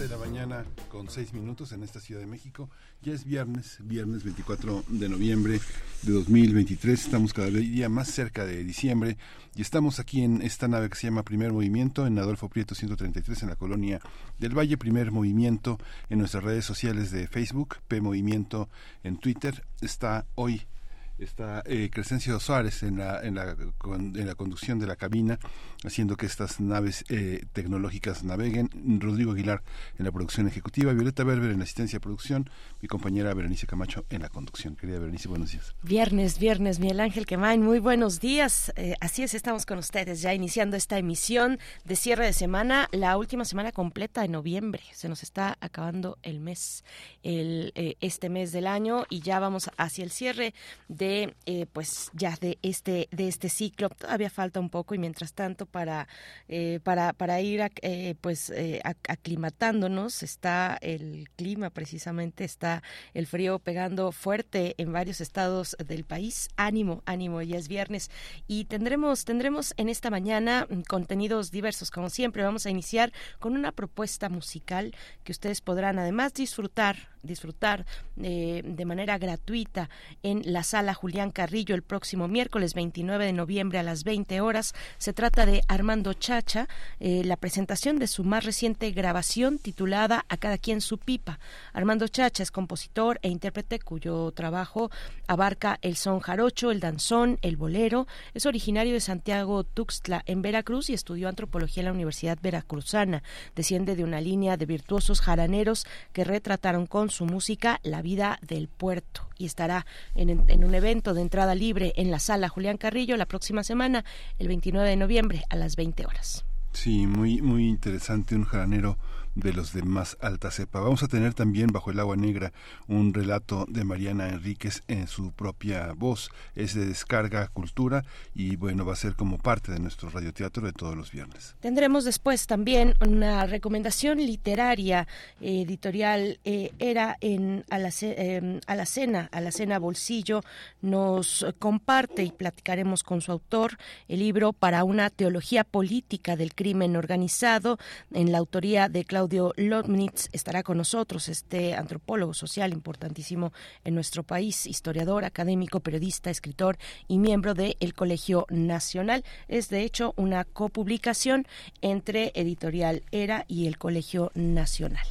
7 de la mañana con 6 minutos en esta Ciudad de México. Ya es viernes, viernes 24 de noviembre de 2023. Estamos cada día más cerca de diciembre y estamos aquí en esta nave que se llama Primer Movimiento en Adolfo Prieto 133 en la colonia del Valle. Primer Movimiento en nuestras redes sociales de Facebook, P Movimiento en Twitter. Está hoy está eh, Crescencio Suárez en la, en, la, en la conducción de la cabina, haciendo que estas naves eh, tecnológicas naveguen. Rodrigo Aguilar en la producción ejecutiva, Violeta Berber en la asistencia de producción, mi compañera Berenice Camacho en la conducción. Querida Berenice, buenos días. Viernes, viernes, Miguel Ángel Quemain, muy buenos días. Eh, así es, estamos con ustedes ya iniciando esta emisión de cierre de semana, la última semana completa de noviembre. Se nos está acabando el mes, el, eh, este mes del año y ya vamos hacia el cierre de, eh, pues ya de este, de este ciclo. Todavía falta un poco y mientras tanto para, para, para ir a, pues aclimatándonos está el clima precisamente, está el frío pegando fuerte en varios estados del país. Ánimo, ánimo, ya es viernes y tendremos tendremos en esta mañana contenidos diversos como siempre. Vamos a iniciar con una propuesta musical que ustedes podrán además disfrutar disfrutar eh, de manera gratuita en la sala Julián Carrillo el próximo miércoles 29 de noviembre a las 20 horas. Se trata de Armando Chacha, eh, la presentación de su más reciente grabación titulada A cada quien su pipa. Armando Chacha es compositor e intérprete cuyo trabajo abarca el son jarocho, el danzón, el bolero. Es originario de Santiago Tuxtla en Veracruz y estudió antropología en la Universidad Veracruzana. Desciende de una línea de virtuosos jaraneros que retrataron con su música la vida del puerto y estará en, en, evento de entrada libre en la sala Julián Carrillo la próxima semana, el 29 de noviembre a las 20 horas. Sí, muy, muy interesante, un jaranero de los de más alta cepa. Vamos a tener también bajo el agua negra un relato de Mariana Enríquez en su propia voz. Es de descarga cultura y bueno, va a ser como parte de nuestro radioteatro de todos los viernes. Tendremos después también una recomendación literaria editorial eh, era en a la, eh, la cena, a la cena bolsillo nos comparte y platicaremos con su autor el libro para una teología política del crimen organizado en la autoría de Claudio Claudio Lotnitz estará con nosotros, este antropólogo social importantísimo en nuestro país, historiador, académico, periodista, escritor y miembro del Colegio Nacional. Es de hecho una copublicación entre Editorial Era y el Colegio Nacional.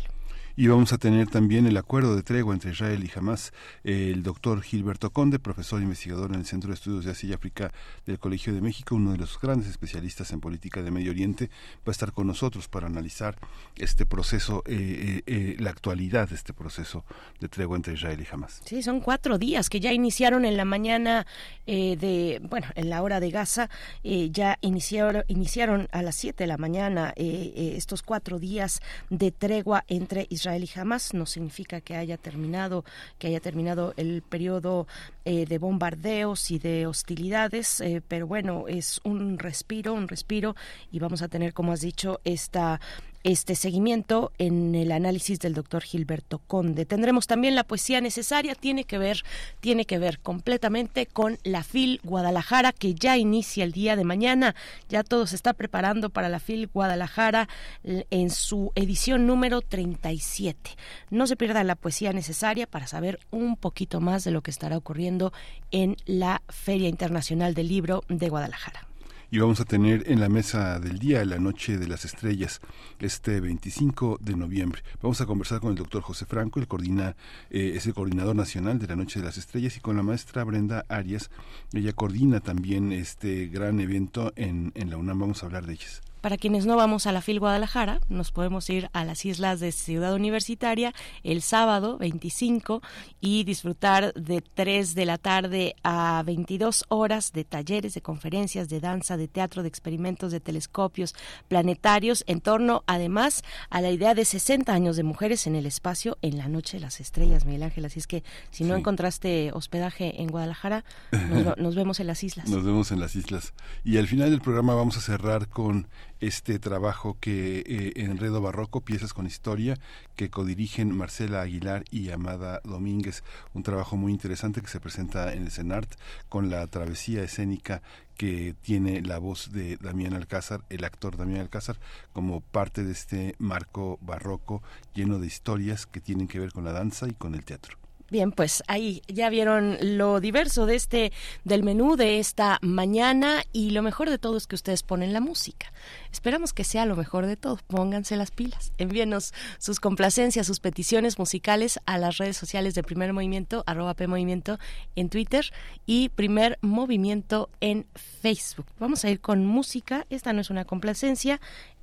Y vamos a tener también el acuerdo de tregua entre Israel y Hamas. El doctor Gilberto Conde, profesor investigador en el Centro de Estudios de Asia y África del Colegio de México, uno de los grandes especialistas en política de Medio Oriente, va a estar con nosotros para analizar este proceso, eh, eh, eh, la actualidad de este proceso de tregua entre Israel y Hamas. Sí, son cuatro días que ya iniciaron en la mañana de, bueno, en la hora de Gaza, ya iniciaron, iniciaron a las siete de la mañana estos cuatro días de tregua entre Israel Israel y Hamas no significa que haya terminado que haya terminado el periodo eh, de bombardeos y de hostilidades, eh, pero bueno, es un respiro, un respiro y vamos a tener, como has dicho, esta este seguimiento en el análisis del doctor Gilberto Conde. Tendremos también la poesía necesaria, tiene que ver, tiene que ver completamente con la FIL Guadalajara, que ya inicia el día de mañana. Ya todo se está preparando para la FIL Guadalajara en su edición número 37. No se pierda la poesía necesaria para saber un poquito más de lo que estará ocurriendo en la Feria Internacional del Libro de Guadalajara y vamos a tener en la mesa del día la noche de las estrellas este 25 de noviembre. Vamos a conversar con el doctor José Franco, el coordina, eh, es el coordinador nacional de la noche de las estrellas y con la maestra Brenda Arias. Ella coordina también este gran evento en, en la UNAM. Vamos a hablar de ellas. Para quienes no vamos a la FIL Guadalajara, nos podemos ir a las islas de Ciudad Universitaria el sábado 25 y disfrutar de 3 de la tarde a 22 horas de talleres, de conferencias, de danza, de teatro, de experimentos, de telescopios planetarios, en torno además a la idea de 60 años de mujeres en el espacio en la noche de las estrellas, Miguel Ángel. Así es que si no encontraste hospedaje en Guadalajara, nos, nos vemos en las islas. Nos vemos en las islas. Y al final del programa vamos a cerrar con este trabajo que eh, Enredo Barroco, Piezas con Historia, que codirigen Marcela Aguilar y Amada Domínguez. Un trabajo muy interesante que se presenta en el CENART con la travesía escénica que tiene la voz de Damián Alcázar, el actor Damián Alcázar, como parte de este marco barroco lleno de historias que tienen que ver con la danza y con el teatro. Bien, pues ahí ya vieron lo diverso de este del menú de esta mañana y lo mejor de todo es que ustedes ponen la música. Esperamos que sea lo mejor de todo. Pónganse las pilas. Envíenos sus complacencias, sus peticiones musicales a las redes sociales de Primer Movimiento, arroba P Movimiento en Twitter y Primer Movimiento en Facebook. Vamos a ir con música. Esta no es una complacencia,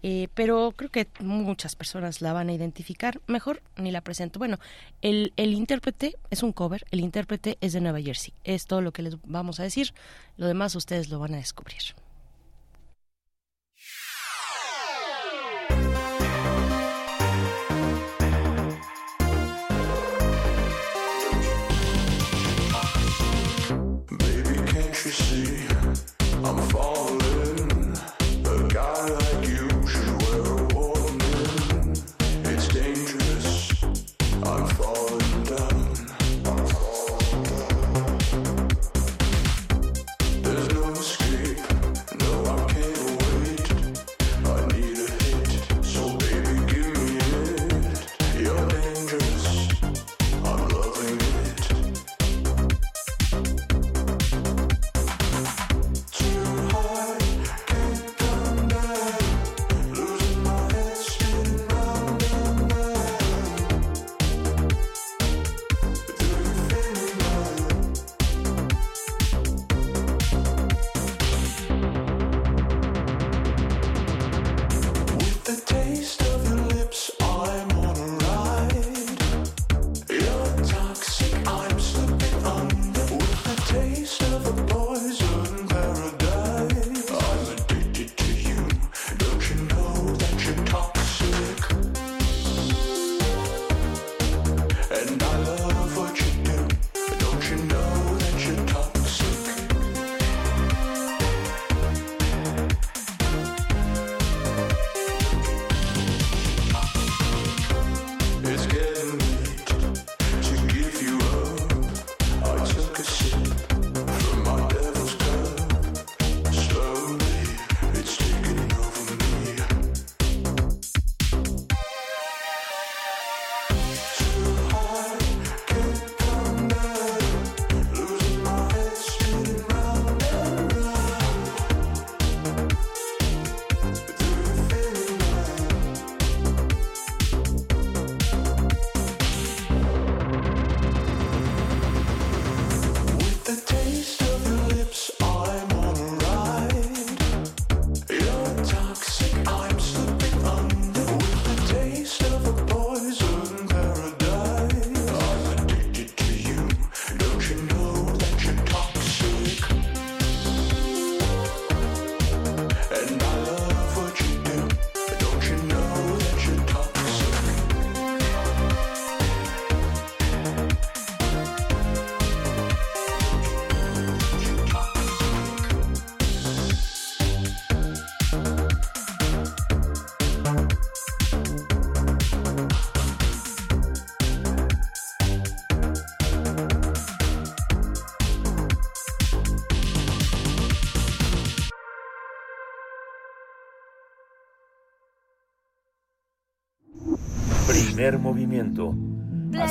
eh, pero creo que muchas personas la van a identificar. Mejor ni la presento. Bueno, el, el intérprete es un cover, el intérprete es de Nueva Jersey. Es todo lo que les vamos a decir. Lo demás ustedes lo van a descubrir.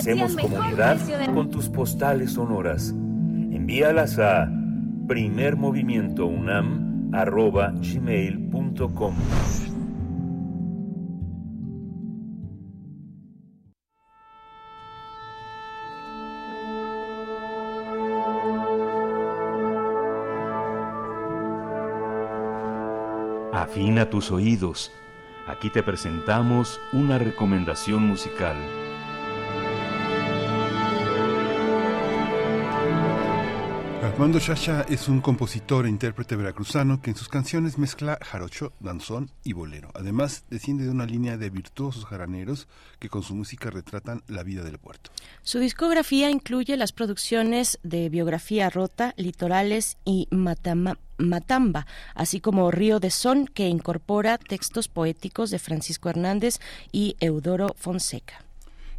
Hacemos comunidad con tus postales sonoras. Envíalas a primermovimientounam.gmail.com Afina tus oídos. Aquí te presentamos una recomendación musical. Armando Chacha es un compositor e intérprete veracruzano que en sus canciones mezcla jarocho, danzón y bolero. Además, desciende de una línea de virtuosos jaraneros que con su música retratan la vida del puerto. Su discografía incluye las producciones de Biografía Rota, Litorales y Matamba, así como Río de Son, que incorpora textos poéticos de Francisco Hernández y Eudoro Fonseca.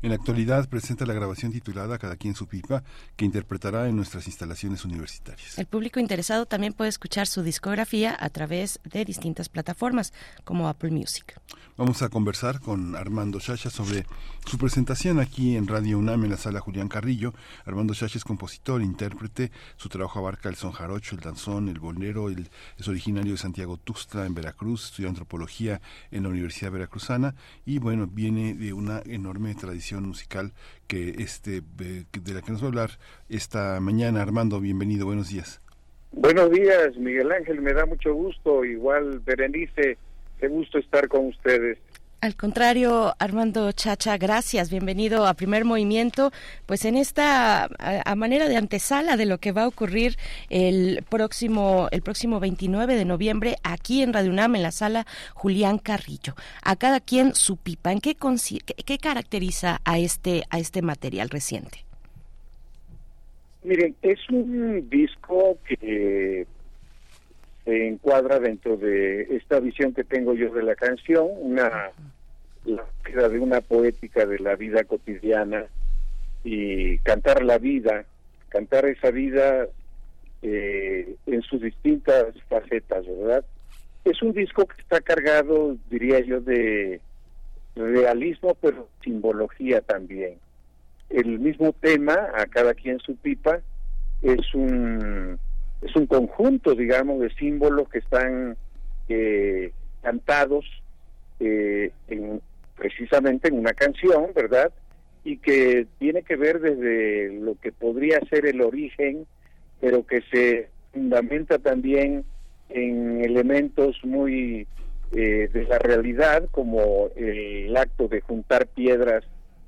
En la actualidad presenta la grabación titulada Cada quien su pipa, que interpretará en nuestras instalaciones universitarias. El público interesado también puede escuchar su discografía a través de distintas plataformas como Apple Music. Vamos a conversar con Armando Chacha sobre su presentación aquí en Radio UNAM en la sala Julián Carrillo. Armando Chacha es compositor, intérprete, su trabajo abarca el son jarocho, el danzón, el bolero, es originario de Santiago Tuxtla en Veracruz, estudió antropología en la Universidad Veracruzana y bueno, viene de una enorme tradición musical que este de la que nos va a hablar esta mañana. Armando, bienvenido, buenos días. Buenos días, Miguel Ángel, me da mucho gusto, igual Berenice, qué gusto estar con ustedes. Al contrario, Armando Chacha, gracias, bienvenido a Primer Movimiento. Pues en esta a, manera de antesala de lo que va a ocurrir el próximo el próximo 29 de noviembre aquí en Radio UNAM en la sala Julián Carrillo. A cada quien su pipa. ¿En qué, qué, caracteriza a este a este material reciente? Miren, es un disco que se encuadra dentro de esta visión que tengo yo de la canción, una la de una poética de la vida cotidiana y cantar la vida, cantar esa vida eh, en sus distintas facetas, ¿verdad? Es un disco que está cargado, diría yo, de realismo, pero simbología también. El mismo tema, a cada quien su pipa, es un es un conjunto, digamos, de símbolos que están eh, cantados eh, en, precisamente en una canción, ¿verdad? Y que tiene que ver desde lo que podría ser el origen, pero que se fundamenta también en elementos muy eh, de la realidad, como el acto de juntar piedras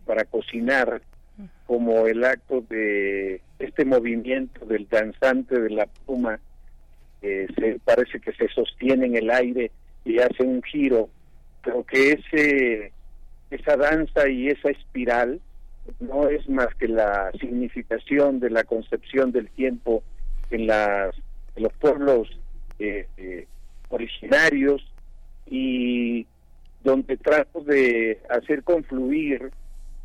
para cocinar, como el acto de este movimiento del danzante de la pluma, se parece que se sostiene en el aire y hace un giro, pero que ese, esa danza y esa espiral no es más que la significación de la concepción del tiempo en, las, los pueblos eh, eh, originarios y donde trato de hacer confluir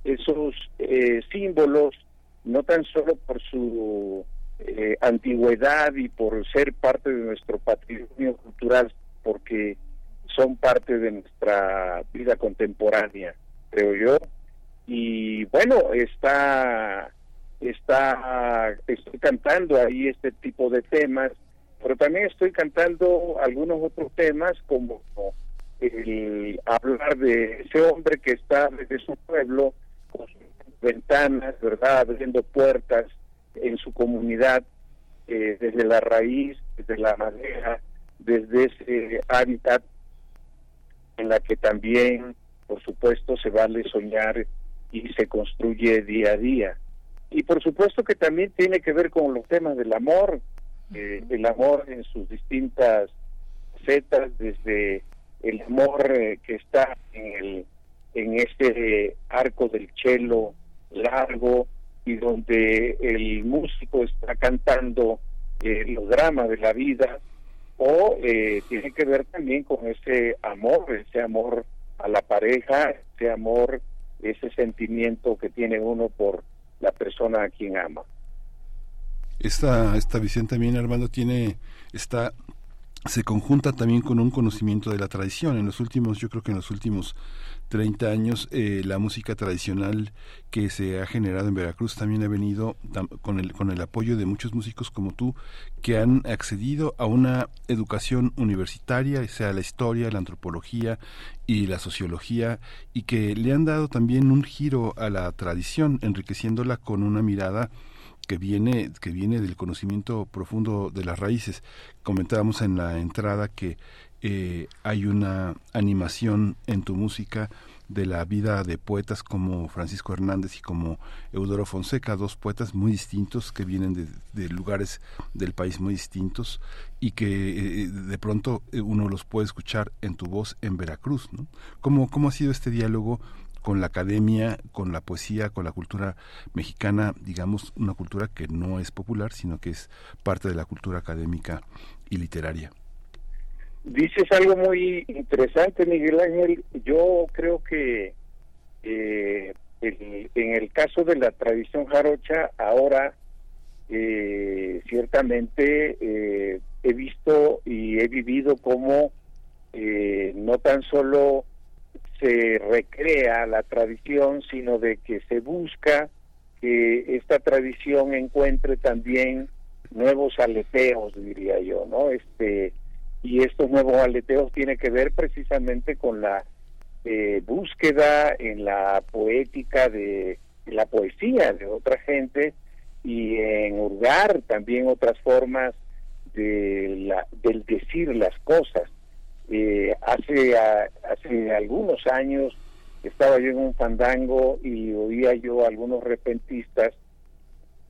esos eh, símbolos, no tan solo por su eh, antigüedad y por ser parte de nuestro patrimonio cultural, porque son parte de nuestra vida contemporánea, creo yo. Y bueno, está, está, estoy cantando ahí este tipo de temas, pero también estoy cantando algunos otros temas como el hablar de ese hombre que está desde su pueblo con sus ventanas, ¿verdad? Abriendo puertas en su comunidad, eh, desde la raíz, desde la madera, desde ese hábitat en la que también, por supuesto, se vale soñar y se construye día a día. Y por supuesto que también tiene que ver con los temas del amor, eh, el amor en sus distintas facetas, desde el amor eh, que está en el en este arco del cello largo y donde el músico está cantando eh, los dramas de la vida o eh, tiene que ver también con ese amor, ese amor a la pareja, ese amor, ese sentimiento que tiene uno por la persona a quien ama. Esta, esta visión también, Armando, tiene, está se conjunta también con un conocimiento de la tradición. En los últimos, yo creo que en los últimos 30 años, eh, la música tradicional que se ha generado en Veracruz también ha venido con el, con el apoyo de muchos músicos como tú, que han accedido a una educación universitaria, sea la historia, la antropología y la sociología, y que le han dado también un giro a la tradición, enriqueciéndola con una mirada que viene, que viene del conocimiento profundo de las raíces. Comentábamos en la entrada que eh, hay una animación en tu música de la vida de poetas como Francisco Hernández y como Eudoro Fonseca, dos poetas muy distintos que vienen de, lugares del país muy distintos y que eh, de pronto eh, uno los puede escuchar en tu voz en Veracruz. ¿no? ¿Cómo, ¿Cómo ha sido este diálogo con la academia, con la poesía, con la cultura mexicana, digamos, una cultura que no es popular, sino que es parte de la cultura académica y literaria. Dices algo muy interesante, Miguel Ángel. Yo creo que eh, en el caso de la tradición jarocha, ahora eh, ciertamente eh, he visto y he vivido como no tan solo se recrea la tradición, sino de que se busca que esta tradición encuentre también nuevos aleteos, diría yo, ¿no? Este y estos nuevos aleteos tienen que ver precisamente con la eh, búsqueda en la poética de, la poesía de otra gente y en hurgar también otras formas de la, del decir las cosas. Eh, hace, hace algunos años estaba yo en un fandango y oía yo a algunos repentistas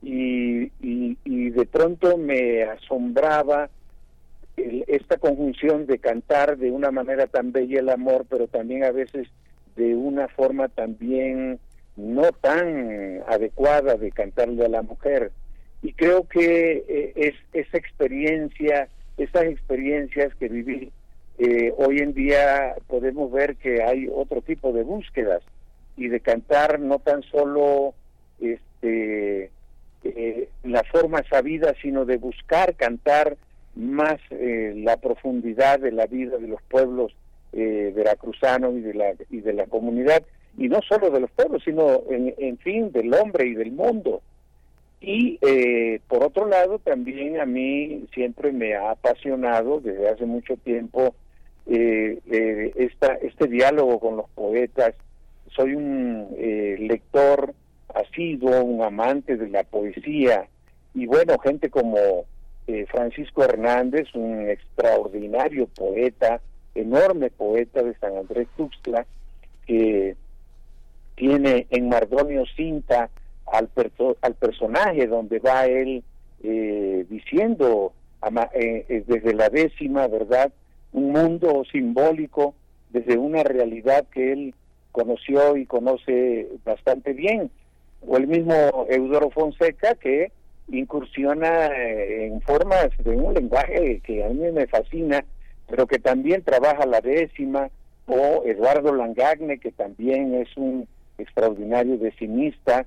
y, y, de pronto me asombraba esta conjunción de cantar de una manera tan bella el amor, pero también a veces de una forma también no tan adecuada de cantarle a la mujer. Y creo que eh, es esa experiencia, esas experiencias que viví eh, hoy en día podemos ver que hay otro tipo de búsquedas y de cantar no tan solo este eh, la forma sabida, sino de buscar cantar más eh, la profundidad de la vida de los pueblos veracruzanos y de la y de la comunidad y no solo de los pueblos, sino en, fin del hombre y del mundo. Y por otro lado, también a mí siempre me ha apasionado desde hace mucho tiempo eh, eh, esta, este diálogo con los poetas. Soy un eh, lector asiduo, un amante de la poesía y bueno, gente como eh, Francisco Hernández, un extraordinario poeta, enorme poeta de San Andrés Tuxtla, que tiene en Mardonio Cinta al, al personaje donde va él diciendo desde la décima, ¿verdad? un mundo simbólico desde una realidad que él conoció y conoce bastante bien. O el mismo Eudoro Fonseca que incursiona eh, en formas de un lenguaje que a mí me fascina, pero que también trabaja la décima, o Eduardo Langagne, que también es un extraordinario decimista.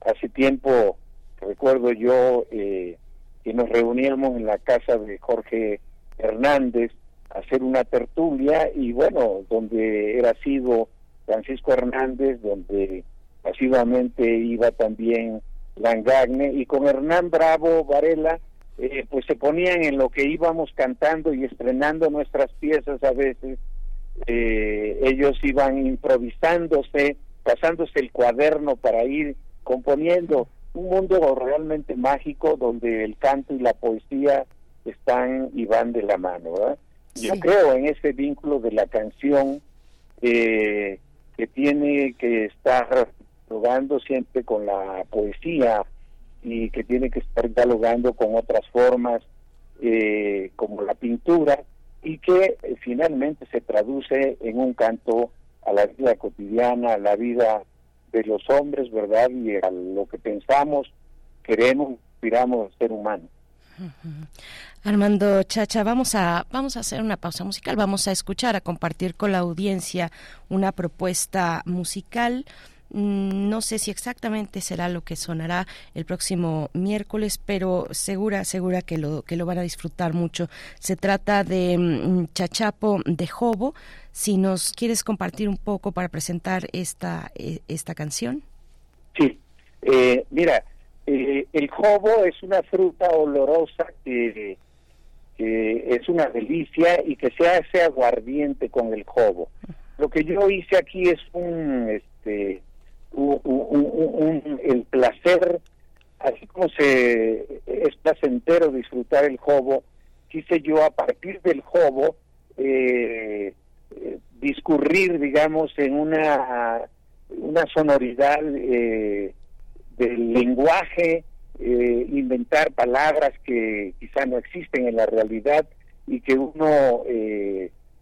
Hace tiempo, recuerdo yo, eh, que nos reuníamos en la casa de Jorge Hernández hacer una tertulia y bueno, donde era sido Francisco Hernández, donde asiduamente iba también Langagne y con Hernán Bravo Varela, eh, pues se ponían en lo que íbamos cantando y estrenando nuestras piezas a veces. Eh, ellos iban improvisándose, pasándose el cuaderno para ir componiendo un mundo realmente mágico donde el canto y la poesía están y van de la mano. ¿verdad? Yo creo en ese vínculo de la canción eh, que tiene que estar dialogando siempre con la poesía y que tiene que estar dialogando con otras formas eh, como la pintura y que eh, finalmente se traduce en un canto a la vida cotidiana, a la vida de los hombres, ¿verdad? Y a lo que pensamos, queremos, inspiramos al ser humano. Armando Chacha, vamos a, vamos a hacer una pausa musical, vamos a escuchar, a compartir con la audiencia una propuesta musical. Mm, no sé si exactamente será lo que sonará el próximo miércoles, pero segura, segura que lo, que lo van a disfrutar mucho. Se trata de mm, Chachapo de Jobo. Si nos quieres compartir un poco para presentar esta, e, esta canción. Sí, eh, mira, eh, el jobo es una fruta olorosa que es una delicia y que se hace aguardiente con el jobo. Lo que yo hice aquí es un, este, un, el placer, así como se es placentero disfrutar el jobo, quise yo a partir del jobo eh, eh, discurrir, digamos, en una, una sonoridad eh, del lenguaje, inventar palabras que quizá no existen en la realidad y que uno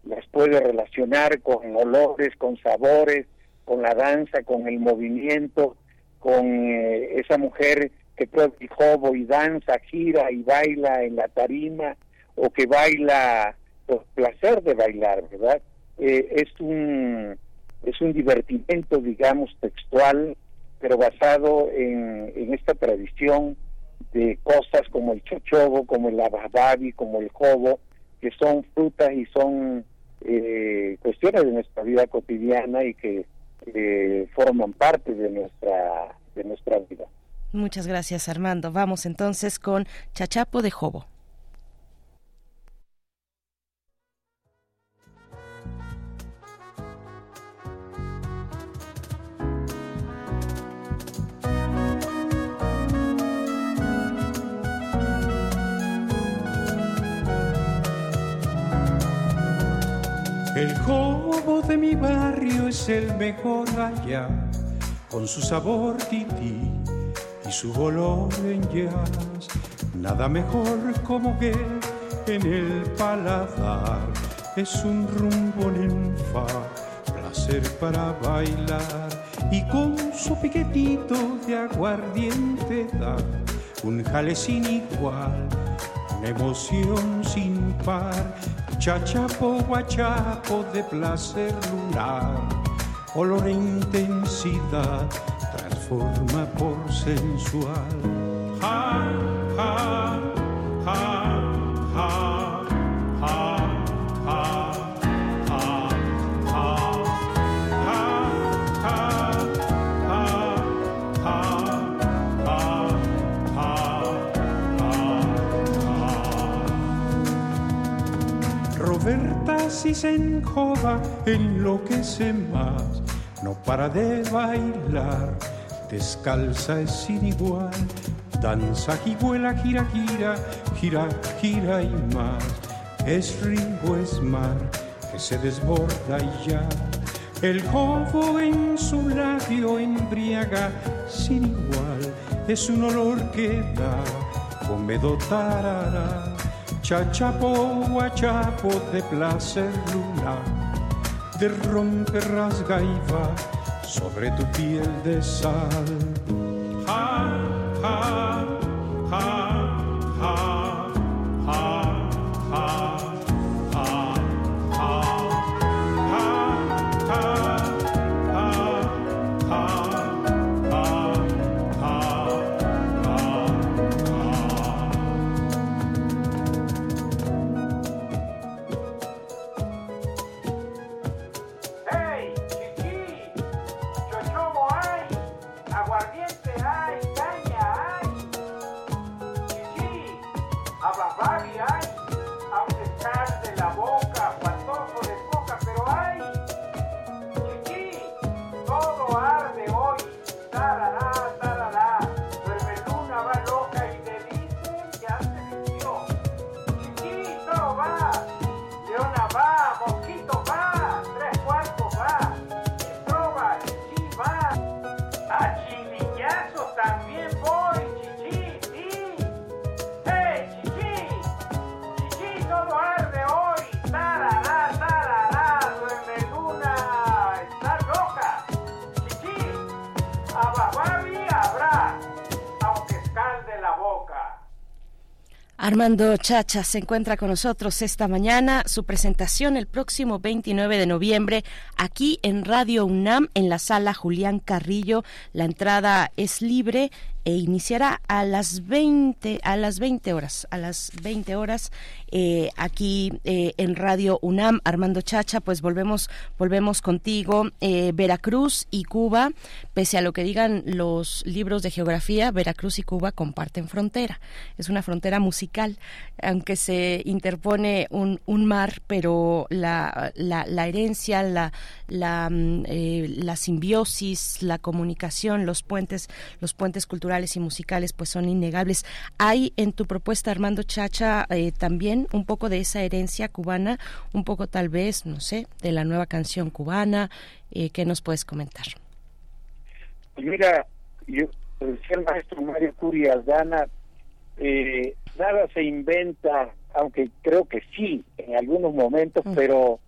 las puede relacionar con olores, con sabores, con la danza, con el movimiento, con esa mujer que el jobo y danza, gira y baila en la tarima, o que baila por placer de bailar, ¿verdad? Eh, es un es un divertimento, digamos, textual, pero basado en, en esta tradición de cosas como el chochobo, como el abababi, como el jobo, que son frutas y son eh, cuestiones de nuestra vida cotidiana y que eh, forman parte de nuestra de nuestra vida. Muchas gracias, Armando. Vamos entonces con Chachapo de Jobo. El jobo de mi barrio es el mejor allá, con su sabor tití y su olor en jazz. Nada mejor como que en el paladar. Es un rumbo en fa, placer para bailar. Y con su piquetito de aguardiente da un jale sin igual, una emoción sin par chachapo guachapo de placer lunar, olor e intensidad transforma por sensual. Si se enjoda, enloquece más, no para de bailar, descalza es sin igual, danza y vuela, gira, gira, gira, gira y más, es río, es mar, que se desborda y ya, el jovo en su labio embriaga sin igual, es un olor que da, comedo tarara chachapo, guachapo de placer luna, de rompe rasga y va sobre tu piel de sal. Armando Chacha se encuentra con nosotros esta mañana. Su presentación el próximo 29 de noviembre aquí en Radio UNAM en la sala Julián Carrillo. La entrada es libre e iniciará a las 20 a las 20 horas a las 20 horas eh, aquí eh, en Radio UNAM. Armando Chacha pues volvemos volvemos contigo. Eh, Veracruz y Cuba pese a lo que digan los libros de geografía Veracruz y Cuba comparten frontera. Es una frontera musical aunque se interpone un, un mar pero la, la, la herencia la la, mm, la simbiosis la comunicación los puentes los puentes culturales y musicales pues son innegables. Hay en tu propuesta, Armando Chacha, eh, también un poco de esa herencia cubana, un poco tal vez, no sé, de la nueva canción cubana. Eh, ¿Qué nos puedes comentar? Pues mira, yo decía el maestro Mario Curi Aldana, eh, nada se inventa, aunque creo que sí, en algunos momentos, mm. pero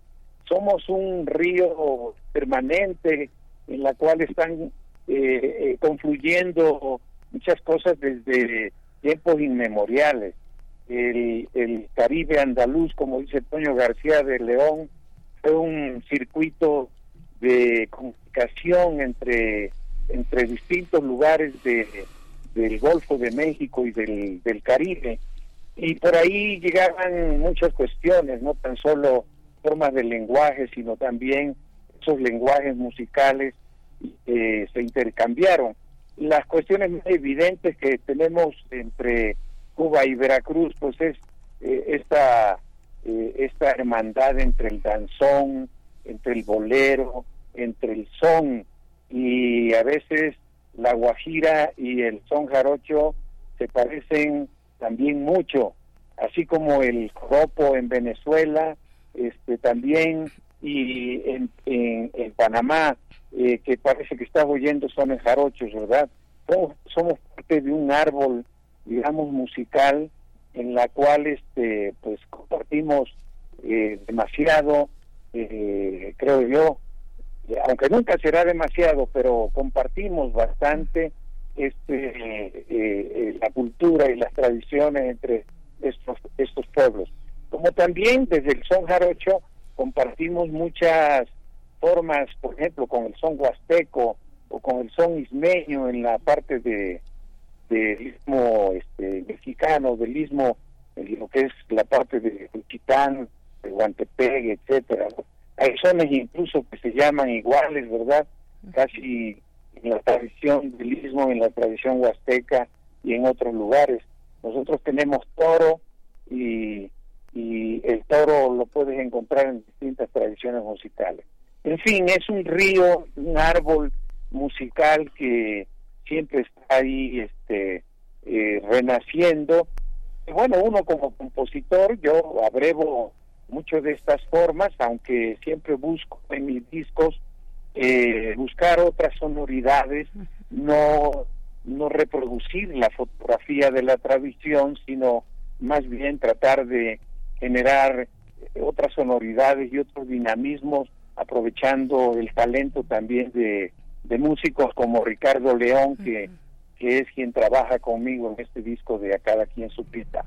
somos un río permanente en la cual están eh, eh, confluyendo muchas cosas desde tiempos inmemoriales. El, Caribe andaluz, como dice Toño García de León, fue un circuito de comunicación entre, entre distintos lugares de, del Golfo de México y del Caribe. Y por ahí llegaban muchas cuestiones, no tan solo formas de lenguaje, sino también esos lenguajes musicales eh, se intercambiaron. Las cuestiones más evidentes que tenemos entre Cuba y Veracruz, pues es eh, esta, eh, esta hermandad entre el danzón, entre el bolero, entre el son, y a veces la guajira y el son jarocho se parecen también mucho, así como el joropo en Venezuela, este también y en, en, Panamá, eh, que parece que está oyendo son jarochos, ¿verdad? Somos, parte de un árbol, digamos, musical en la cual este pues compartimos eh, demasiado, eh, creo yo, aunque nunca será demasiado, pero compartimos bastante este la cultura y las tradiciones entre estos estos pueblos como también desde el son jarocho compartimos muchas formas, por ejemplo, con el son huasteco o con el son ismeño en la parte de del istmo este, mexicano, del istmo, lo que es la parte de Juchitán, de Guantepec, etcétera. Hay zonas incluso que se llaman iguales, ¿verdad? Casi en la tradición del istmo, en la tradición huasteca y en otros lugares. Nosotros tenemos toro y y el toro lo puedes encontrar en distintas tradiciones musicales. En fin, es un río, un árbol musical que siempre está ahí este, eh, renaciendo. Bueno, uno como compositor, yo abrevo mucho de estas formas, aunque siempre busco en mis discos eh, buscar otras sonoridades, no, no reproducir la fotografía de la tradición, sino más bien tratar de generar otras sonoridades y otros dinamismos, aprovechando el talento también de, músicos como Ricardo León, que, que es quien trabaja conmigo en este disco de A cada quien su pista.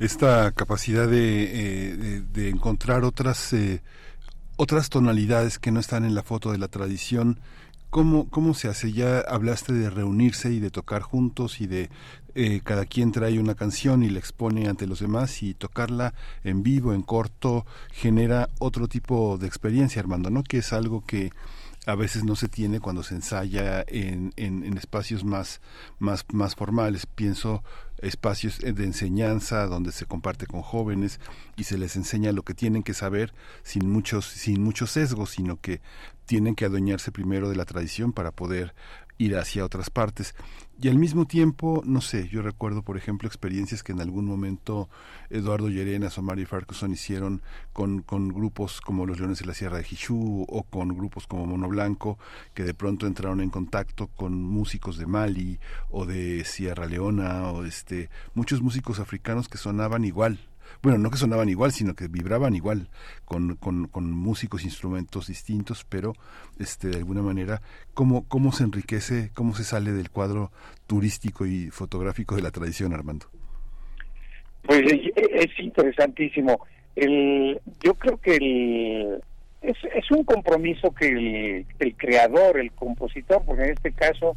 Esta capacidad de, eh, de, encontrar otras, eh, otras tonalidades que no están en la foto de la tradición, ¿Cómo, ¿Cómo se hace? Ya hablaste de reunirse y de tocar juntos y de eh, cada quien trae una canción y la expone ante los demás y tocarla en vivo, en corto, genera otro tipo de experiencia, Armando, ¿no? Que es algo que a veces no se tiene cuando se ensaya en, en, en espacios más, más, más formales. Pienso espacios de enseñanza donde se comparte con jóvenes y se les enseña lo que tienen que saber sin muchos sin muchos sesgos sino que tienen que adueñarse primero de la tradición para poder ir hacia otras partes. Y al mismo tiempo, no sé, yo recuerdo, por ejemplo, experiencias que en algún momento Eduardo Llerenas o Mario Farquson hicieron con, con grupos como los Leones de la Sierra de Jichú o con grupos como Mono Blanco, que de pronto entraron en contacto con músicos de Mali o de Sierra Leona o este, muchos músicos africanos que sonaban igual, bueno, no que sonaban igual, sino que vibraban igual, con, con, con músicos, instrumentos distintos, pero este, de alguna manera, ¿cómo, ¿cómo se enriquece, cómo se sale del cuadro turístico y fotográfico de la tradición, Armando? Pues es, interesantísimo. El, yo creo que el, es, es un compromiso que el, el creador, el compositor, porque en este caso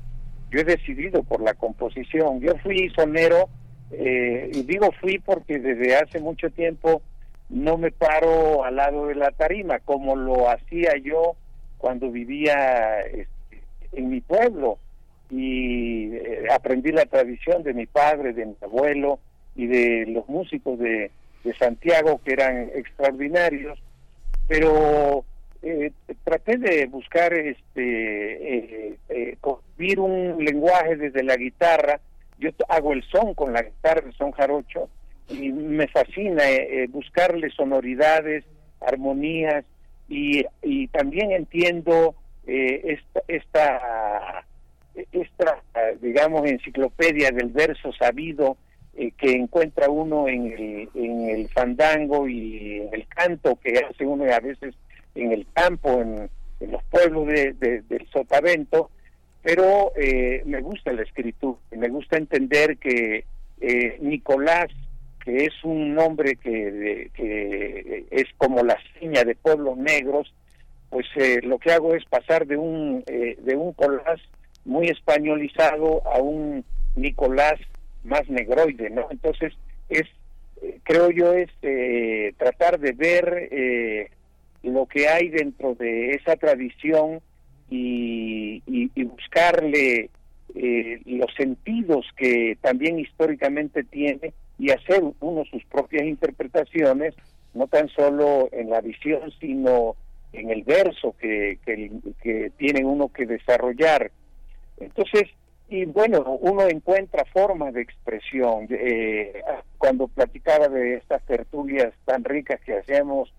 yo he decidido por la composición. Yo fui sonero eh, y digo fui porque desde hace mucho tiempo no me paro al lado de la tarima como lo hacía yo cuando vivía este, en mi pueblo y eh, aprendí la tradición de mi padre, de mi abuelo y de los músicos de, de Santiago que eran extraordinarios, pero eh, traté de buscar este concebir un lenguaje desde la guitarra. Yo hago el son con la guitarra, el son jarocho, y me fascina eh, eh, buscarle sonoridades, armonías, y, y también entiendo eh, esta, digamos, enciclopedia del verso sabido que encuentra uno en el, en el fandango y en el canto que hace uno a veces en el campo, en, los pueblos de, del Sotavento, pero eh, me gusta la escritura, me gusta entender que eh, Nicolás, que es un nombre que, que, es como la seña de pueblos negros, pues eh, lo que hago es pasar de un de un Colás muy españolizado a un Nicolás más negroide, ¿no? Entonces es creo yo es tratar de ver lo que hay dentro de esa tradición y, buscarle eh, los sentidos que también históricamente tiene y hacer uno sus propias interpretaciones, no tan solo en la visión, sino en el verso que, que, tiene uno que desarrollar. Entonces, y bueno, uno encuentra formas de expresión. Eh, cuando platicaba de estas tertulias tan ricas que hacemos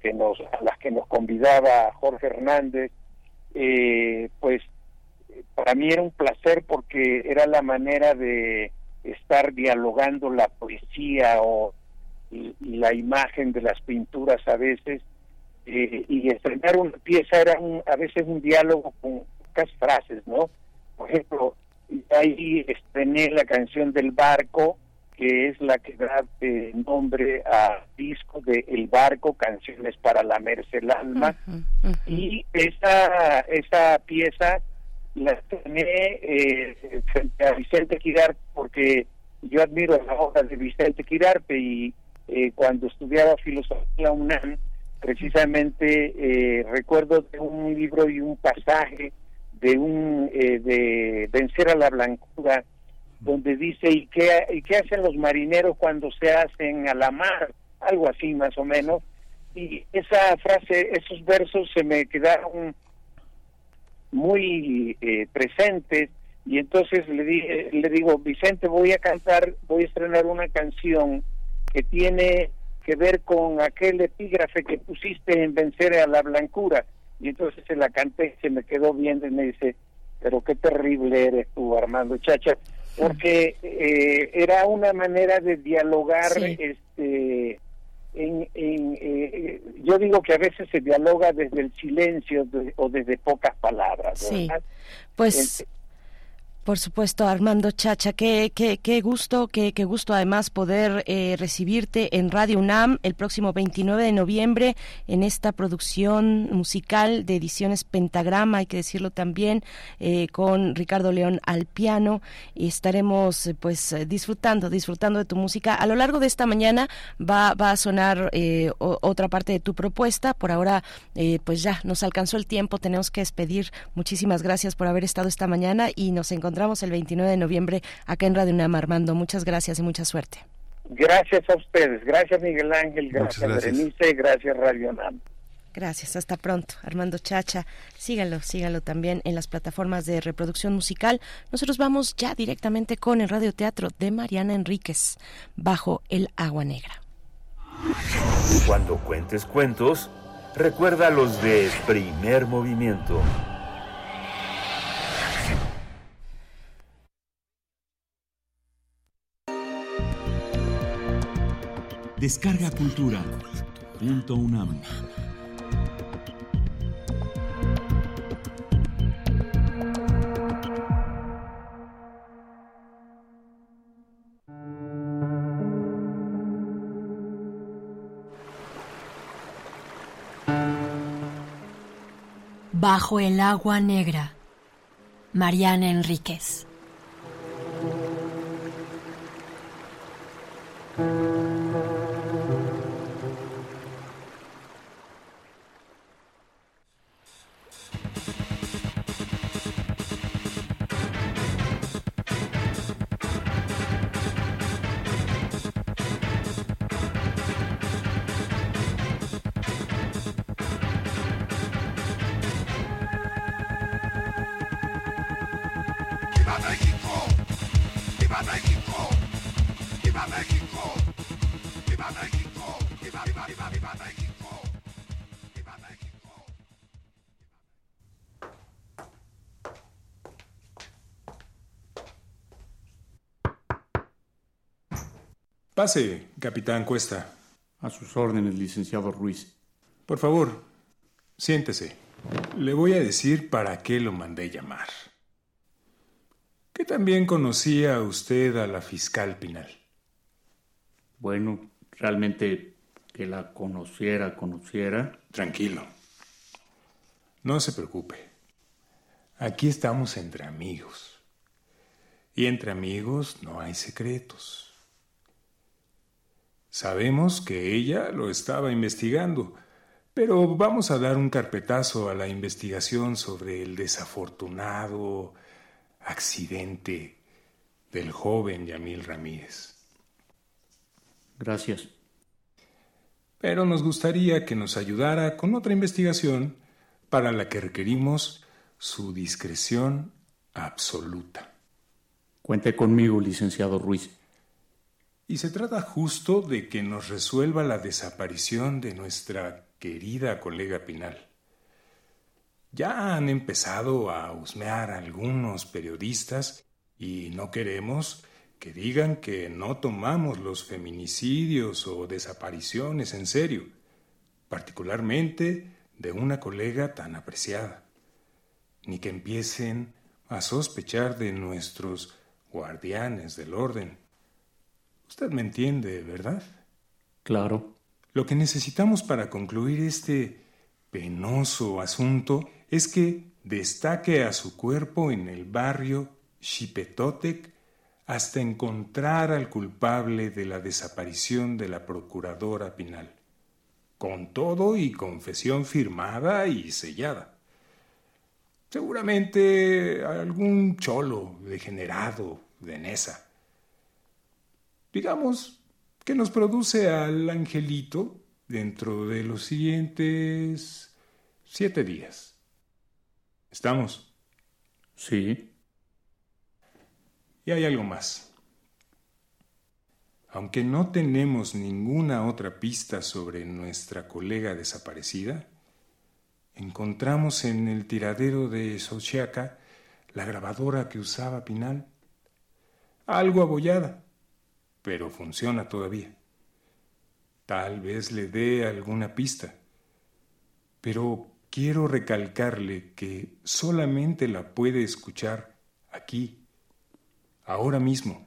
que nos, a las que nos convidaba Jorge Hernández, eh, pues para mí era un placer porque era la manera de estar dialogando la poesía o y, la imagen de las pinturas a veces eh, y estrenar una pieza era a veces un diálogo con pocas frases, ¿no? Por ejemplo, ahí estrené la canción del barco que es la que da eh, nombre a disco de El Barco, Canciones para la el Alma. Y esa, esa pieza la estrené eh, frente a Vicente Quirarte porque yo admiro la obra de Vicente Quirarte y eh, cuando estudiaba filosofía UNAM, precisamente eh, recuerdo de un libro y un pasaje de un de Vencer a la Blancura donde dice, ¿y qué, ¿y qué hacen los marineros cuando se hacen a la mar? Algo así más o menos. Y esa frase, esos versos se me quedaron muy eh, presentes y entonces le, dije, le digo, Vicente, voy a cantar, voy a estrenar una canción que tiene que ver con aquel epígrafe que pusiste en Vencer a la Blancura. Y entonces se la canté, se me quedó viendo y me dice, pero qué terrible eres tú, Armando Chacha porque eh, era una manera de dialogar este en, eh, yo digo que a veces se dialoga desde el silencio o desde pocas palabras sí. pues por supuesto, Armando Chacha, qué, qué, qué gusto, qué, qué, gusto además poder eh, recibirte en Radio UNAM el próximo 29 de noviembre en esta producción musical de ediciones Pentagrama, hay que decirlo también, eh, con Ricardo León al piano. Y estaremos eh, pues disfrutando, disfrutando de tu música. A lo largo de esta mañana va, va a sonar otra parte de tu propuesta. Por ahora, pues ya nos alcanzó el tiempo, tenemos que despedir. Muchísimas gracias por haber estado esta mañana y nos encontramos encontramos el 29 de noviembre acá en Radio UNAM, Armando. Muchas gracias y mucha suerte. Gracias a ustedes, gracias Miguel Ángel, gracias, gracias. Berenice, gracias Radio UNAM. Gracias, hasta pronto. Armando Chacha, síganlo, síganlo también en las plataformas de reproducción musical. Nosotros vamos ya directamente con el radioteatro de Mariana Enríquez, Bajo el Agua Negra. Cuando cuentes cuentos, recuerda los de primer movimiento. Descarga Cultura. Punto UNAM. Bajo el agua negra. Mariana Enríquez. Pase, capitán Cuesta. A sus órdenes, licenciado Ruiz. Por favor, siéntese. Le voy a decir para qué lo mandé llamar. Que también conocía usted a la fiscal Pinal. Bueno, realmente que la conociera, conociera. Tranquilo. No se preocupe. Aquí estamos entre amigos. Y entre amigos no hay secretos. Sabemos que ella lo estaba investigando, pero vamos a dar un carpetazo a la investigación sobre el desafortunado accidente del joven Yamil Ramírez. Gracias. Pero nos gustaría que nos ayudara con otra investigación para la que requerimos su discreción absoluta. Cuente conmigo, licenciado Ruiz. Y se trata justo de que nos resuelva la desaparición de nuestra querida colega Pinal. Ya han empezado a husmear algunos periodistas y no queremos que digan que no tomamos los feminicidios o desapariciones en serio, particularmente de una colega tan apreciada, ni que empiecen a sospechar de nuestros guardianes del orden. Usted me entiende, ¿verdad? Claro. Lo que necesitamos para concluir este penoso asunto es que destaque a su cuerpo en el barrio Xipetotec hasta encontrar al culpable de la desaparición de la procuradora Pinal, con todo y confesión firmada y sellada. Seguramente algún cholo degenerado de Nesa. Digamos que nos produce al angelito dentro de los siguientes siete días. ¿Estamos? Sí. Y hay algo más. Aunque no tenemos ninguna otra pista sobre nuestra colega desaparecida, encontramos en el tiradero de Xochiaca la grabadora que usaba Pinal. Algo abollada, pero funciona todavía. Tal vez le dé alguna pista. Pero quiero recalcarle que solamente la puede escuchar aquí, ahora mismo,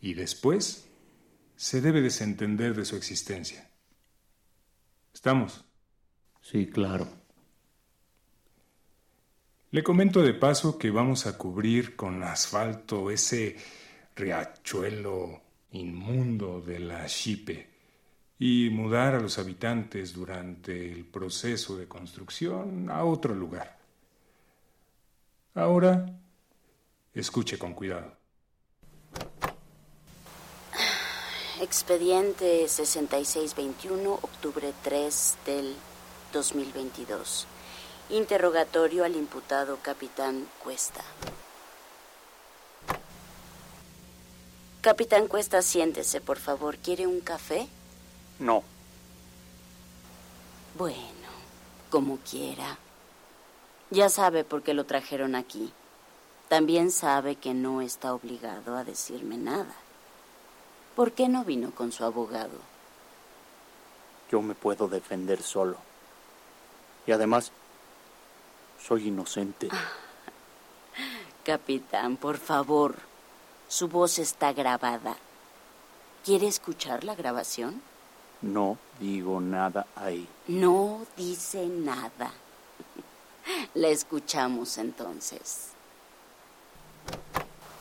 y después se debe desentender de su existencia. ¿Estamos? Sí, claro. Le comento de paso que vamos a cubrir con asfalto ese riachuelo inmundo de la Chipe y mudar a los habitantes durante el proceso de construcción a otro lugar. Ahora, escuche con cuidado. Expediente 6621, octubre 3 del 2022. Interrogatorio al imputado capitán Cuesta. Capitán Cuesta, siéntese, por favor. ¿Quiere un café? No. Bueno, como quiera. Ya sabe por qué lo trajeron aquí. También sabe que no está obligado a decirme nada. ¿Por qué no vino con su abogado? Yo me puedo defender solo. Y además, soy inocente. Capitán, por favor. Su voz está grabada. ¿Quiere escuchar la grabación? No digo nada ahí. No dice nada. La escuchamos entonces.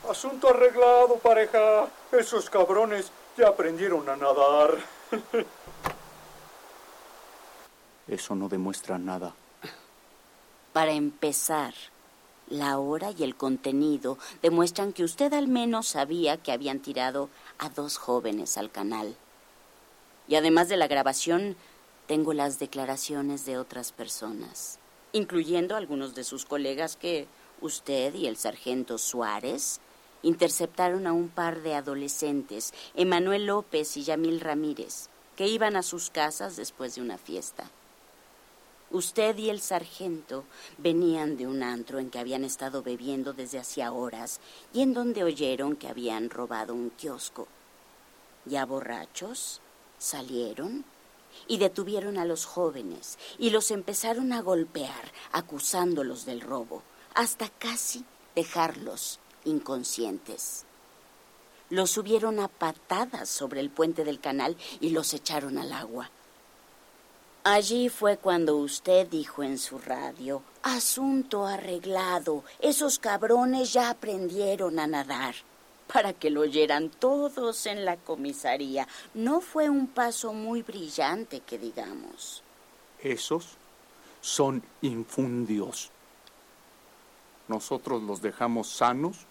Asunto arreglado, pareja. Esos cabrones ya aprendieron a nadar. Eso no demuestra nada. Para empezar, la hora y el contenido demuestran que usted al menos sabía que habían tirado a dos jóvenes al canal. Y además de la grabación, tengo las declaraciones de otras personas, incluyendo algunos de sus colegas que usted y el sargento Suárez interceptaron a un par de adolescentes, Emanuel López y Yamil Ramírez, que iban a sus casas después de una fiesta. Usted y el sargento venían de un antro en que habían estado bebiendo desde hacía horas y en donde oyeron que habían robado un kiosco. Ya borrachos, salieron y detuvieron a los jóvenes y los empezaron a golpear, acusándolos del robo, hasta casi dejarlos inconscientes. Los subieron a patadas sobre el puente del canal y los echaron al agua. Allí fue cuando usted dijo en su radio, asunto arreglado, esos cabrones ya aprendieron a nadar, para que lo oyeran todos en la comisaría. No fue un paso muy brillante, que digamos. Esos son infundios. Nosotros los dejamos sanos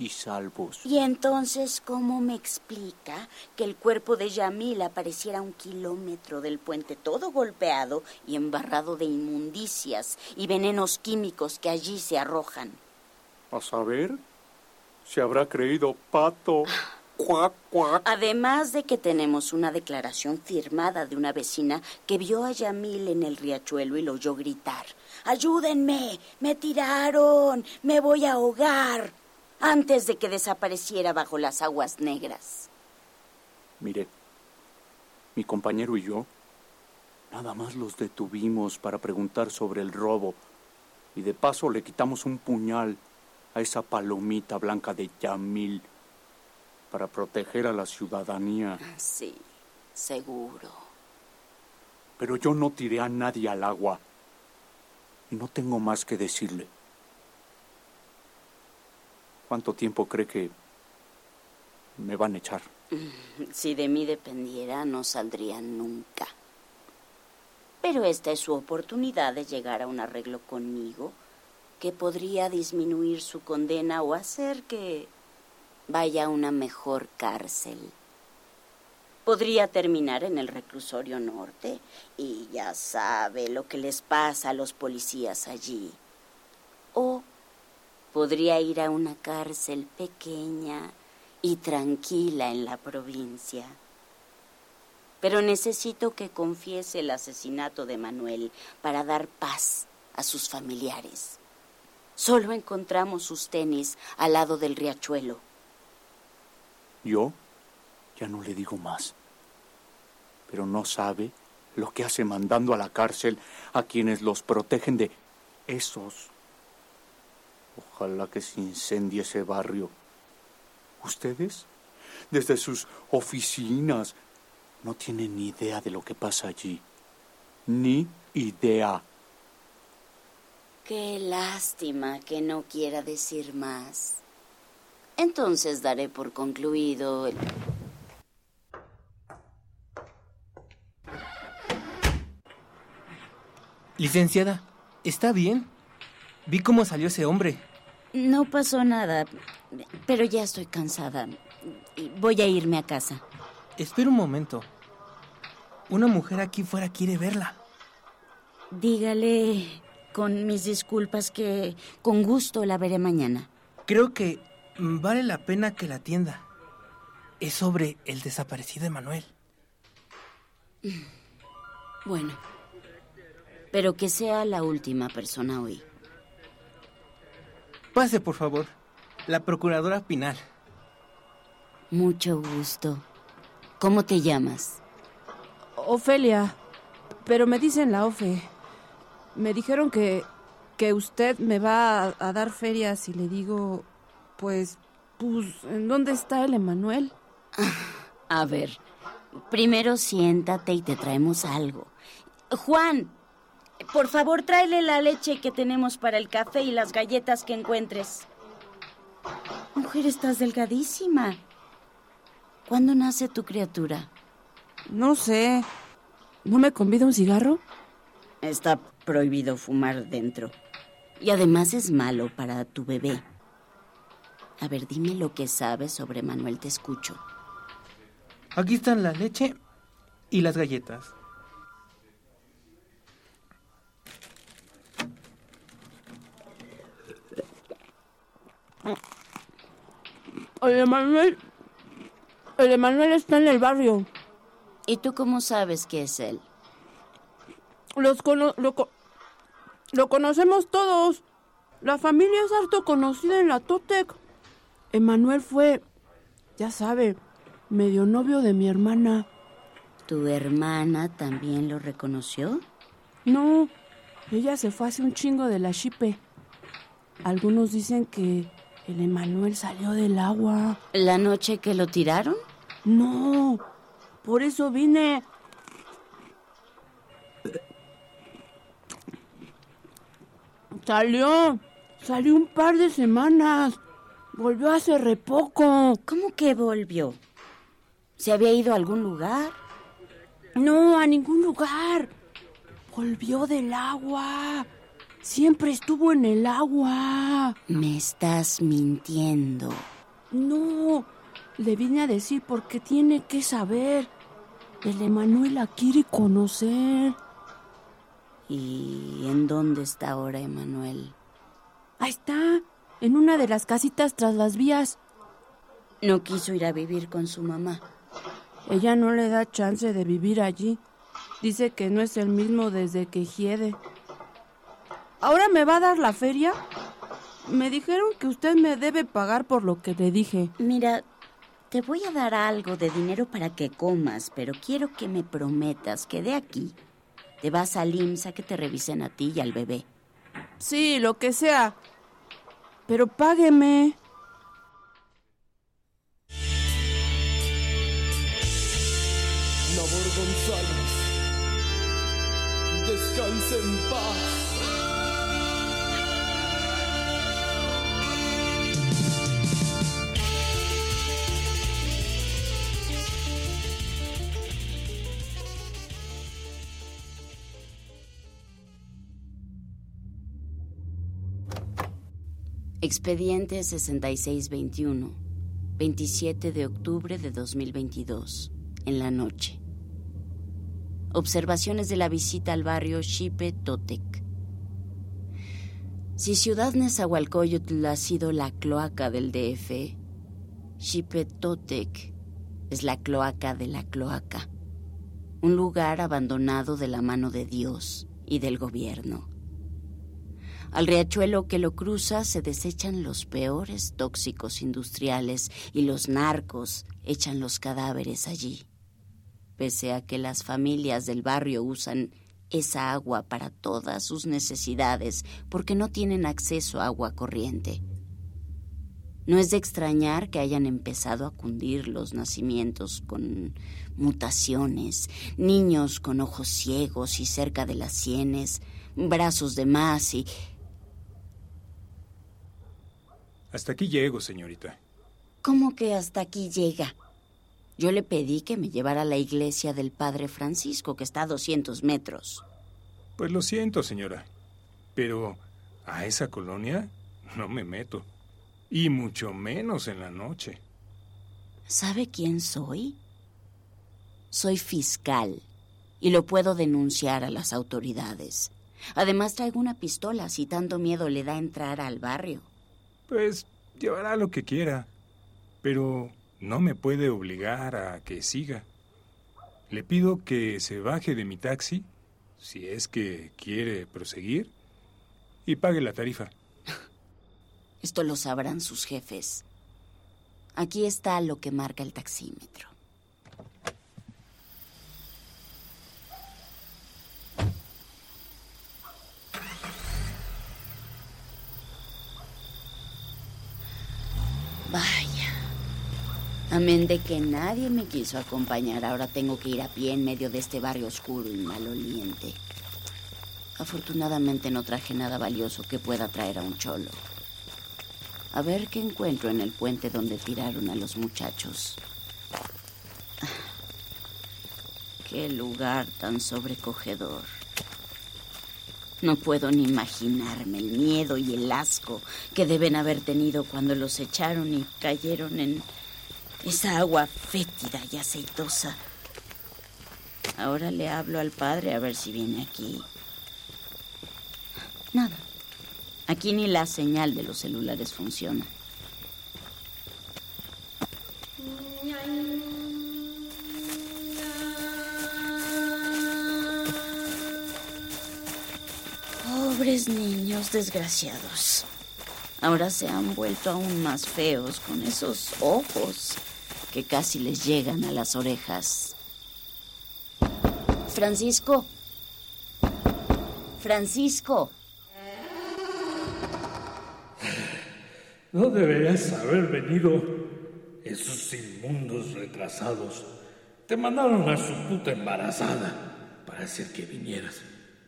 y salvos. Y entonces, ¿cómo me explica que el cuerpo de Yamil apareciera a un kilómetro del puente, todo golpeado y embarrado de inmundicias y venenos químicos que allí se arrojan? A saber, se habrá creído pato. Cuac, cuac. Además de que tenemos una declaración firmada de una vecina que vio a Yamil en el riachuelo y lo oyó gritar. ¡Ayúdenme! ¡Me tiraron! ¡Me voy a ahogar! Antes de que desapareciera bajo las aguas negras. Mire, mi compañero y yo nada más los detuvimos para preguntar sobre el robo y de paso le quitamos un puñal a esa palomita blanca de Yamil para proteger a la ciudadanía. Sí, seguro. Pero yo no tiré a nadie al agua y no tengo más que decirle. ¿Cuánto tiempo cree que me van a echar? Si de mí dependiera, no saldría nunca. Pero esta es su oportunidad de llegar a un arreglo conmigo que podría disminuir su condena o hacer que vaya a una mejor cárcel. Podría terminar en el reclusorio norte y ya sabe lo que les pasa a los policías allí. O podría ir a una cárcel pequeña y tranquila en la provincia. Pero necesito que confiese el asesinato de Manuel para dar paz a sus familiares. Solo encontramos sus tenis al lado del riachuelo. Yo ya no le digo más. Pero no sabe lo que hace mandando a la cárcel a quienes los protegen de esos Ojalá que se incendie ese barrio. Ustedes, desde sus oficinas, no tienen ni idea de lo que pasa allí. Ni idea. Qué lástima que no quiera decir más. Entonces daré por concluido el... Licenciada, ¿está bien? Vi cómo salió ese hombre. No pasó nada, pero ya estoy cansada. Voy a irme a casa. Espera un momento. Una mujer aquí fuera quiere verla. Dígale con mis disculpas que con gusto la veré mañana. Creo que vale la pena que la atienda. Es sobre el desaparecido Emanuel. Bueno, pero que sea la última persona hoy. Pase, por favor. La procuradora Pinal. Mucho gusto. ¿Cómo te llamas? Ofelia. Pero me dicen la Ofe. Me dijeron que, que usted me va a, a dar ferias y le digo, pues, pues, ¿en dónde está el Emanuel? A ver, primero siéntate y te traemos algo. Juan, por favor, tráele la leche que tenemos para el café y las galletas que encuentres. Mujer, estás delgadísima. ¿Cuándo nace tu criatura? No sé. ¿No me convida un cigarro? Está prohibido fumar dentro. Y además es malo para tu bebé. A ver, dime lo que sabes sobre Manuel, te escucho. Aquí están la leche y las galletas. El Emanuel. El Emanuel está en el barrio. ¿Y tú cómo sabes que es él? Los cono lo, co- lo conocemos todos. La familia es harto conocida en la Totec. Emanuel fue, ya sabe, medio novio de mi hermana. ¿Tu hermana también lo reconoció? No, ella se fue hace un chingo de la chipe. Algunos dicen que el Emanuel salió del agua. ¿La noche que lo tiraron? No, por eso vine. Salió, salió un par de semanas. Volvió hace re poco. ¿Cómo que volvió? ¿Se había ido a algún lugar? No, a ningún lugar. Volvió del agua. Siempre estuvo en el agua. Me estás mintiendo. No, le vine a decir porque tiene que saber. El Emanuel la quiere conocer. ¿Y en dónde está ahora Emanuel? Ahí está, en una de las casitas tras las vías. No quiso ir a vivir con su mamá. Ella no le da chance de vivir allí. Dice que no es el mismo desde que hiede. ¿Ahora me va a dar la feria? Me dijeron que usted me debe pagar por lo que le dije. Mira, te voy a dar algo de dinero para que comas, pero quiero que me prometas que de aquí te vas al IMSS a que te revisen a ti y al bebé. Sí, lo que sea. Pero págueme. Nabor González, descanse en paz. Expediente 6621, 27 de octubre de 2022, en la noche. Observaciones de la visita al barrio Xipe Totec. Si Ciudad Nezahualcóyotl ha sido la cloaca del DF, Xipe Totec es la cloaca de la cloaca, un lugar abandonado de la mano de Dios y del gobierno. Al riachuelo que lo cruza se desechan los peores tóxicos industriales y los narcos echan los cadáveres allí. Pese a que las familias del barrio usan esa agua para todas sus necesidades porque no tienen acceso a agua corriente. No es de extrañar que hayan empezado a cundir los nacimientos con mutaciones, niños con ojos ciegos y cerca de las sienes, brazos de más y Hasta aquí llego, señorita. ¿Cómo que hasta aquí llega? Yo le pedí que me llevara a la iglesia del Padre Francisco, que está a 200 metros. Pues lo siento, señora. Pero a esa colonia no me meto. Y mucho menos en la noche. ¿Sabe quién soy? Soy fiscal y lo puedo denunciar a las autoridades. Además traigo una pistola si tanto miedo le da entrar al barrio. Pues llevará lo que quiera. Pero no me puede obligar a que siga. Le pido que se baje de mi taxi, si es que quiere proseguir, y pague la tarifa. Esto lo sabrán sus jefes. Aquí está lo que marca el taxímetro. Vaya. Amén de que nadie me quiso acompañar, ahora tengo que ir a pie en medio de este barrio oscuro y maloliente. Afortunadamente no traje nada valioso que pueda traer a un cholo. A ver qué encuentro en el puente donde tiraron a los muchachos. Ah, Qué lugar tan sobrecogedor. No puedo ni imaginarme el miedo y el asco que deben haber tenido cuando los echaron y cayeron en esa agua fétida y aceitosa. Ahora le hablo al padre a ver si viene aquí. Nada. Aquí ni la señal de los celulares funciona. Pobres niños desgraciados. Ahora se han vuelto aún más feos con esos ojos que casi les llegan a las orejas. Francisco. Francisco. No deberías haber venido. Esos inmundos retrasados te mandaron a su puta embarazada para hacer que vinieras.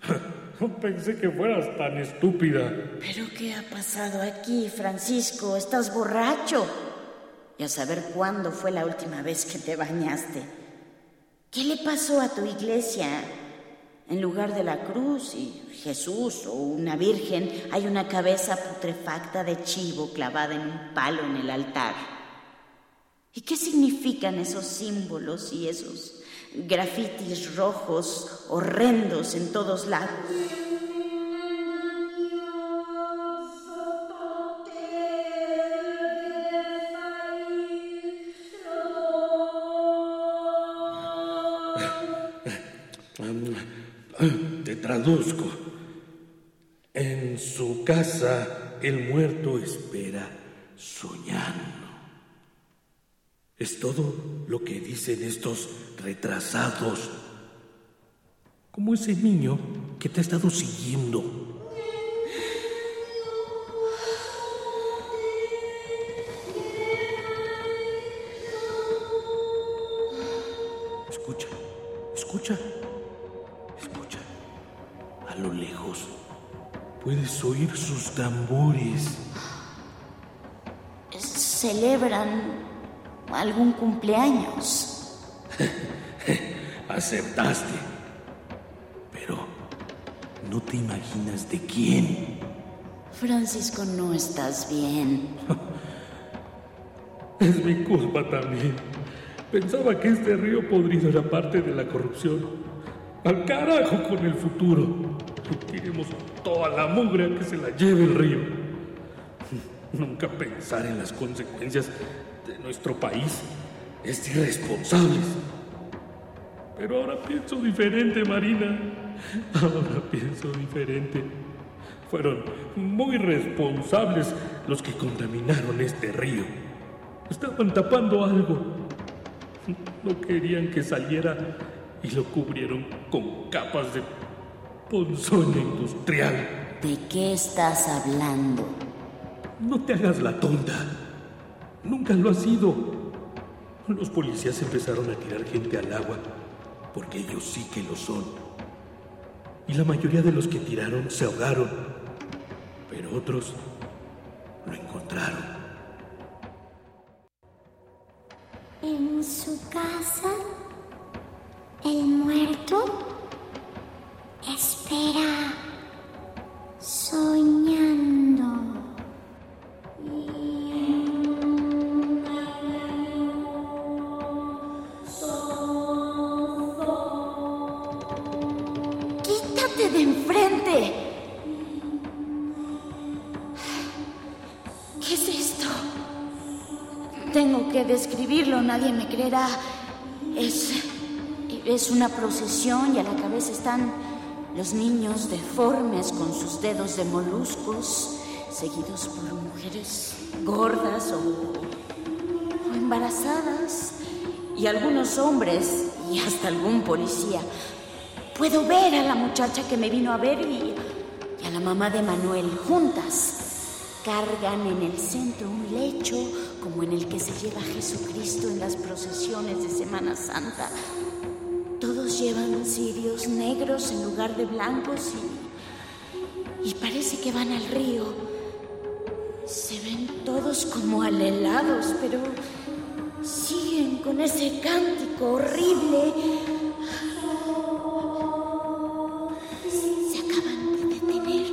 No pensé que fueras tan estúpida. ¿Pero qué ha pasado aquí, Francisco? ¿Estás borracho? Y a saber cuándo fue la última vez que te bañaste. ¿Qué le pasó a tu iglesia? En lugar de la cruz y Jesús o una virgen, hay una cabeza putrefacta de chivo clavada en un palo en el altar. ¿Y qué significan esos símbolos y esos grafitis rojos horrendos en todos lados? Traduzco. En su casa el muerto espera soñando. Es todo lo que dicen estos retrasados. Como ese niño que te ha estado siguiendo. Puedes oír sus tambores. Celebran algún cumpleaños. Aceptaste. Pero no te imaginas de quién. Francisco, no estás bien. Es mi culpa también. Pensaba que este río podrido era parte de la corrupción. Al carajo con el futuro. Tiremos toda la mugre a que se la lleve el río. Nunca pensar en las consecuencias de nuestro país es irresponsable. Pero ahora pienso diferente, Marina. Ahora pienso diferente. Fueron muy responsables los que contaminaron este río. Estaban tapando algo. No querían que saliera y lo cubrieron con capas de ponzoña industrial. ¿De qué estás hablando? No te hagas la tonta. Nunca lo ha sido. Los policías empezaron a tirar gente al agua, porque ellos sí que lo son. Y la mayoría de los que tiraron se ahogaron, pero otros lo encontraron. En su casa, el muerto espera soñando. ¡Quítate de enfrente! ¿Qué es esto? Tengo que describirlo, nadie me creerá. Es. es una procesión y a la cabeza están los niños deformes con sus dedos de moluscos, seguidos por mujeres gordas o, embarazadas, y algunos hombres y hasta algún policía. Puedo ver a la muchacha que me vino a ver y, y a la mamá de Manuel juntas. Cargan en el centro un lecho como en el que se lleva Jesucristo en las procesiones de Semana Santa. Todos llevan cirios negros en lugar de blancos y, y parece que van al río. Se ven todos como alelados, pero siguen con ese cántico horrible. Se acaban de detener.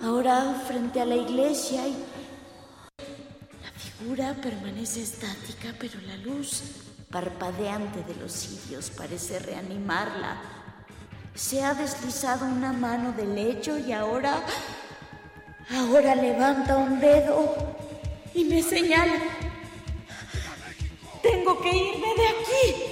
Ahora frente a la iglesia la figura permanece estática, pero la luz parpadeante de los cirios parece reanimarla. Se ha deslizado una mano del lecho y ahora... Ahora levanta un dedo y me señala. Tengo que irme de aquí.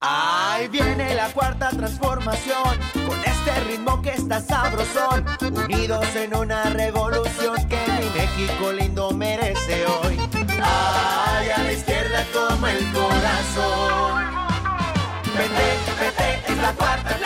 Ahí viene la cuarta transformación, con este ritmo que está sabrosón, unidos en una revolución que mi México lindo merece hoy. Ay, a la izquierda como el corazón. Vete, vete, es la cuarta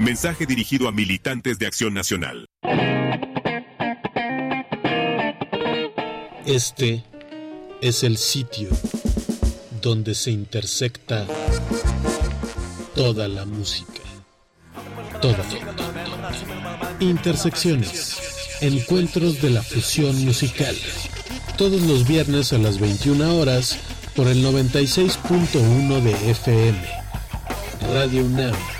Mensaje dirigido a militantes de Acción Nacional. Este es el sitio donde se intersecta toda la música. Toda. Intersecciones. Encuentros de la fusión musical. Todos los viernes a las 21 horas por el 96.1 de FM. Radio UNAM.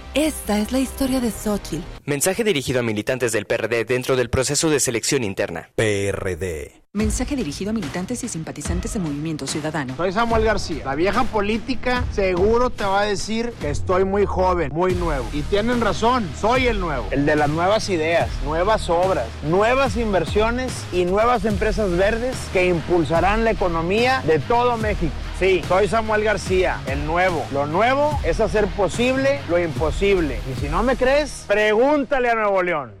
Esta es la historia de Xochitl. Mensaje dirigido a militantes del PRD dentro del proceso de selección interna. PRD. Mensaje dirigido a militantes y simpatizantes del Movimiento Ciudadano. Soy Samuel García. La vieja política seguro te va a decir que estoy muy joven, muy nuevo. Y tienen razón, soy el nuevo. El de las nuevas ideas, nuevas obras, nuevas inversiones y nuevas empresas verdes que impulsarán la economía de todo México. Sí, soy Samuel García, el nuevo. Lo nuevo es hacer posible lo imposible. Y si no me crees, pregúntale a Nuevo León.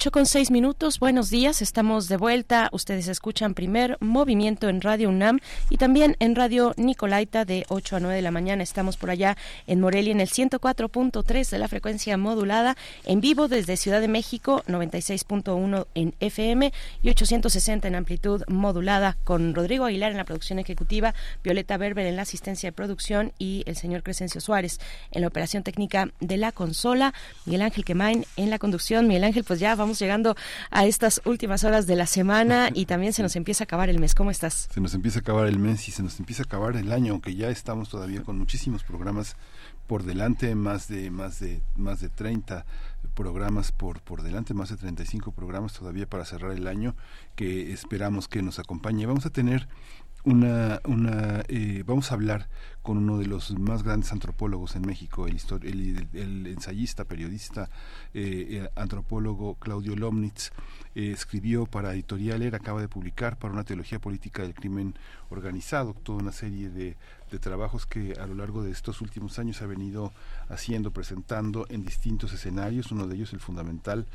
8 con 6 minutos, buenos días, estamos de vuelta. Ustedes escuchan primer movimiento en Radio UNAM y también en Radio Nicolaita de 8 a 9 de la mañana. Estamos por allá en Morelia en el 104.3 de la frecuencia modulada, en vivo desde Ciudad de México, 96.1 en FM y 860 en amplitud modulada, con Rodrigo Aguilar en la producción ejecutiva, Violeta Berber en la asistencia de producción y el señor Crescencio Suárez en la operación técnica de la consola, Miguel Ángel Quemain en la conducción. Miguel Ángel, pues ya vamos llegando a estas últimas horas de la semana y también se nos empieza a acabar el mes. ¿Cómo estás? Se nos empieza a acabar el mes y se nos empieza a acabar el año, aunque ya estamos todavía con muchísimos programas por delante, más de más de más de 30 programas por por delante, más de 35 programas todavía para cerrar el año que esperamos que nos acompañe. Vamos a tener una, una eh, vamos a hablar con uno de los más grandes antropólogos en México, el, el, el ensayista, periodista, eh, eh, antropólogo Claudio Lomnitz, escribió para Editorial Era, acaba de publicar para una teología política del crimen organizado, toda una serie de, de trabajos que a lo largo de estos últimos años ha venido haciendo, presentando en distintos escenarios, uno de ellos el fundamental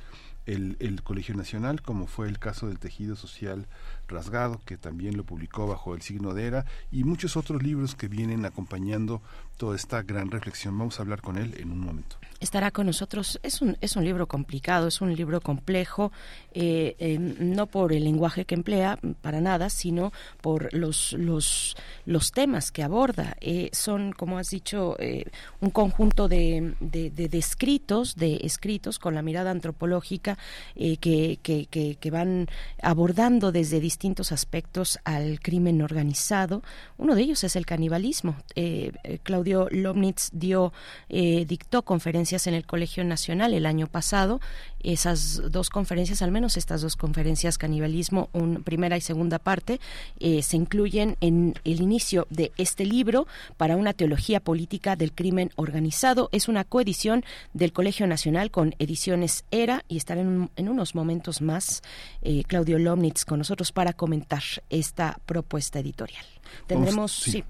el, el, Colegio Nacional, como fue el caso del tejido social rasgado, que también lo publicó bajo el signo de era, y muchos otros libros que vienen acompañando toda esta gran reflexión. Vamos a hablar con él en un momento. Estará con nosotros. Es un, es un libro complicado, es un libro complejo, eh, eh, no por el lenguaje que emplea, para nada, sino por los, los, los temas que aborda. Eh, son, como has dicho, un conjunto de, de, escritos, de escritos con la mirada antropológica que, que, que, van abordando desde distintos aspectos al crimen organizado. Uno de ellos es el canibalismo. Claudio Lomnitz dio, dictó conferencias en el Colegio Nacional el año pasado. Esas dos conferencias, al menos estas dos conferencias, canibalismo, un, primera y segunda parte, eh, se incluyen en el inicio de este libro para una teología política del crimen organizado. Es una coedición del Colegio Nacional con ediciones ERA y estará en, unos momentos más eh, Claudio Lomnitz con nosotros para comentar esta propuesta editorial. Tendremos, sí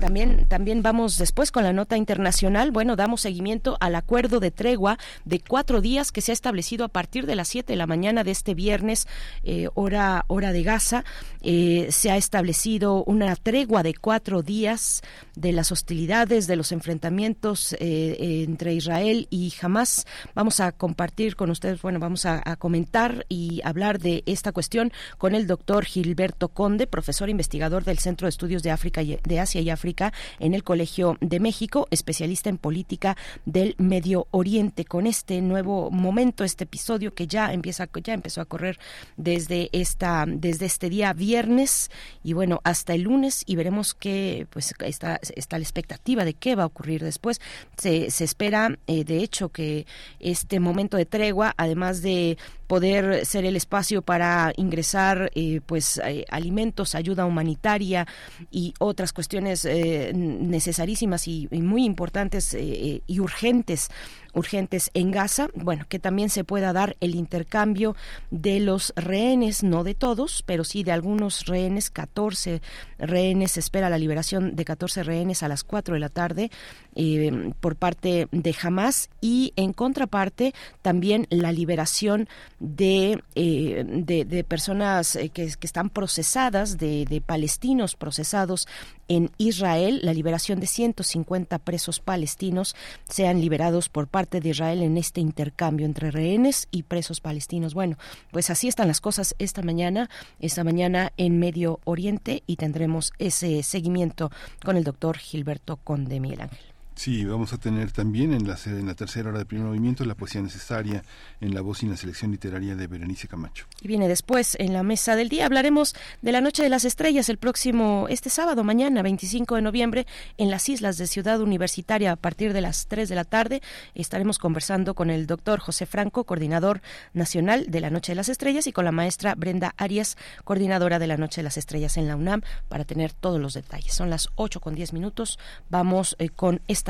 también, también vamos después con la nota internacional. Bueno, damos seguimiento al acuerdo de tregua de cuatro días que se ha establecido a partir de las siete de la mañana de este viernes, eh, hora, hora de Gaza. Eh, se ha establecido una tregua de cuatro días de las hostilidades, de los enfrentamientos eh, entre Israel y Hamas. Vamos a compartir con ustedes, bueno, vamos a, a comentar y hablar de esta cuestión con el doctor Gilberto Conde, profesor investigador del Centro de Estudios de África y de Asia y África en el Colegio de México, especialista en política del Medio Oriente. Con este nuevo momento, este episodio que ya empieza, ya empezó a correr desde esta, desde este día viernes y bueno, hasta el lunes y veremos qué, pues está, está la expectativa de qué va a ocurrir después. Se, se espera, eh, de hecho, que este momento de tregua, además de poder ser el espacio para ingresar eh, pues eh, alimentos, ayuda humanitaria y otras cuestiones eh, necesarísimas y, muy importantes y urgentes urgentes en Gaza, bueno, que también se pueda dar el intercambio de los rehenes, no de todos, pero sí de algunos rehenes, 14 rehenes, se espera la liberación de 14 rehenes a las 4 de la tarde eh, por parte de Hamas y en contraparte también la liberación de, eh, de, personas eh, que, están procesadas, de palestinos procesados en Israel, la liberación de 150 presos palestinos sean liberados por parte de Israel en este intercambio entre rehenes y presos palestinos. Bueno, pues así están las cosas esta mañana, esta mañana en Medio Oriente y tendremos ese seguimiento con el doctor Gilberto Conde Miguel Ángel. Sí, vamos a tener también en la, en la tercera hora de primer movimiento la poesía necesaria en la voz y la selección literaria de Berenice Camacho. Y viene después en la mesa del día. Hablaremos de la Noche de las Estrellas el próximo, este sábado, mañana, 25 de noviembre, en las islas de Ciudad Universitaria a partir de las 3 de la tarde. Estaremos conversando con el doctor José Franco, coordinador nacional de la Noche de las Estrellas, y con la maestra Brenda Arias, coordinadora de la Noche de las Estrellas en la UNAM, para tener todos los detalles. Son las 8 con 10 minutos. Vamos eh, con esta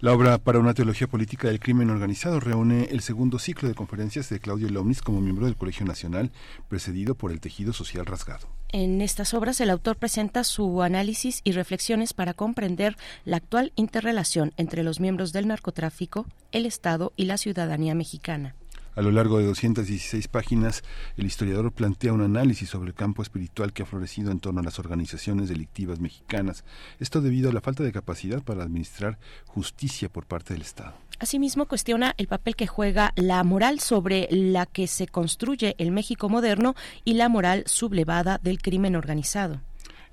La obra para una teología política del crimen organizado reúne el segundo ciclo de conferencias de Claudio Lomnis como miembro del Colegio Nacional, precedido por el tejido social rasgado. En estas obras el autor presenta su análisis y reflexiones para comprender la actual interrelación entre los miembros del narcotráfico, el Estado y la ciudadanía mexicana. A lo largo de 216 páginas, el historiador plantea un análisis sobre el campo espiritual que ha florecido en torno a las organizaciones delictivas mexicanas, esto debido a la falta de capacidad para administrar justicia por parte del Estado. Asimismo, cuestiona el papel que juega la moral sobre la que se construye el México moderno y la moral sublevada del crimen organizado.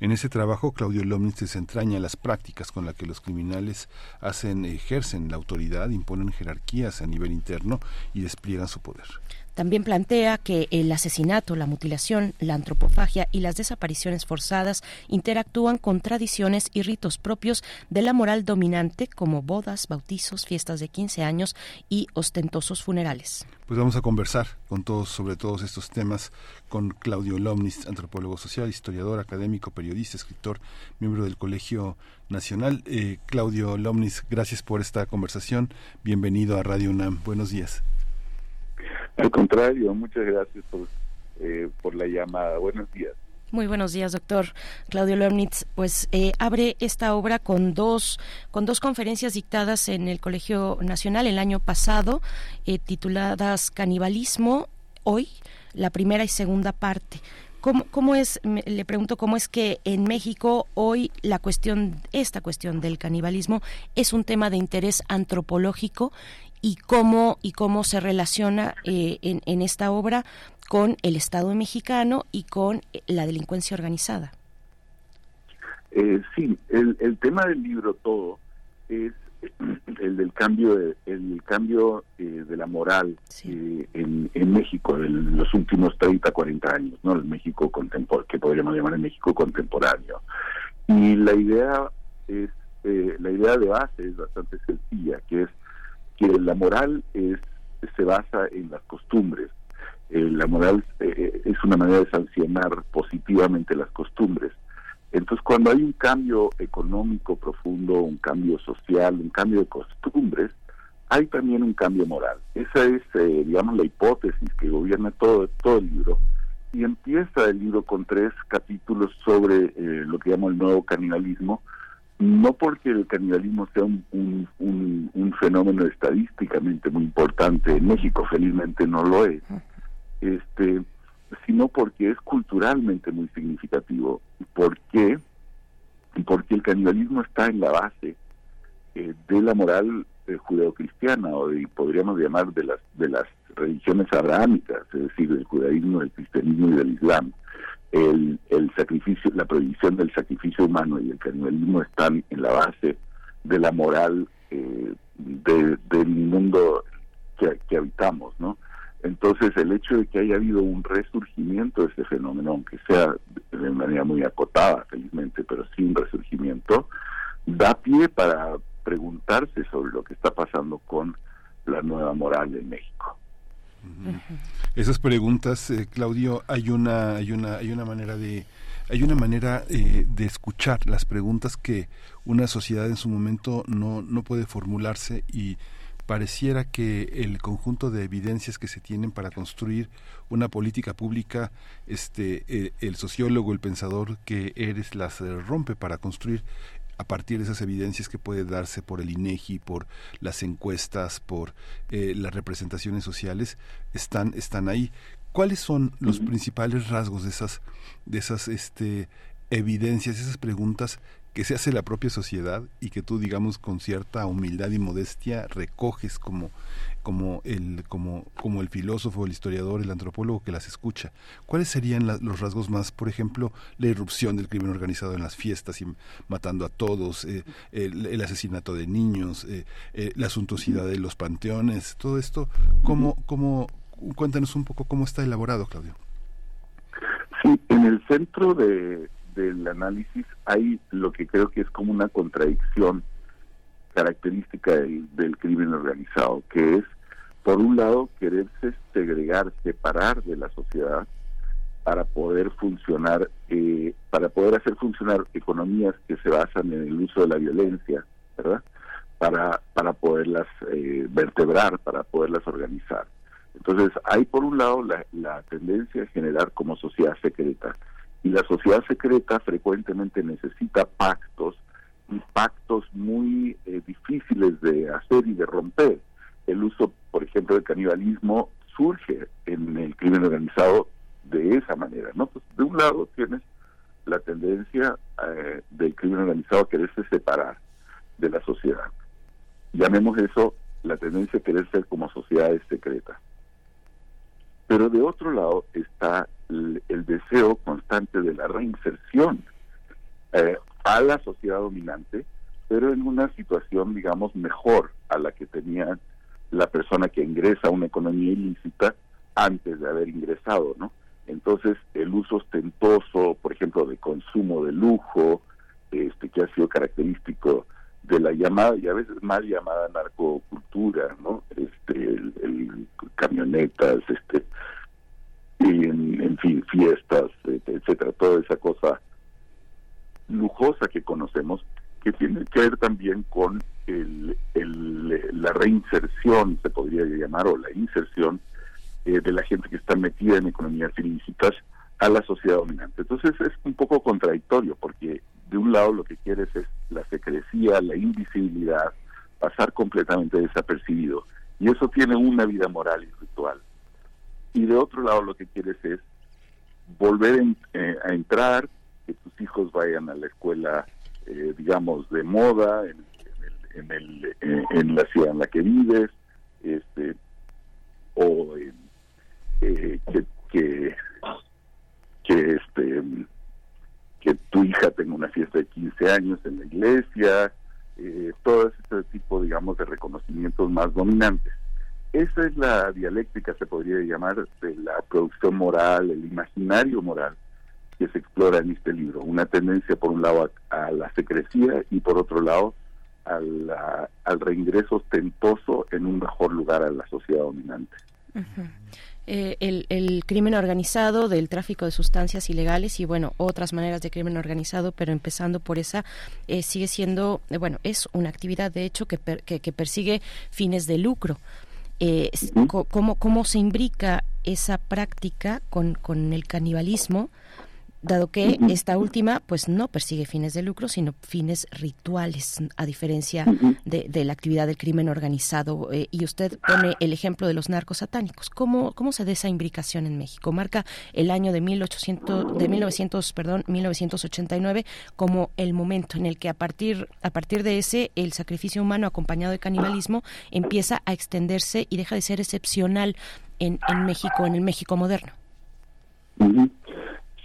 En ese trabajo, Claudio Lomnitz desentraña las prácticas con las que los criminales hacen, ejercen la autoridad, imponen jerarquías a nivel interno y despliegan su poder. También plantea que el asesinato, la mutilación, la antropofagia y las desapariciones forzadas interactúan con tradiciones y ritos propios de la moral dominante como bodas, bautizos, fiestas de 15 años y ostentosos funerales. Pues vamos a conversar con todos sobre todos estos temas con Claudio Lomnis, antropólogo social, historiador, académico, periodista, escritor, miembro del Colegio Nacional. Eh, Claudio Lomnis, gracias por esta conversación. Bienvenido a Radio UNAM. Buenos días. Al contrario, muchas gracias por, eh, por la llamada. Buenos días. Muy buenos días, doctor Claudio Lomnitz. Pues eh, abre esta obra con dos, con dos conferencias dictadas en el Colegio Nacional el año pasado, eh, tituladas Canibalismo, hoy, la primera y segunda parte. ¿Cómo, ¿Cómo, es, le pregunto, cómo es que en México hoy la cuestión, esta cuestión del canibalismo es un tema de interés antropológico y cómo, y cómo se relaciona eh, en, en esta obra con el Estado mexicano y con la delincuencia organizada. Eh, sí, el, el tema del libro todo es el del cambio de, el cambio eh, de la moral eh, en, en, México en los últimos 30, 40 años, ¿no? El México contemporáneo, que podríamos llamar el México contemporáneo. Y la idea es, eh, la idea de base es bastante sencilla, que es que la moral es se basa en las costumbres. la moral es una manera de sancionar positivamente las costumbres. Entonces, cuando hay un cambio económico profundo, un cambio social, un cambio de costumbres, hay también un cambio moral. Esa es, eh, digamos, la hipótesis que gobierna todo, todo el libro. Y empieza el libro con tres capítulos sobre eh, lo que llamo el nuevo canibalismo, no porque el canibalismo sea un, un, un, un, fenómeno estadísticamente muy importante en México, felizmente no lo es, este, sino porque es culturalmente muy significativo. ¿Por qué? Porque el canibalismo está en la base eh, de la moral eh, judeocristiana, o de, podríamos llamar de las, de las religiones abrahámicas, es decir, del judaísmo, del cristianismo y del islam. El, el sacrificio, la prohibición del sacrificio humano y el canibalismo están en la base de la moral eh, de, del mundo que, que habitamos, ¿no? Entonces, el hecho de que haya habido un resurgimiento de este fenómeno, aunque sea de manera muy acotada, felizmente, pero sí un resurgimiento, da pie para preguntarse sobre lo que está pasando con la nueva moral en México. Esas preguntas, eh, Claudio, hay una, hay una, hay una manera de, hay una manera eh, de escuchar las preguntas que una sociedad en su momento no, no puede formularse y pareciera que el conjunto de evidencias que se tienen para construir una política pública, este, eh, el sociólogo, el pensador que eres, las eh, rompe para construir a partir de esas evidencias que puede darse por el INEGI, por las encuestas, por eh, las representaciones sociales, están, están ahí. ¿Cuáles son los principales rasgos de esas, de esas este, evidencias, esas preguntas que se hace la propia sociedad y que tú digamos con cierta humildad y modestia recoges como como el como como el filósofo el historiador el antropólogo que las escucha. Cuáles serían los rasgos más por ejemplo la irrupción del crimen organizado en las fiestas y matando a todos eh, el, asesinato de niños eh, eh, la suntuosidad de los panteones todo esto cómo cómo cuéntanos un poco cómo está elaborado Claudio sí en el centro de del análisis hay lo que creo que es como una contradicción característica del, crimen organizado, que es, por un lado, quererse segregar, separar de la sociedad para poder funcionar, eh, para poder hacer funcionar economías que se basan en el uso de la violencia, ¿verdad? Para, para poderlas eh, vertebrar, para poderlas organizar. Entonces, hay por un lado la, la tendencia a generar como sociedad secreta, y la sociedad secreta frecuentemente necesita pactos, y pactos muy eh, difíciles de hacer y de romper. El uso, por ejemplo, del canibalismo surge en el crimen organizado de esa manera, ¿no? Pues de un lado tienes la tendencia eh, del crimen organizado a quererse separar de la sociedad. Llamemos eso la tendencia a querer ser como sociedades secretas. Pero de otro lado está el, deseo constante de la reinserción eh, a la sociedad dominante, pero en una situación, digamos, mejor a la que tenía la persona que ingresa a una economía ilícita antes de haber ingresado, ¿no? Entonces, el uso ostentoso, por ejemplo, de consumo de lujo, este que ha sido característico de la llamada y a veces mal llamada narcocultura, ¿no? Este, el, camionetas, este, y en, fin, fiestas, etcétera, toda esa cosa lujosa que conocemos, que tiene que ver también con el, la reinserción, se podría llamar, o la inserción eh, de la gente que está metida en economías ilícitas a la sociedad dominante. Entonces es un poco contradictorio porque de un lado lo que quieres es la secrecía, la invisibilidad, pasar completamente desapercibido. Y eso tiene una vida moral y ritual. Y de otro lado lo que quieres es volver eh, a entrar, que tus hijos vayan a la escuela, eh, digamos, de moda, en, en, el, en, la ciudad en la que vives, este, o eh, que, que, que, este que tu hija tenga una fiesta de 15 años en la iglesia, eh, todo ese tipo, digamos, de reconocimientos más dominantes. Esa es la dialéctica, se podría llamar, de la producción moral, el imaginario moral que se explora en este libro. Una tendencia, por un lado, a, la secrecía y, por otro lado, al reingreso ostentoso en un mejor lugar a la sociedad dominante. Eh, el, crimen organizado del tráfico de sustancias ilegales y bueno otras maneras de crimen organizado pero empezando por esa eh, sigue siendo eh, bueno es una actividad de hecho que, que, persigue fines de lucro cómo, cómo se imbrica esa práctica con, con el canibalismo dado que esta última pues no persigue fines de lucro, sino fines rituales, a diferencia de, la actividad del crimen organizado. Eh, y usted pone el ejemplo de los narcos satánicos. ¿Cómo, ¿Cómo se da esa imbricación en México? Marca el año de, 1800, de 1900, perdón, 1989 como el momento en el que a partir, a partir de ese el sacrificio humano acompañado de canibalismo empieza a extenderse y deja de ser excepcional en, en México, en el México moderno.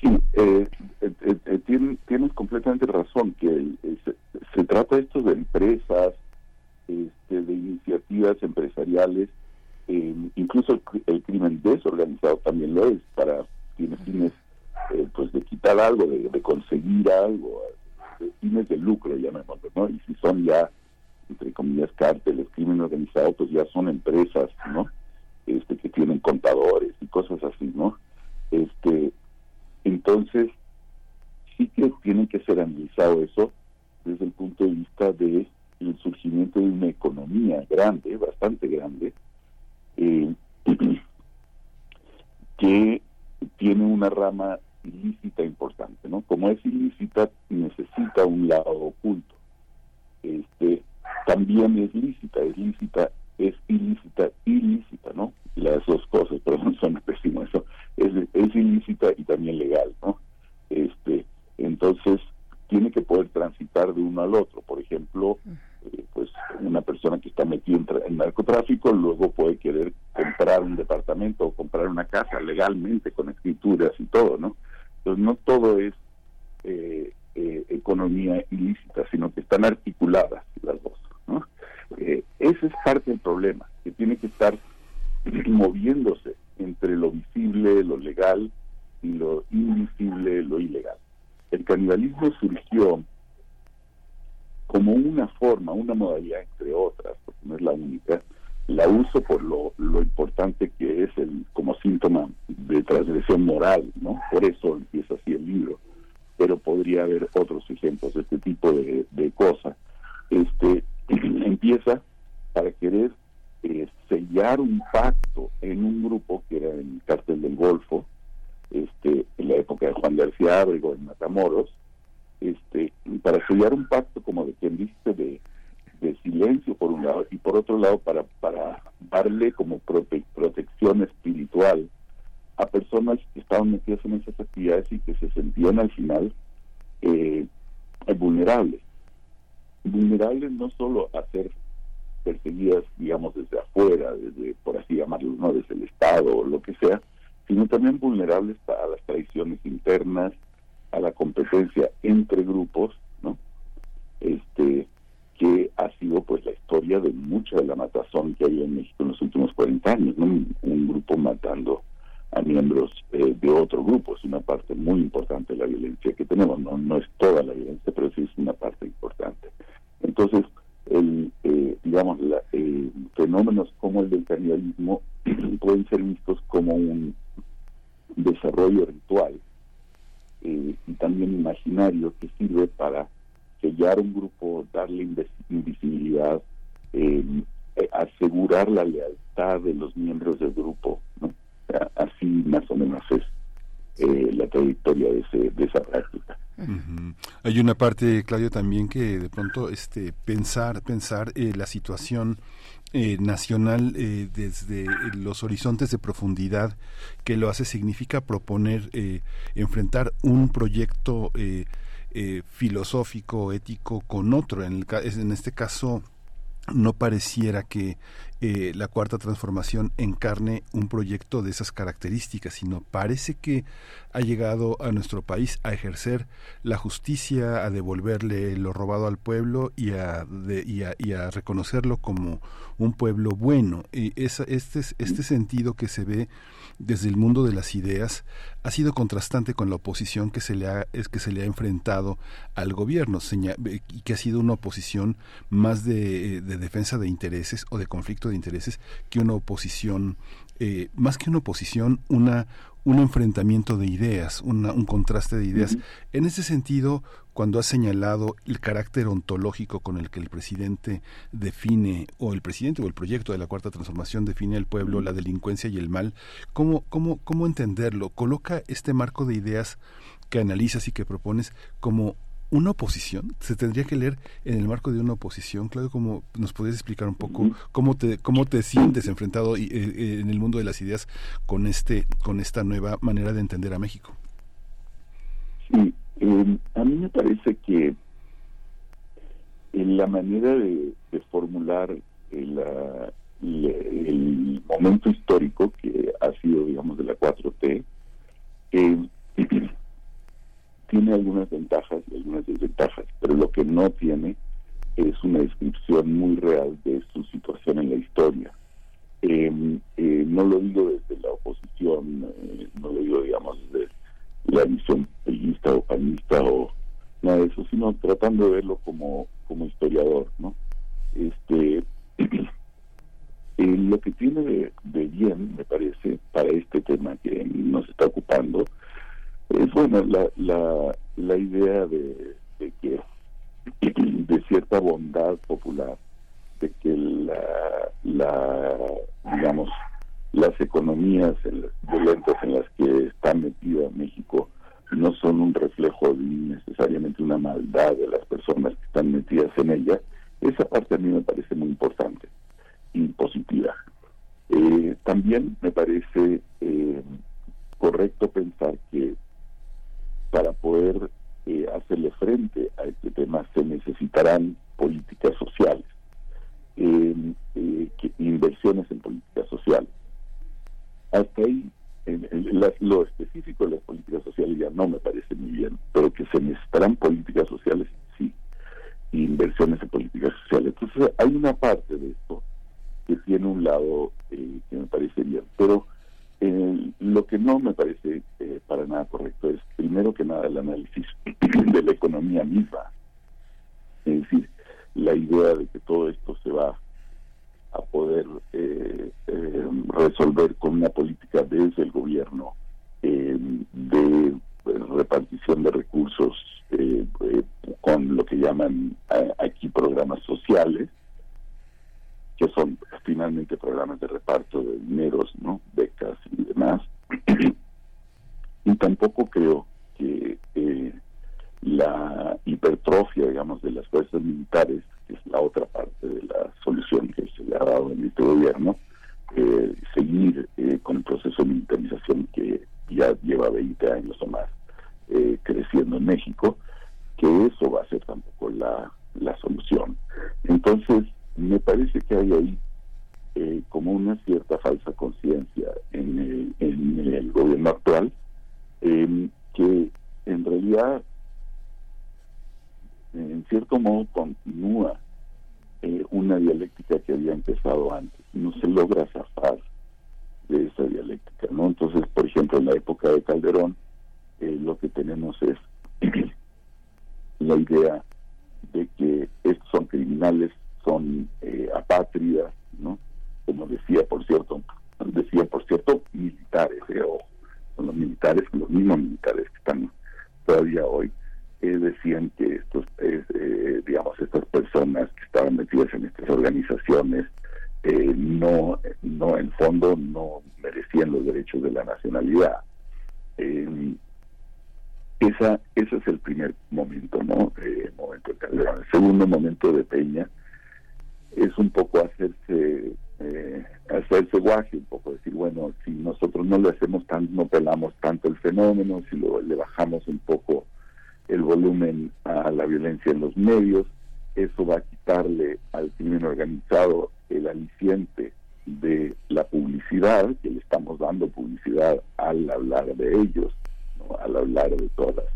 Sí, eh, eh, eh, tienes, completamente razón, que se, trata esto de empresas, este, de iniciativas empresariales, incluso el, crimen desorganizado también lo es, para quienes fines pues de quitar algo, de, conseguir algo, de fines de lucro, llamémoslo, ¿no? Y si son ya, entre comillas, cárteles, crimen organizado, pues ya son empresas, ¿no? Este, que tienen contadores y cosas así, ¿no? Este, entonces, sí que tiene que ser analizado eso desde el punto de vista de surgimiento de una economía grande, bastante grande, eh, que tiene una rama ilícita importante, ¿no? Como es ilícita, necesita un lado oculto. Este, también es lícita, es lícita, es ilícita, ilícita, ¿no? Las dos cosas, perdón, son pésimo eso es, ilícita y también legal, ¿no? Este, entonces tiene que poder transitar de uno al otro. Por ejemplo, eh, pues una persona que está metida en, narcotráfico luego puede querer comprar un departamento o comprar una casa legalmente con escrituras y todo, ¿no? Entonces no todo es eh, eh, economía ilícita, sino que están articuladas las dos, ¿no? Ese es parte del problema, que tiene que estar moviéndose entre lo visible, lo legal y lo invisible, lo ilegal. El canibalismo surgió como una forma, una modalidad entre otras, porque no es la única, la uso por lo, lo importante que es el como síntoma de transgresión moral, ¿no? Por eso empieza así el libro. Pero podría haber otros ejemplos de este tipo de, de cosas. Este empieza para querer eh, sellar un pacto en un grupo que era el cártel del Golfo, este, en la época de Juan García Ábrego en Matamoros, este, para sellar un pacto como de quien dice de de silencio por un lado y por otro lado para, para darle como protección espiritual a personas que estaban metidas en esas actividades y que se sentían al final eh, vulnerables. Vulnerables no solo a ser perseguidas, digamos, desde afuera, desde, por así llamarlo, ¿no? desde el Estado o lo que sea, sino también vulnerables a las traiciones internas, a la competencia entre grupos, ¿no? Este, que ha sido pues la historia de mucha de la matazón que hay en México en los últimos 40 años, un, grupo matando a miembros eh, de otro grupo, es una parte muy importante de la violencia que tenemos, no, no es toda la violencia, pero sí es una parte importante. Entonces, el, eh, digamos, la, eh, fenómenos como el del canibalismo pueden ser vistos como un desarrollo ritual y también imaginario que sirve para sellar un grupo, darle invisibilidad, eh, asegurar la lealtad de los miembros del grupo. ¿no? Así más o menos es eh, la trayectoria de, ese, de esa práctica. Hay una parte, Claudio, también que de pronto este pensar pensar eh, la situación eh, nacional eh, desde los horizontes de profundidad que lo hace significa proponer enfrentar un proyecto eh, filosófico, ético con otro. En, el, en este caso, no pareciera que eh, la cuarta transformación encarne un proyecto de esas características, sino parece que ha llegado a nuestro país a ejercer la justicia, a devolverle lo robado al pueblo y a, y a, reconocerlo como un pueblo bueno. Y esa, este, este sentido que se ve desde el mundo de las ideas ha sido contrastante con la oposición que se le ha, es que se le ha enfrentado al gobierno y que ha sido una oposición más de, de defensa de intereses o de conflicto de intereses que una oposición, eh, más que una oposición, una, un enfrentamiento de ideas, un contraste de ideas. En ese sentido, cuando ha señalado el carácter ontológico con el que el presidente define, o el presidente o el proyecto de la Cuarta Transformación define al pueblo, la delincuencia y el mal, ¿cómo, cómo, cómo entenderlo? Coloca este marco de ideas que analizas y que propones como una oposición se tendría que leer en el marco de una oposición Claudio cómo nos podrías explicar un poco cómo te cómo te sientes enfrentado eh, eh, en el mundo de las ideas con este con esta nueva manera de entender a México sí em, a mí me parece que en la manera de, formular el, el, momento histórico que ha sido digamos de la 4T eh, tiene algunas ventajas y algunas desventajas, pero lo que no tiene es una descripción muy real de su situación en la historia. Em, eh, no lo digo desde la oposición, eh, no lo digo, digamos, desde la visión periodista o panista o nada de eso, sino tratando de verlo como, como historiador, ¿no? Este, eh, lo que tiene de bien, me parece, para este tema que nos está ocupando, es bueno la, la, la idea de, que de cierta bondad popular de que la, la digamos las economías violentas en las que está metida México no son un reflejo necesariamente una maldad de las personas que están metidas en ella. Esa parte a mí me parece muy importante y positiva. Eh, también me parece eh, correcto pensar que para poder eh, hacerle frente a este tema se necesitarán políticas sociales, eh, inversiones en políticas sociales. Hasta ahí, en, lo específico de las políticas sociales ya no me parece muy bien, pero que se necesitarán políticas sociales, sí, inversiones en políticas sociales. Entonces, hay una parte de esto que tiene un lado eh, que me parece bien, pero eh, lo que no me parece eh, para nada correcto es, primero que nada, el análisis de la economía misma. Es decir, la idea de que todo esto se va a poder eh, eh, resolver con una política desde el gobierno eh, de repartición de recursos con lo que llaman aquí programas sociales, que son finalmente programas de reparto de dineros, ¿no? becas y demás. y tampoco creo que la hipertrofia, digamos, de las fuerzas militares, que es la otra parte de la solución que se le ha dado en este gobierno, eh, seguir eh, con el proceso de militarización que ya lleva 20 años o más eh, creciendo en México, que eso va a ser tampoco la, la solución. Entonces, me parece que hay ahí como una cierta falsa conciencia en en el gobierno actual, que en realidad en cierto modo continúa eh, una dialéctica que había empezado antes. No se logra zafar de esa dialéctica, ¿no? Entonces, por ejemplo, en la época de Calderón, eh, lo que tenemos es la idea de que estos son criminales, son eh, apátridas, ¿no? Como decía, por cierto, decía, por cierto, militares, son los militares, los mismos militares que están todavía hoy, eh, decían que estos, eh, digamos, estas personas que estaban metidas en estas organizaciones eh, no, no, en fondo, no merecían los derechos de la nacionalidad. esa, ese es el primer momento, ¿no? momento de El segundo momento de Peña es un poco hacerse hacerse guaje, un poco decir, bueno, si nosotros no le hacemos tanto, no pelamos tanto el fenómeno, si lo, le bajamos un poco el volumen a la violencia en los medios, eso va a quitarle al crimen organizado el aliciente de la publicidad, que le estamos dando publicidad al hablar de ellos, al hablar de todas las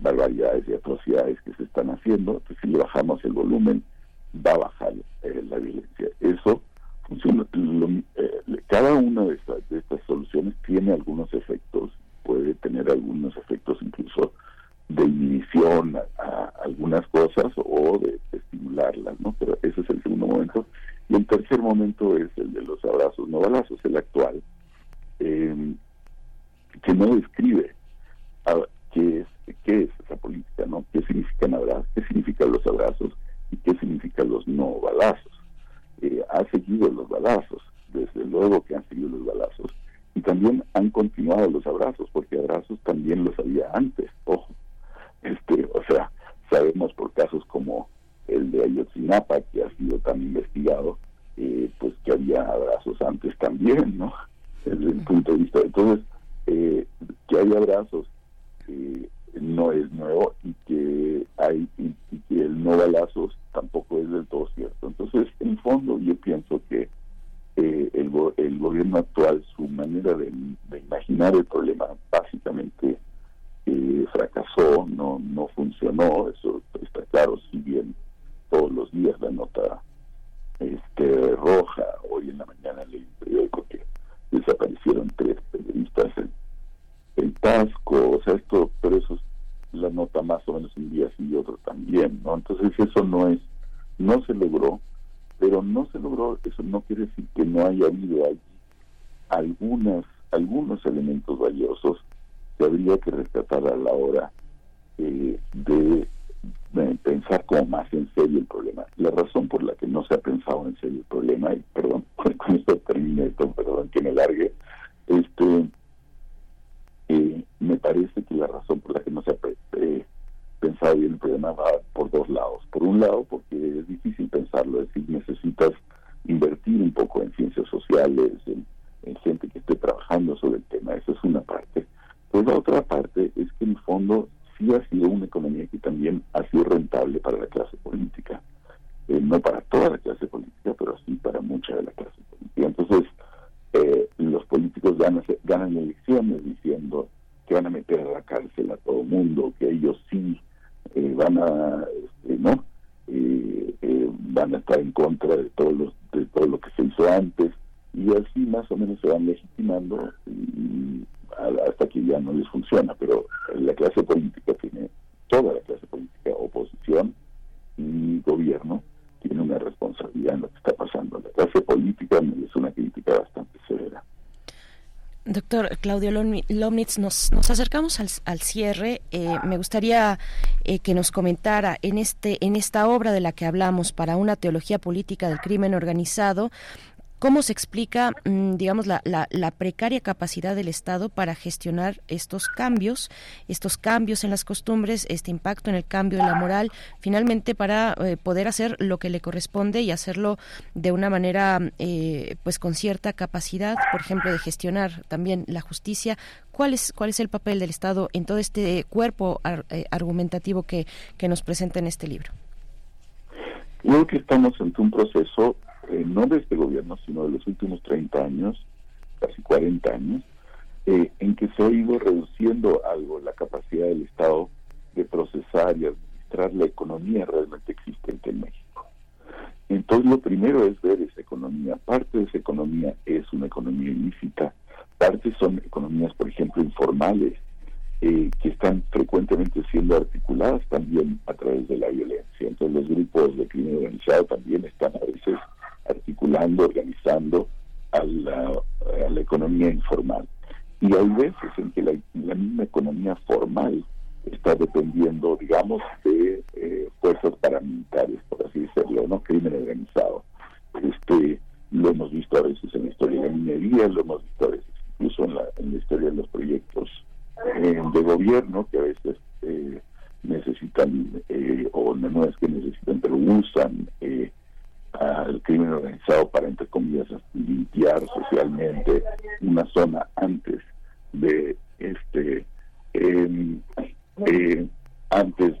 barbaridades y atrocidades que se están haciendo, entonces si le bajamos el volumen, va a bajar eh, la violencia. Eso funciona. Eh, cada una de estas, de estas soluciones tiene algunos efectos, puede tener algunos efectos incluso de inhibición a, algunas cosas o de, estimularlas, ¿no? Pero ese es el segundo momento. Y el tercer momento es el de los abrazos no balazos, el actual, eh, que no describe qué es qué es esa política, ¿no? ¿Qué significan abrazos? ¿Qué significan los abrazos? ¿Y qué significan los no balazos? Eh, ha seguido los balazos, desde luego que han seguido los balazos, y también han continuado los abrazos, porque abrazos también los había antes, ojo este, o sea, sabemos por casos como el de Ayotzinapa, que ha sido tan investigado, eh, pues que había abrazos antes también, ¿no? Desde el punto de vista. Entonces, eh, que hay abrazos eh, no es nuevo y que hay y, que el no balazos tampoco es del todo cierto. Entonces, en fondo, yo pienso que el, el gobierno actual, su manera de, imaginar el problema, básicamente fracasó, no, no funcionó, eso está claro, si bien todos los días la nota este roja, hoy en la mañana leí un periódico que desaparecieron tres periodistas el Tasco, o sea, esto, pero eso es la nota más o menos un día sí y otro también, ¿no? Entonces eso no es, no se logró, pero no se logró, eso no quiere decir que no haya habido allí algunas, algunos elementos valiosos habría que rescatar a la hora eh, de, pensar como más en serio el problema. La razón por la que no se ha pensado en serio el problema, y perdón, con esto termine esto, perdón que me largue, este, eh, me parece que la razón por la que no se ha eh, pensado bien el problema va por dos lados. Por un lado, porque es difícil pensarlo, es decir, necesitas invertir un poco en ciencias sociales, en, en gente que esté trabajando sobre el tema, esa es una parte. Pues la otra parte es que en el fondo sí ha sido una economía que también ha sido rentable para la clase política. Eh, no para toda la clase política, pero sí para mucha de la clase política. Entonces, eh, los políticos ganan, ganan elecciones diciendo que van a meter a la cárcel a todo mundo, que ellos sí eh, van a, este, ¿no? van a estar en contra de todo, los, de todo lo que se hizo antes, y así más o menos se van legitimando y, hasta que ya no les funciona, pero la clase política tiene, toda la clase política, oposición y gobierno, tiene una responsabilidad en lo que está pasando. La clase política es una crítica bastante severa. Doctor Claudio Lomnitz, nos, nos acercamos al, al cierre. Eh, me gustaría eh, que nos comentara en, este, en esta obra de la que hablamos, para una teología política del crimen organizado, ¿Cómo se explica, mm, digamos, la, la, precaria capacidad del Estado para gestionar estos cambios, estos cambios en las costumbres, este impacto en el cambio de la moral, finalmente para eh, poder hacer lo que le corresponde y hacerlo de una manera, eh, pues, con cierta capacidad, por ejemplo, de gestionar también la justicia? ¿Cuál es, cuál es el papel del Estado en todo este cuerpo eh, argumentativo que, que nos presenta en este libro? Creo que estamos ante un proceso no de este gobierno, sino de los últimos 30 años, casi 40 años, eh, en que se ha ido reduciendo algo la capacidad del Estado de procesar y administrar la economía realmente existente en México. Entonces lo primero es ver esa economía. Parte de esa economía es una economía ilícita, parte son economías, por ejemplo, informales, eh, que están frecuentemente siendo articuladas también a través de la violencia. Entonces los grupos de crimen organizado también están a veces articulando, organizando a la, economía informal. Y hay veces en que la, misma economía formal está dependiendo, digamos, de eh, fuerzas paramilitares, por así decirlo, ¿no? Crimen organizado. Este, lo hemos visto a veces en la historia de la minería, lo hemos visto a veces incluso en la, en la historia de los proyectos eh, de gobierno que a veces eh, necesitan, o no es que necesitan, pero usan al crimen organizado para, entre comillas, limpiar socialmente una zona antes de este eh, antes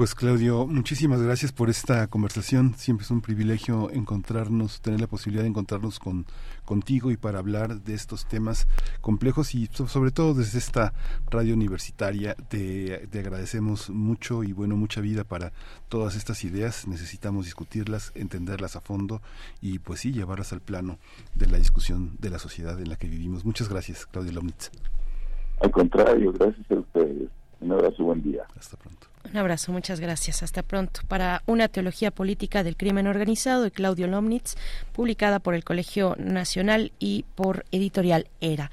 Pues Claudio, muchísimas gracias por esta conversación. Siempre es un privilegio encontrarnos, tener la posibilidad de encontrarnos con contigo y para hablar de estos temas complejos y sobre todo desde esta radio universitaria te, te agradecemos mucho y bueno mucha vida para todas estas ideas. Necesitamos discutirlas, entenderlas a fondo y pues sí llevarlas al plano de la discusión de la sociedad en la que vivimos. Muchas gracias, Claudio Lomnitz. Al contrario, gracias a ustedes. Un abrazo, buen día. Hasta pronto. Un abrazo, muchas gracias. Hasta pronto. Para una teología política del crimen organizado de Claudio Lomnitz, publicada por el Colegio Nacional y por Editorial Era.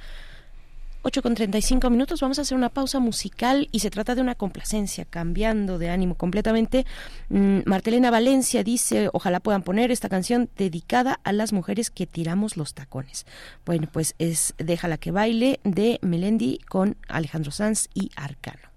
8 con 35 minutos, vamos a hacer una pausa musical y se trata de una complacencia, cambiando de ánimo completamente. Mm, Martelena Valencia dice, ojalá puedan poner esta canción dedicada a las mujeres que tiramos los tacones. Bueno, pues es Déjala que baile de Melendi con Alejandro Sanz y Arcano.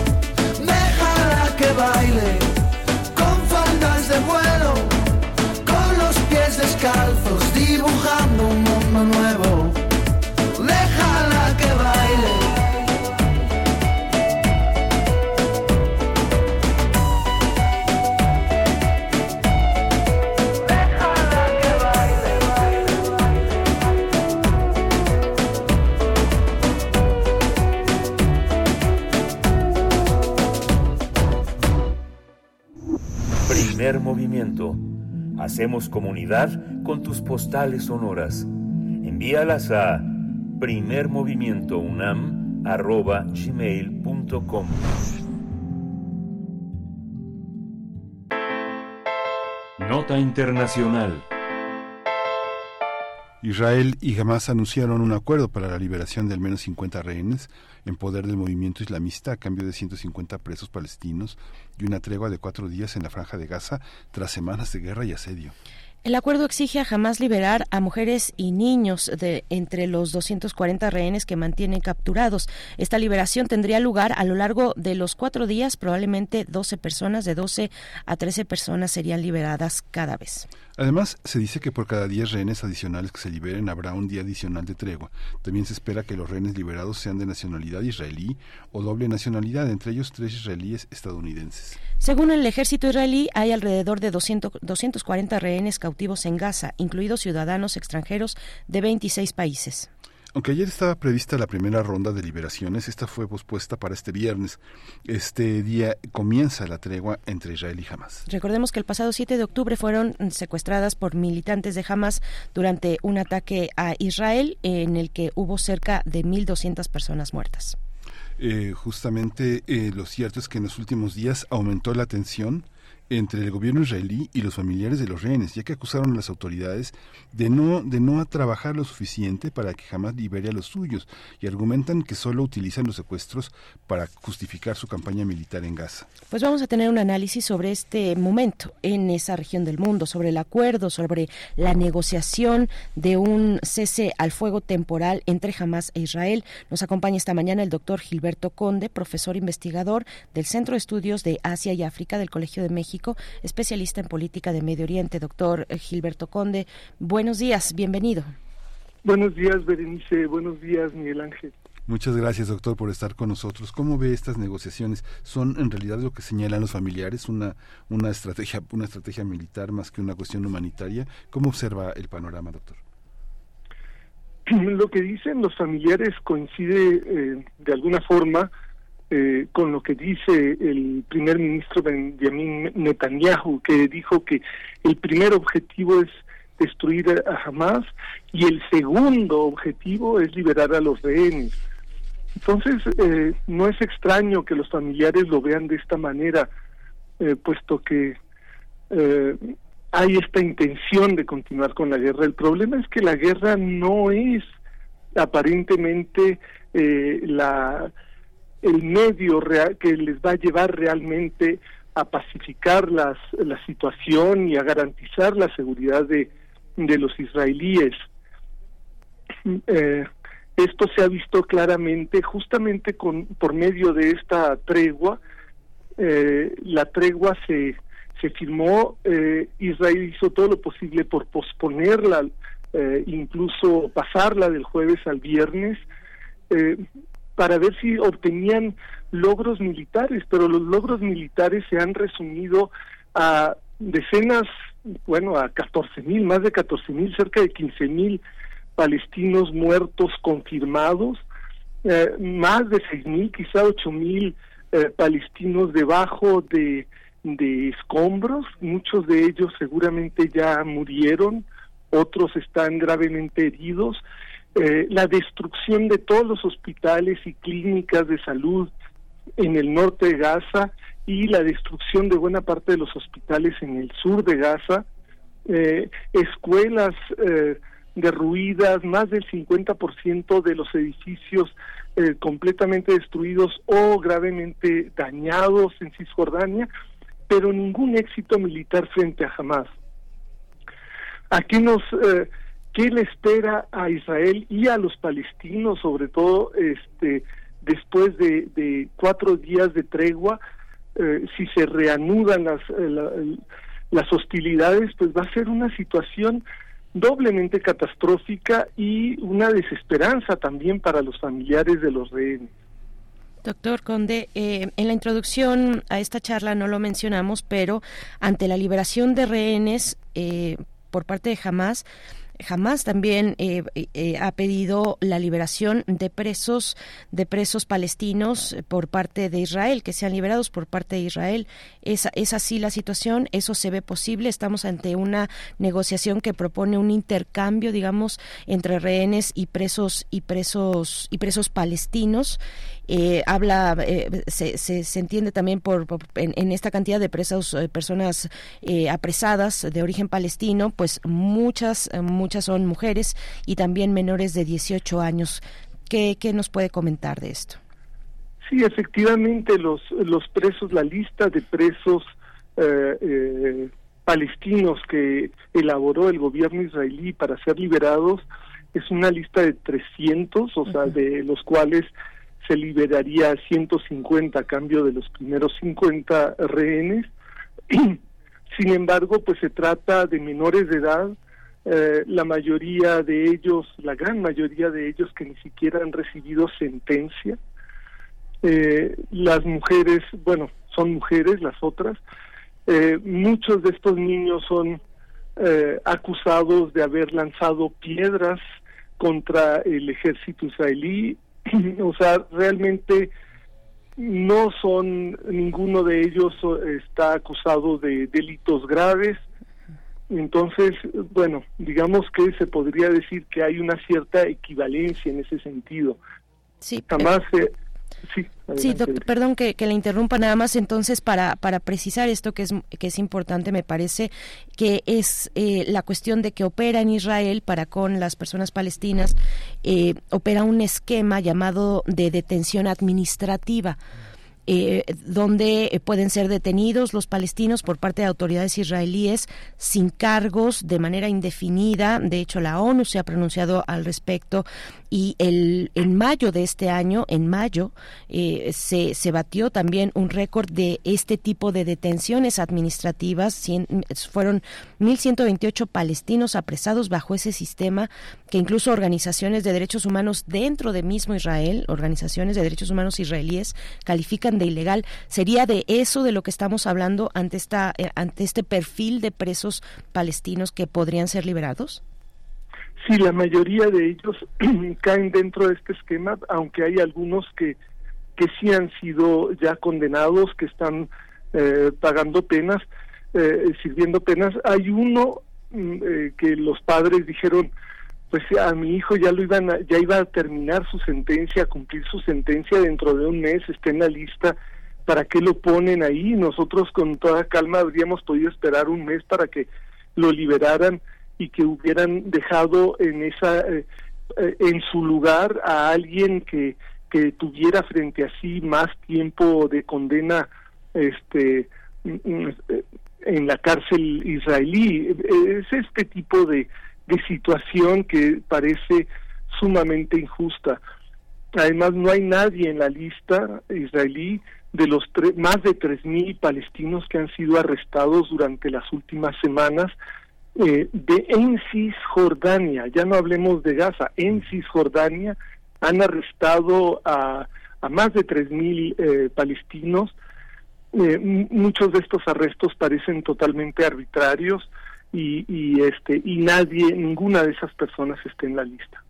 que baile con faldas de vuelo, con los pies descalzos, dibujando un mundo nuevo. Hacemos comunidad con tus postales sonoras. Envíalas a primermovimientounam.gmail.com Nota Internacional. Israel y Hamas anunciaron un acuerdo para la liberación de al menos 50 rehenes en poder del movimiento islamista a cambio de 150 presos palestinos y una tregua de cuatro días en la franja de Gaza tras semanas de guerra y asedio. El acuerdo exige a jamás liberar a mujeres y niños de entre los 240 rehenes que mantienen capturados. Esta liberación tendría lugar a lo largo de los cuatro días. Probablemente 12 personas, de 12 a 13 personas serían liberadas cada vez. Además, se dice que por cada 10 rehenes adicionales que se liberen habrá un día adicional de tregua. También se espera que los rehenes liberados sean de nacionalidad israelí o doble nacionalidad, entre ellos tres israelíes estadounidenses. Según el ejército israelí, hay alrededor de 200, 240 rehenes cautivos en Gaza, incluidos ciudadanos extranjeros de 26 países. Aunque ayer estaba prevista la primera ronda de liberaciones, esta fue pospuesta para este viernes. Este día comienza la tregua entre Israel y Hamas. Recordemos que el pasado 7 de octubre fueron secuestradas por militantes de Hamas durante un ataque a Israel en el que hubo cerca de 1.200 personas muertas. Eh, justamente eh, lo cierto es que en los últimos días aumentó la tensión entre el gobierno israelí y los familiares de los rehenes, ya que acusaron a las autoridades de no, de no trabajar lo suficiente para que jamás libere a los suyos y argumentan que solo utilizan los secuestros para justificar su campaña militar en Gaza. Pues vamos a tener un análisis sobre este momento en esa región del mundo, sobre el acuerdo, sobre la negociación de un cese al fuego temporal entre Hamas e Israel. Nos acompaña esta mañana el doctor Gilberto Conde, profesor investigador del Centro de Estudios de Asia y África del Colegio de México especialista en política de Medio Oriente. Doctor Gilberto Conde, buenos días, bienvenido. Buenos días, Berenice. Buenos días, Miguel Ángel. Muchas gracias, doctor, por estar con nosotros. ¿Cómo ve estas negociaciones? ¿Son en realidad lo que señalan los familiares, una, una, estrategia, una estrategia militar más que una cuestión humanitaria? ¿Cómo observa el panorama, doctor? Lo que dicen los familiares coincide eh, de alguna forma eh, con lo que dice el primer ministro Benjamin Netanyahu, que dijo que el primer objetivo es destruir a Hamas y el segundo objetivo es liberar a los rehenes. Entonces, eh, no es extraño que los familiares lo vean de esta manera, eh, puesto que hay esta intención de continuar con la guerra. El problema es que la guerra no es aparentemente la el medio que les va a llevar realmente a pacificar las, la situación y a garantizar la seguridad de, de los israelíes. Eh, esto se ha visto claramente justamente con por medio de esta tregua. Eh, la tregua se, se firmó, eh, Israel hizo todo lo posible por posponerla, incluso pasarla del jueves al viernes para ver si obtenían logros militares, pero los logros militares se han resumido a decenas, bueno, a 14 mil, más de 14 mil, cerca de 15 mil palestinos muertos confirmados, eh, más de 6 mil, quizá 8 mil eh, palestinos debajo de, de escombros, muchos de ellos seguramente ya murieron, otros están gravemente heridos, eh, la destrucción de todos los hospitales y clínicas de salud en el norte de Gaza y la destrucción de buena parte de los hospitales en el sur de Gaza, eh, escuelas eh, derruidas, más del 50% de los edificios completamente destruidos o gravemente dañados en Cisjordania, pero ningún éxito militar frente a Hamas. Aquí nos qué le espera a Israel y a los palestinos, sobre todo este después de, cuatro días de tregua, eh, si se reanudan las, eh, las hostilidades, pues va a ser una situación doblemente catastrófica y una desesperanza también para los familiares de los rehenes. Doctor Conde, eh, en la introducción a esta charla no lo mencionamos, pero ante la liberación de rehenes por parte de Hamas, jamás también eh, eh, ha pedido la liberación de presos de presos palestinos por parte de Israel que sean liberados por parte de Israel. Es, es así la situación eso se ve posible. Estamos ante una negociación que propone un intercambio digamos entre rehenes y presos y presos y presos palestinos eh, habla, eh, se, se, entiende también por, en, esta cantidad de presos, eh, personas apresadas de origen palestino, pues muchas, muchas son mujeres y también menores de 18 años. ¿Qué, qué nos puede comentar de esto? Sí, efectivamente, los, los presos, la lista de presos palestinos que elaboró el gobierno israelí para ser liberados es una lista de 300, o sea, de los cuales se liberaría 150 a cambio de los primeros 50 rehenes. Sin embargo, pues se trata de menores de edad, eh, la mayoría de ellos, la gran mayoría de ellos que ni siquiera han recibido sentencia. Eh, las mujeres, bueno, son mujeres las otras. Eh, muchos de estos niños son acusados de haber lanzado piedras contra el ejército israelí o sea, realmente no son, ninguno de ellos está acusado de delitos graves. Entonces, bueno, digamos que se podría decir que hay una cierta equivalencia en ese sentido. Sí, jamás se, Sí, sí perdón que, que, le interrumpa nada más entonces para, para precisar esto que es, que es importante, me parece que es eh, la cuestión de que opera en Israel para con las personas palestinas, eh, opera un esquema llamado de detención administrativa. Eh, donde eh, pueden ser detenidos los palestinos por parte de autoridades israelíes sin cargos de manera indefinida. De hecho, la ONU se ha pronunciado al respecto y el, en mayo de este año, en mayo, eh, se, se batió también un récord de este tipo de detenciones administrativas. fueron 1.128 palestinos apresados bajo ese sistema que incluso organizaciones de derechos humanos dentro de mismo Israel, organizaciones de derechos humanos israelíes, califican de ilegal. ¿Sería de eso de lo que estamos hablando ante, esta, eh, ante este perfil de presos palestinos que podrían ser liberados? Sí, la mayoría de ellos caen dentro de este esquema, aunque hay algunos que, que sí han sido ya condenados, que están eh, pagando penas, eh, sirviendo penas. Hay uno mm, eh, que los padres dijeron, pues a mi hijo ya lo iban ya iba a terminar su sentencia, a cumplir su sentencia dentro de un mes, está en la lista. ¿Para qué lo ponen ahí? Nosotros con toda calma habríamos podido esperar un mes para que lo liberaran y que hubieran dejado en esa eh, eh, en su lugar a alguien que que tuviera frente a sí más tiempo de condena este mm, mm, en la cárcel israelí. Es este tipo de, de situación que parece sumamente injusta. Además no hay nadie en la lista israelí de los más de tres mil palestinos que han sido arrestados durante las últimas semanas eh, de en Cisjordania, ya no hablemos de Gaza, en Cisjordania han arrestado a, a más de 3.000 eh, palestinos. Eh, muchos de estos arrestos parecen totalmente arbitrarios y, y, este y nadie, ninguna de esas personas está en la lista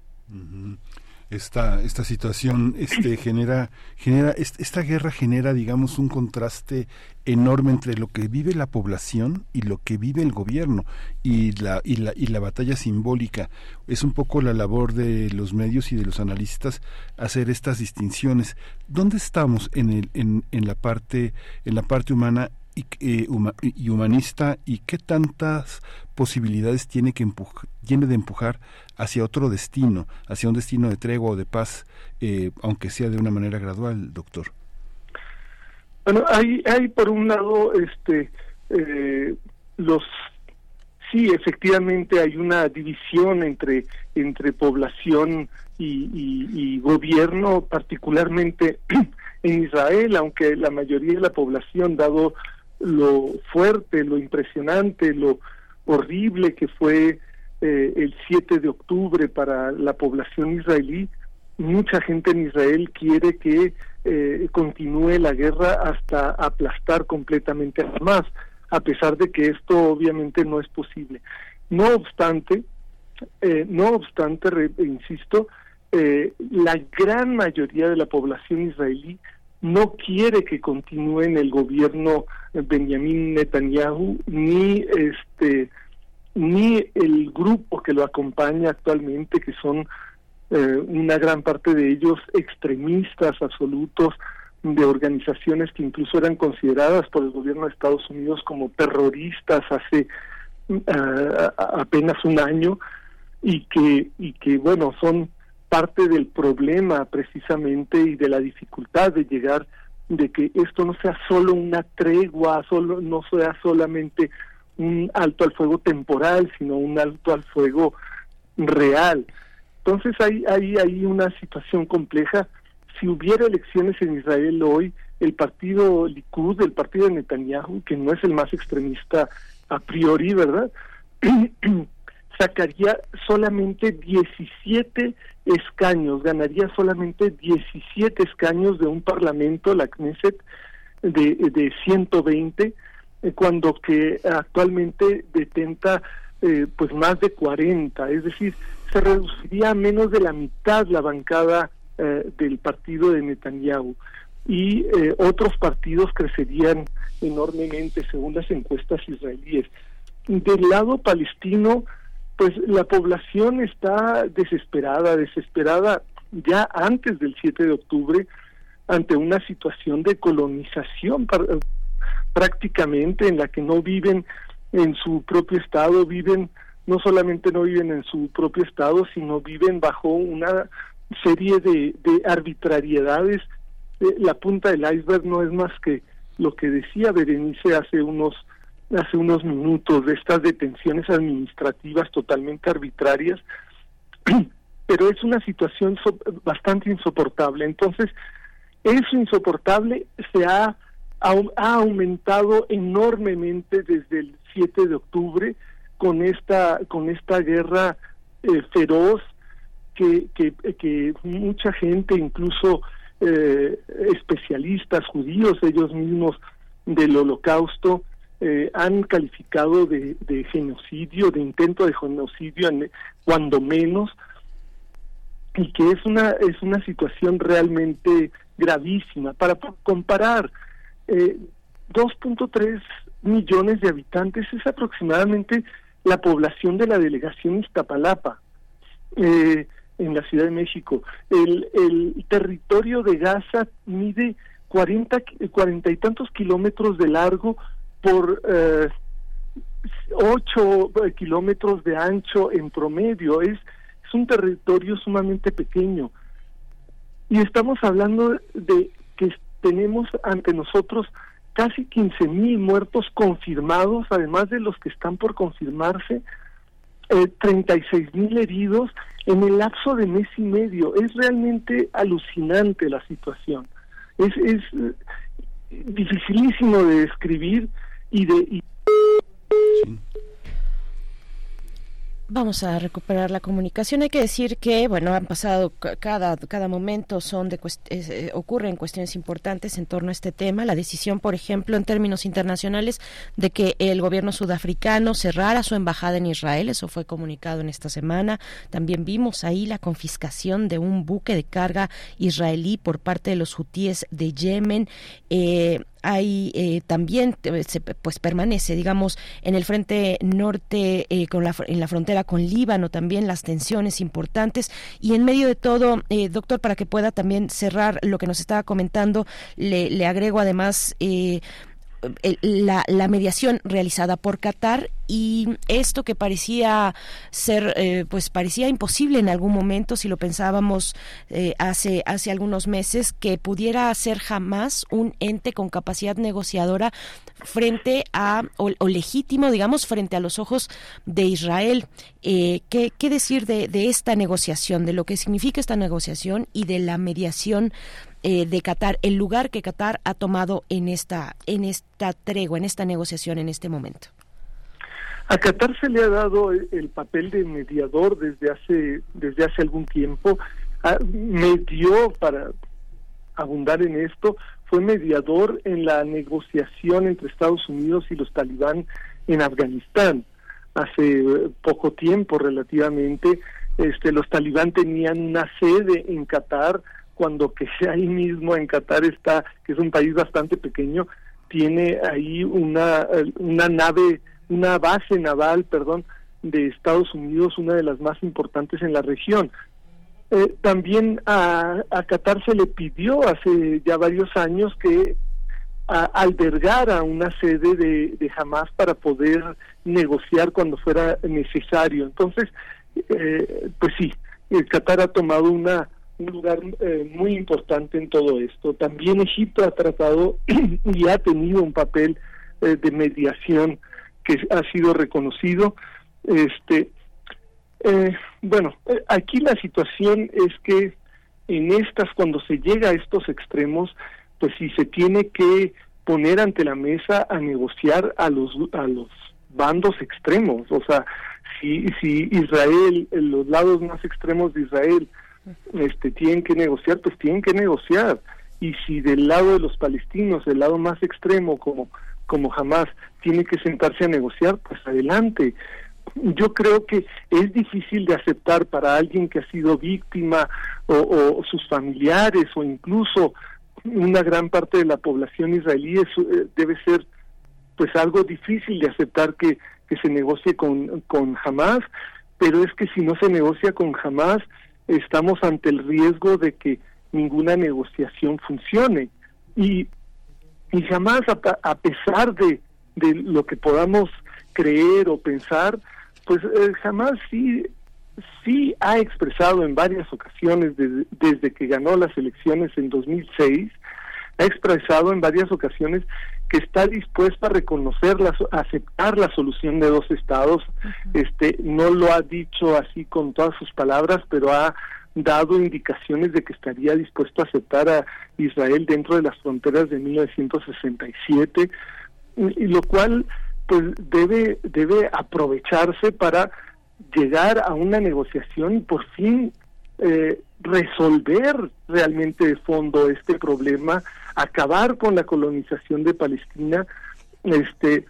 esta esta situación este genera genera esta guerra genera digamos un contraste enorme entre lo que vive la población y lo que vive el gobierno y la y la y la batalla simbólica. Es un poco la labor de los medios y de los analistas hacer estas distinciones. Dónde estamos en el en, en la parte en la parte humana y, eh, y, humanista y qué tantas posibilidades tiene que tiene de empujar hacia otro destino, hacia un destino de tregua o de paz, eh, aunque sea de una manera gradual, doctor. Bueno, hay, hay por un lado, este, eh, los, sí, efectivamente hay una división entre entre población y, y gobierno, particularmente en Israel, aunque la mayoría de la población, dado lo fuerte, lo impresionante, lo horrible que fue eh, el 7 de octubre para la población israelí. Mucha gente en Israel quiere que eh, continúe la guerra hasta aplastar completamente a Hamas, a pesar de que esto obviamente no es posible. No obstante, eh, no obstante, insisto, la gran mayoría de la población israelí no quiere que continúe en el gobierno Benjamin Netanyahu ni este ni el grupo que lo acompaña actualmente que son eh, una gran parte de ellos extremistas absolutos de organizaciones que incluso eran consideradas por el gobierno de Estados Unidos como terroristas hace eh, apenas un año y que y que bueno son parte del problema precisamente y de la dificultad de llegar de que esto no sea solo una tregua, solo no sea solamente un alto al fuego temporal, sino un alto al fuego real. Entonces hay hay hay una situación compleja. Si hubiera elecciones en Israel hoy, el partido Likud, el partido de Netanyahu, que no es el más extremista a priori, ¿verdad? sacaría solamente 17 escaños, ganaría solamente 17 escaños de un parlamento, la Knesset, de, de 120, eh, cuando que actualmente detenta eh, pues más de 40, es decir, se reduciría a menos de la mitad la bancada eh, del partido de Netanyahu y otros partidos crecerían enormemente según las encuestas israelíes. Del lado palestino, pues la población está desesperada, desesperada ya antes del 7 de octubre. ante una situación de colonización prácticamente en la que no viven en su propio estado, viven no solamente no viven en su propio estado, sino viven bajo una serie de, de arbitrariedades. Eh, la punta del iceberg no es más que lo que decía Berenice hace unos hace unos minutos de estas detenciones administrativas totalmente arbitrarias, pero es una situación bastante insoportable. Entonces, eso insoportable se ha, ha aumentado enormemente desde el 7 de octubre con esta con esta guerra eh, feroz que, que, que, mucha gente, incluso eh, especialistas judíos, ellos mismos del holocausto, eh, han calificado de, de, genocidio, de intento de genocidio, cuando menos, y que es una, es una situación realmente gravísima. Para comparar, eh, 2.3 millones de habitantes es aproximadamente la población de la delegación Iztapalapa eh, en la Ciudad de México. El, el territorio de Gaza mide 40, 40 y tantos kilómetros de largo por eh, 8 kilómetros de ancho en promedio. Es, es un territorio sumamente pequeño. Y estamos hablando de que tenemos ante nosotros casi 15 mil muertos confirmados, además de los que están por confirmarse, eh, 36 mil heridos en el lapso de mes y medio. Es realmente alucinante la situación. Es, es eh, dificilísimo de describir y de... Vamos a recuperar la comunicación. Hay que decir que, bueno, han pasado cada cada momento son de eh, ocurren cuestiones importantes en torno a este tema. La decisión, por ejemplo, en términos internacionales, de que el gobierno sudafricano cerrara su embajada en Israel, eso fue comunicado en esta semana. También vimos ahí la confiscación de un buque de carga israelí por parte de los hutíes de Yemen. Eh, hay eh, también pues permanece digamos en el frente norte eh, con la, en la frontera con Líbano también las tensiones importantes. Y en medio de todo eh, doctor para que pueda también cerrar lo que nos estaba comentando le, le agrego además la, la, mediación realizada por Qatar y esto que parecía ser eh, pues parecía imposible en algún momento si lo pensábamos eh, hace hace algunos meses que pudiera ser jamás un ente con capacidad negociadora frente a o, legítimo digamos frente a los ojos de Israel eh, ¿qué, ¿qué, decir de, de esta negociación de lo que significa esta negociación y de la mediación eh, de Qatar, el lugar que Qatar ha tomado en esta, en esta tregua, en esta negociación en este momento. A Qatar se le ha dado el papel de mediador desde hace, desde hace algún tiempo. Ah, medió, para abundar en esto, fue mediador en la negociación entre Estados Unidos y los talibán en Afganistán. Hace eh, poco tiempo relativamente, este, los talibán tenían una sede en Qatar cuando que ahí mismo en Qatar está, que es un país bastante pequeño, tiene ahí una, una nave, una base naval, perdón, de Estados Unidos, una de las más importantes en la región. Eh, también a, a, Qatar se le pidió hace ya varios años que albergara una sede de, de Hamas para poder negociar cuando fuera necesario. Entonces, eh, pues sí, Qatar ha tomado una un lugar eh, muy importante en todo esto. También Egipto ha tratado y ha tenido un papel eh, de mediación que ha sido reconocido. Este, eh, bueno, aquí la situación es que en estas, cuando se llega a estos extremos, pues si se tiene que poner ante la mesa a negociar a los a los bandos extremos, o sea, si si Israel, los lados más extremos de Israel este, tienen que negociar, pues tienen que negociar. Y si del lado de los palestinos, del lado más extremo, como, como jamás, tiene que sentarse a negociar, pues adelante. Yo creo que es difícil de aceptar para alguien que ha sido víctima o, sus familiares o incluso una gran parte de la población israelí eh, debe ser pues algo difícil de aceptar que, que se negocie con, con Hamas, pero es que si no se negocia con Hamas, estamos ante el riesgo de que ninguna negociación funcione. Y, y jamás, a, pesar de, de lo que podamos creer o pensar, pues eh, jamás sí sí ha expresado en varias ocasiones desde que ganó las elecciones en 2006, ha expresado en varias ocasiones que está dispuesta a reconocer, la, aceptar la solución de dos estados. Este no lo ha dicho así con todas sus palabras, pero ha dado indicaciones de que estaría dispuesto a aceptar a Israel dentro de las fronteras de 1967, y lo cual pues debe debe aprovecharse para llegar a una negociación y por fin eh, resolver realmente de fondo este problema, acabar con la colonización de Palestina, este,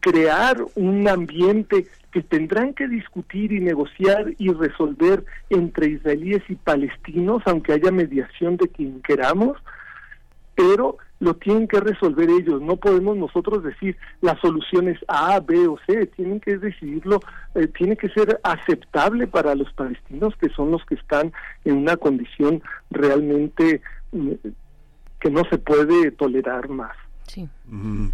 crear un ambiente que tendrán que discutir y negociar y resolver entre israelíes y palestinos, aunque haya mediación de quien queramos, pero lo tienen que resolver ellos. No podemos nosotros decir las soluciones A, B o C. Tienen que decidirlo, eh, tiene que ser aceptable para los palestinos, que son los que están en una condición realmente mm, que no se puede tolerar más. Sí.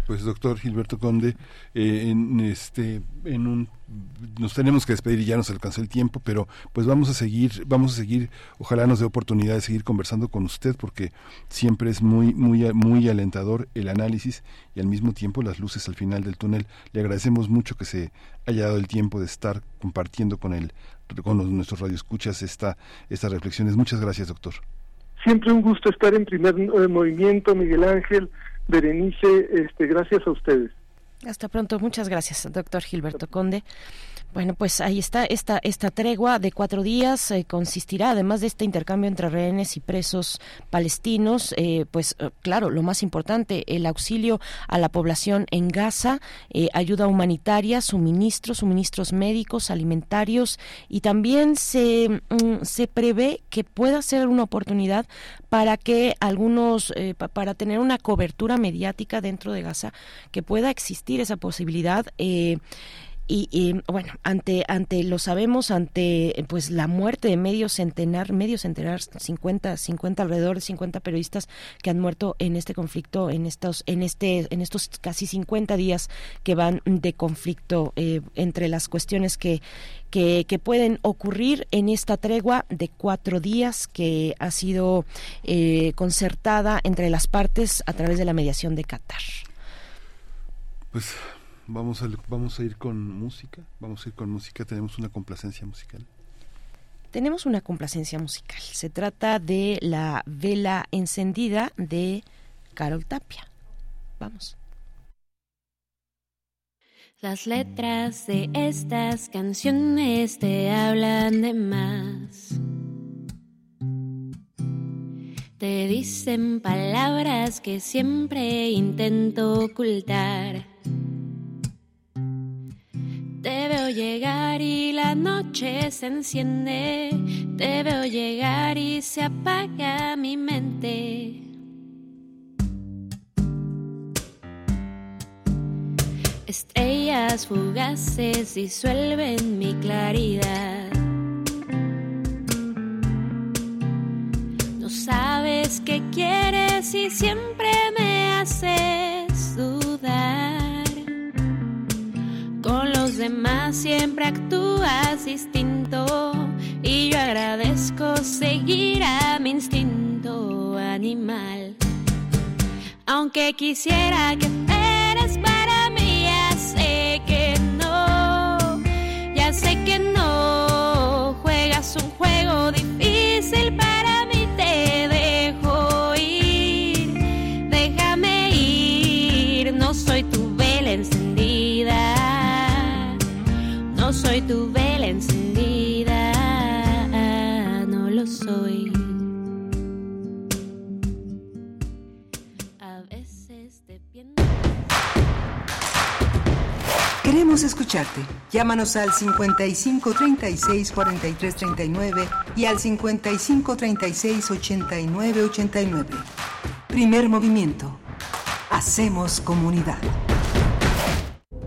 Pues doctor Gilberto Conde, eh, en este, en un, nos tenemos que despedir y ya nos alcanzó el tiempo, pero pues vamos a seguir, vamos a seguir, ojalá nos dé oportunidad de seguir conversando con usted porque siempre es muy, muy, muy alentador el análisis y al mismo tiempo las luces al final del túnel. Le agradecemos mucho que se haya dado el tiempo de estar compartiendo con el, con los, nuestros radioescuchas esta, estas reflexiones. Muchas gracias, doctor. Siempre un gusto estar en primer eh, movimiento, Miguel Ángel. Berenice, este, gracias a ustedes. Hasta pronto, muchas gracias, doctor Gilberto Conde. Bueno, pues ahí está esta esta tregua de cuatro días eh, consistirá, además de este intercambio entre rehenes y presos palestinos, eh, pues eh, claro, lo más importante, el auxilio a la población en Gaza, ayuda humanitaria, suministros, suministros médicos, alimentarios y también se mm, se prevé que pueda ser una oportunidad para que algunos para tener una cobertura mediática dentro de Gaza que pueda existir esa posibilidad. Y, bueno ante ante lo sabemos ante pues la muerte de medio centenar medio centenar 50 50 alrededor de 50 periodistas que han muerto en este conflicto en estos en este en estos casi 50 días que van de conflicto eh, entre las cuestiones que, que, pueden ocurrir en esta tregua de cuatro días que ha sido eh, concertada entre las partes a través de la mediación de Qatar. Pues Vamos a, vamos a ir con música, vamos a ir con música, tenemos una complacencia musical. Tenemos una complacencia musical. Se trata de La vela encendida de Carol Tapia. Vamos. Las letras de estas canciones te hablan de más. Te dicen palabras que siempre intento ocultar llegar y la noche se enciende. Te veo llegar y se apaga mi mente. Estrellas fugaces disuelven mi siempre actúas distinto. Y yo agradezco seguir a mi instinto animal. Aunque quisiera que eres para mí, ya sé que no, ya sé que no, juegas un juego tu vela encendida, no lo soy. A veces te pienso. Queremos escucharte. Llámanos al 55 36 43 39 y al 55 36 89 89. Primer movimiento. Hacemos comunidad.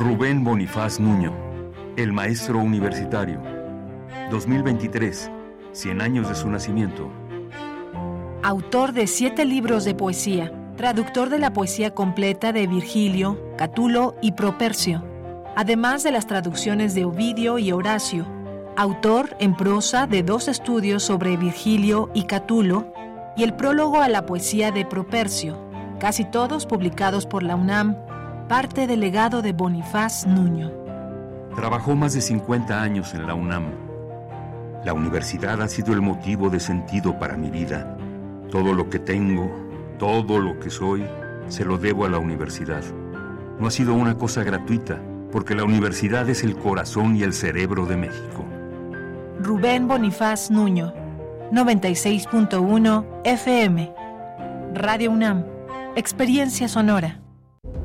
Rubén Bonifaz Nuño el Maestro Universitario. 2023, 100 años de su nacimiento. Autor de siete libros de poesía, traductor de la poesía completa de Virgilio, Catulo y Propercio, además de las traducciones de Ovidio y Horacio. Autor en prosa de dos estudios sobre Virgilio y Catulo y el prólogo a la poesía de Propercio, casi todos publicados por la UNAM, parte del legado de Bonifaz Nuño. Trabajó más de 50 años en la UNAM. La universidad ha sido el motivo de sentido para mi vida. Todo lo que tengo, todo lo que soy, se lo debo a la universidad. No ha sido una cosa gratuita, porque la universidad es el corazón y el cerebro de México. Rubén Bonifaz Nuño, 96.1 FM. Radio UNAM, Experiencia Sonora.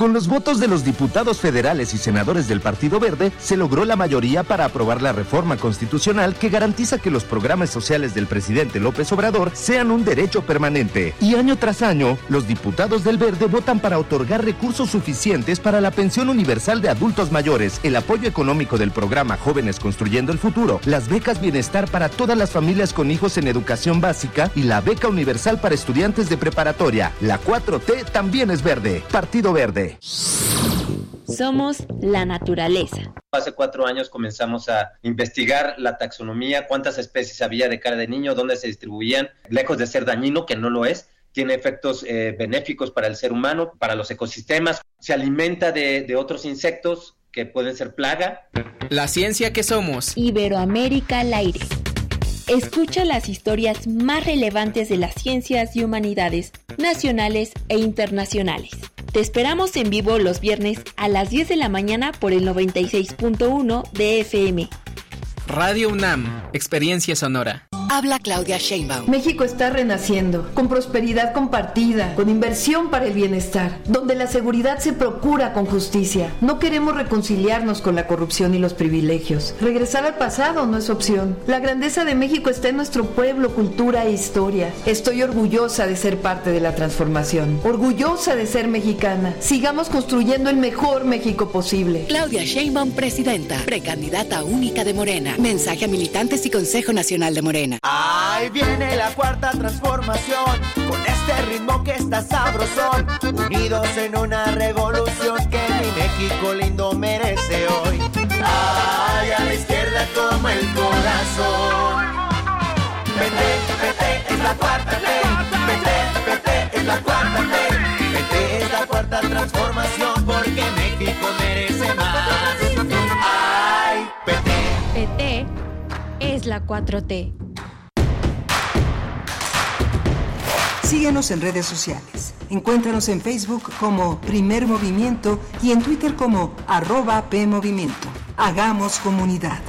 Con los votos de los diputados federales y senadores del Partido Verde, se logró la mayoría para aprobar la reforma constitucional que garantiza que los programas sociales del presidente López Obrador sean un derecho permanente. Y año tras año, los diputados del Verde votan para otorgar recursos suficientes para la pensión universal de adultos mayores, el apoyo económico del programa Jóvenes Construyendo el Futuro, las becas bienestar para todas las familias con hijos en educación básica y la beca universal para estudiantes de preparatoria. La 4T también es verde. Partido Verde. Somos la naturaleza. Hace cuatro años comenzamos a investigar la taxonomía, cuántas especies había de cara de niño, dónde se distribuían, lejos de ser dañino, que no lo es, tiene efectos eh, benéficos para el ser humano, para los ecosistemas, se alimenta de, de otros insectos que pueden ser plaga. La ciencia que somos. Iberoamérica al aire. Escucha las historias más relevantes de las ciencias y humanidades, nacionales e internacionales. Te esperamos en vivo los viernes a las 10 de la mañana por el 96.1 de FM. Radio UNAM, Experiencia Sonora. Habla Claudia Sheinbaum. México está renaciendo, con prosperidad compartida, con inversión para el bienestar, donde la seguridad se procura con justicia. No queremos reconciliarnos con la corrupción y los privilegios. Regresar al pasado no es opción. La grandeza de México está en nuestro pueblo, cultura e historia. Estoy orgullosa de ser parte de la transformación, orgullosa de ser mexicana. Sigamos construyendo el mejor México posible. Claudia Sheinbaum, presidenta, precandidata única de Morena. Mensaje a militantes y Consejo Nacional de Morena. Ahí viene la cuarta transformación, con este ritmo que está sabrosón, unidos en una revolución que mi México lindo merece hoy. Ay, a la izquierda como el corazón. Vete, vete, es la cuarta ley. Vete, vete, es la cuarta ley. Vete, es la cuarta transformación porque México merece PT es la 4T. Síguenos en redes sociales. Encuéntranos en Facebook como Primer Movimiento y en Twitter como arroba PMovimiento. Hagamos comunidad.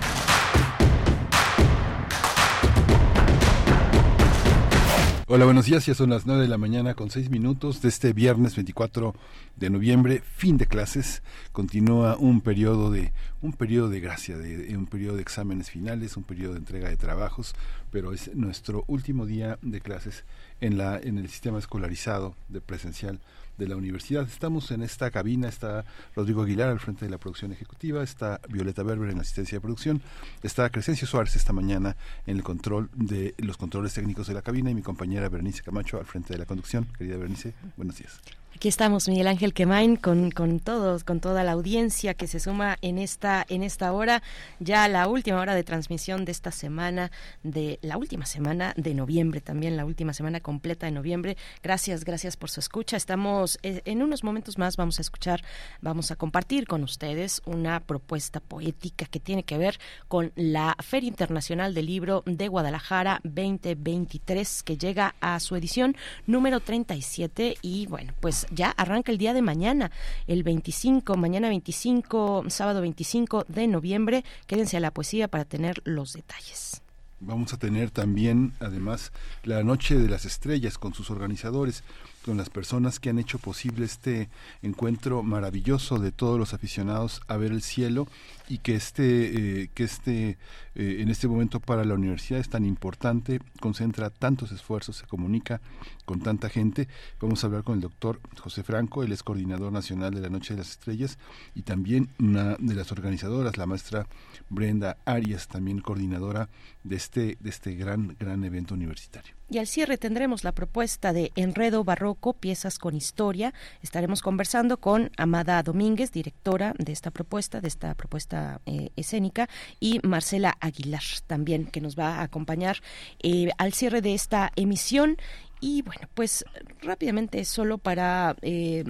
Hola, buenos días. Ya son las 9 de la mañana con 6 minutos de este viernes 24 de noviembre, fin de clases. Continúa un periodo de un periodo de gracia, de, un periodo de exámenes finales, un periodo de entrega de trabajos, pero es nuestro último día de clases en la en el sistema escolarizado de presencial de la universidad. Estamos en esta cabina, está Rodrigo Aguilar al frente de la producción ejecutiva, está Violeta Berber en la asistencia de producción, está Crescencio Suárez esta mañana en el control de los controles técnicos de la cabina y mi compañera Bernice Camacho al frente de la conducción. Querida Bernice, buenos días. Aquí estamos, Miguel Ángel Quemain, con, con todos, con toda la audiencia que se suma en esta, en esta hora, ya la última hora de transmisión de esta semana, de la última semana de noviembre, también la última semana completa de noviembre. Gracias, gracias por su escucha. Estamos eh, en unos momentos más, vamos a escuchar, vamos a compartir con ustedes una propuesta poética que tiene que ver con la Feria Internacional del Libro de Guadalajara 2023, que llega a su edición número 37 y bueno, pues ya arranca el día de mañana, el 25, mañana 25, sábado 25 de noviembre. Quédense a la poesía para tener los detalles. Vamos a tener también, además, la Noche de las Estrellas con sus organizadores con las personas que han hecho posible este encuentro maravilloso de todos los aficionados a ver el cielo y que este, eh, que este eh, en este momento para la universidad es tan importante, concentra tantos esfuerzos, se comunica con tanta gente. Vamos a hablar con el doctor José Franco, él es coordinador nacional de la Noche de las Estrellas y también una de las organizadoras, la maestra Brenda Arias, también coordinadora de este, de este gran, gran evento universitario. Y al cierre tendremos la propuesta de Enredo Barroco, Piezas con Historia. Estaremos conversando con Amada Domínguez, directora de esta propuesta, de esta propuesta eh, escénica, y Marcela Aguilar también, que nos va a acompañar eh, al cierre de esta emisión. Y bueno, pues rápidamente solo para eh,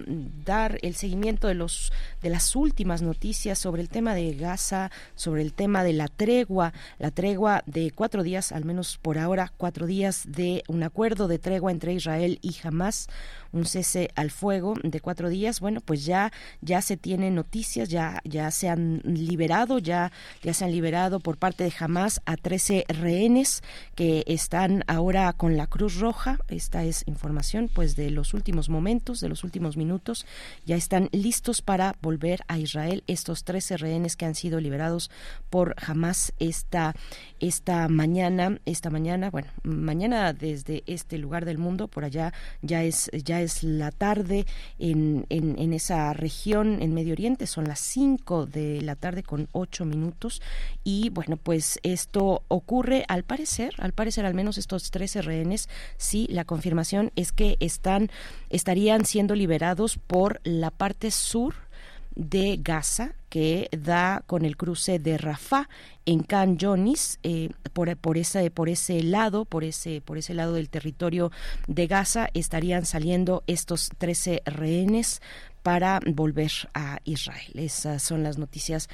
dar el seguimiento de los de las últimas noticias sobre el tema de Gaza, sobre el tema de la tregua, la tregua de cuatro días, al menos por ahora cuatro días de un acuerdo de tregua entre Israel y Hamas un cese al fuego de cuatro días. Bueno, pues ya, ya se tienen noticias, ya, ya se han liberado, ya, ya se han liberado por parte de Hamas a 13 rehenes que están ahora con la Cruz Roja. Esta es información pues de los últimos momentos, de los últimos minutos. Ya están listos para volver a Israel estos 13 rehenes que han sido liberados por Hamas esta, esta mañana, esta mañana, bueno, mañana desde este lugar del mundo, por allá ya es, ya es la tarde en, en, esa región, en Medio Oriente, son las 5 de la tarde con 8 minutos. Y bueno, pues esto ocurre al parecer, al parecer al menos estos 13 rehenes, sí, la confirmación es que están, estarían siendo liberados por la parte sur de Gaza que da con el cruce de Rafah en Can Yonis eh, por, por, ese, por ese lado por ese por ese lado del territorio de Gaza estarían saliendo estos 13 rehenes para volver a Israel. Esas son las noticias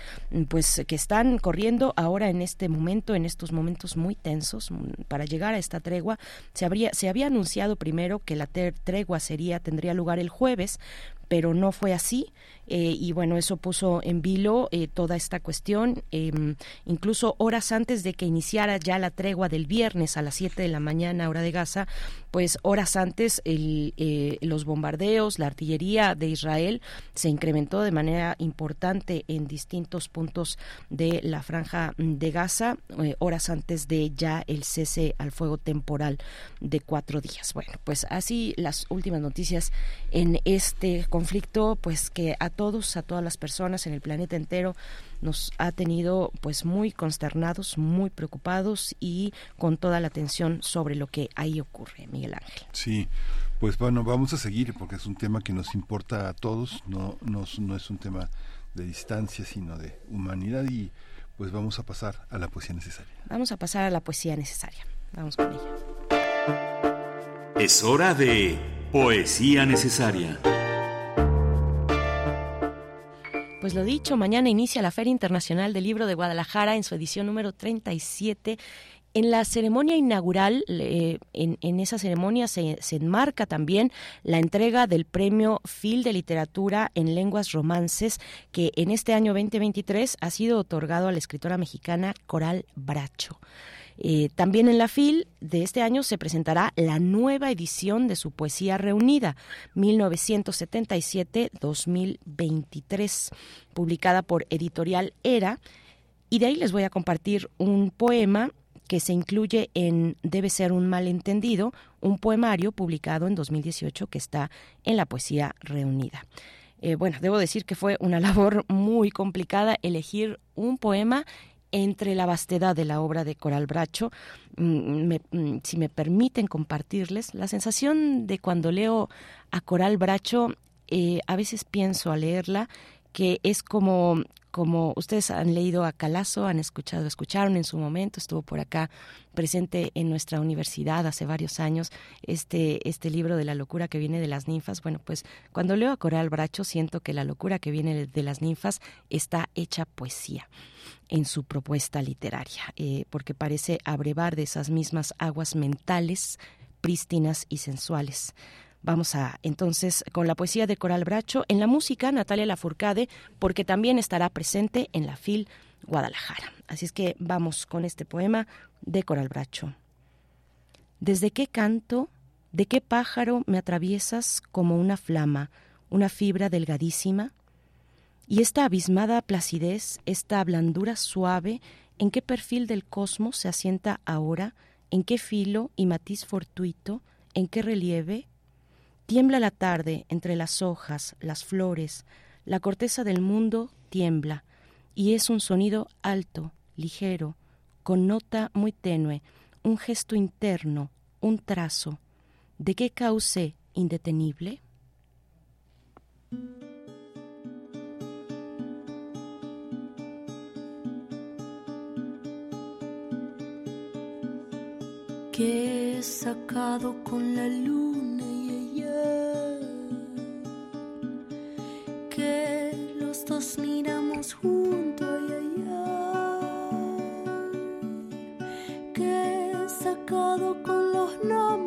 pues que están corriendo ahora en este momento, en estos momentos muy tensos mm, para llegar a esta tregua. Se habría se había anunciado primero que la tregua sería tendría lugar el jueves, pero no fue así. Eh, y bueno, eso puso en vilo eh, toda esta cuestión. Em, incluso horas antes de que iniciara ya la tregua del viernes a las 7 de la mañana, hora de Gaza, pues horas antes el, eh, los bombardeos, la artillería de Israel se incrementó de manera importante en distintos puntos de la franja de Gaza, horas antes de ya el cese al fuego temporal de cuatro días. Bueno, pues así las últimas noticias en este conflicto, pues que a todos, a todas las personas en el planeta entero, nos ha tenido pues muy consternados, muy preocupados y con toda la atención sobre lo que ahí ocurre, Miguel Ángel. Sí, pues bueno, vamos a seguir porque es un tema que nos importa a todos, no, no, no es un tema de distancia, sino de humanidad y pues vamos a pasar a la poesía necesaria. Vamos a pasar a la poesía necesaria. Vamos con ella. Es hora de poesía necesaria. Pues lo dicho, mañana inicia la Feria Internacional del Libro de Guadalajara en su edición número 37 En la ceremonia inaugural, en, esa ceremonia se, enmarca también la entrega del premio Phil de Literatura en Lenguas Romances, que en este año 2023 ha sido otorgado a la escritora mexicana Coral Bracho. Eh, también en la FIL de este año se presentará la nueva edición de su poesía reunida, 1977-2023, publicada por Editorial Era. Y de ahí les voy a compartir un poema que se incluye en Debe ser un malentendido, un poemario publicado en 2018 que está en la poesía reunida. Eh, bueno, debo decir que fue una labor muy complicada elegir un poema entre la vastedad de la obra de Coral Bracho, mm, mm, si me permiten compartirles, la sensación de cuando leo a Coral Bracho, eh, a veces pienso al leerla que es como como ustedes han leído a Calazo, han escuchado, escucharon en su momento, estuvo por acá presente en nuestra universidad hace varios años este, este libro de la locura que viene de las ninfas. Bueno, pues cuando leo a Coral Bracho siento que la locura que viene de las ninfas está hecha poesía en su propuesta literaria, eh, porque parece abrevar de esas mismas aguas mentales prístinas y sensuales. Vamos a entonces con la poesía de Coral Bracho, en la música Natalia Lafourcade, porque también estará presente en la FIL Guadalajara. Así es que vamos con este poema de Coral Bracho. ¿Desde qué canto, de qué pájaro me atraviesas como una flama, una fibra delgadísima? Y esta abismada placidez, esta blandura suave, ¿en qué perfil del cosmos se asienta ahora? ¿En qué filo y matiz fortuito? ¿En qué relieve? Tiembla la tarde entre las hojas, las flores, la corteza del mundo tiembla, y es un sonido alto, ligero, con nota muy tenue, un gesto interno, un trazo. ¿De qué cauce indetenible? Que he sacado con la luna que los dos miramos juntos y allá que he sacado con los nombres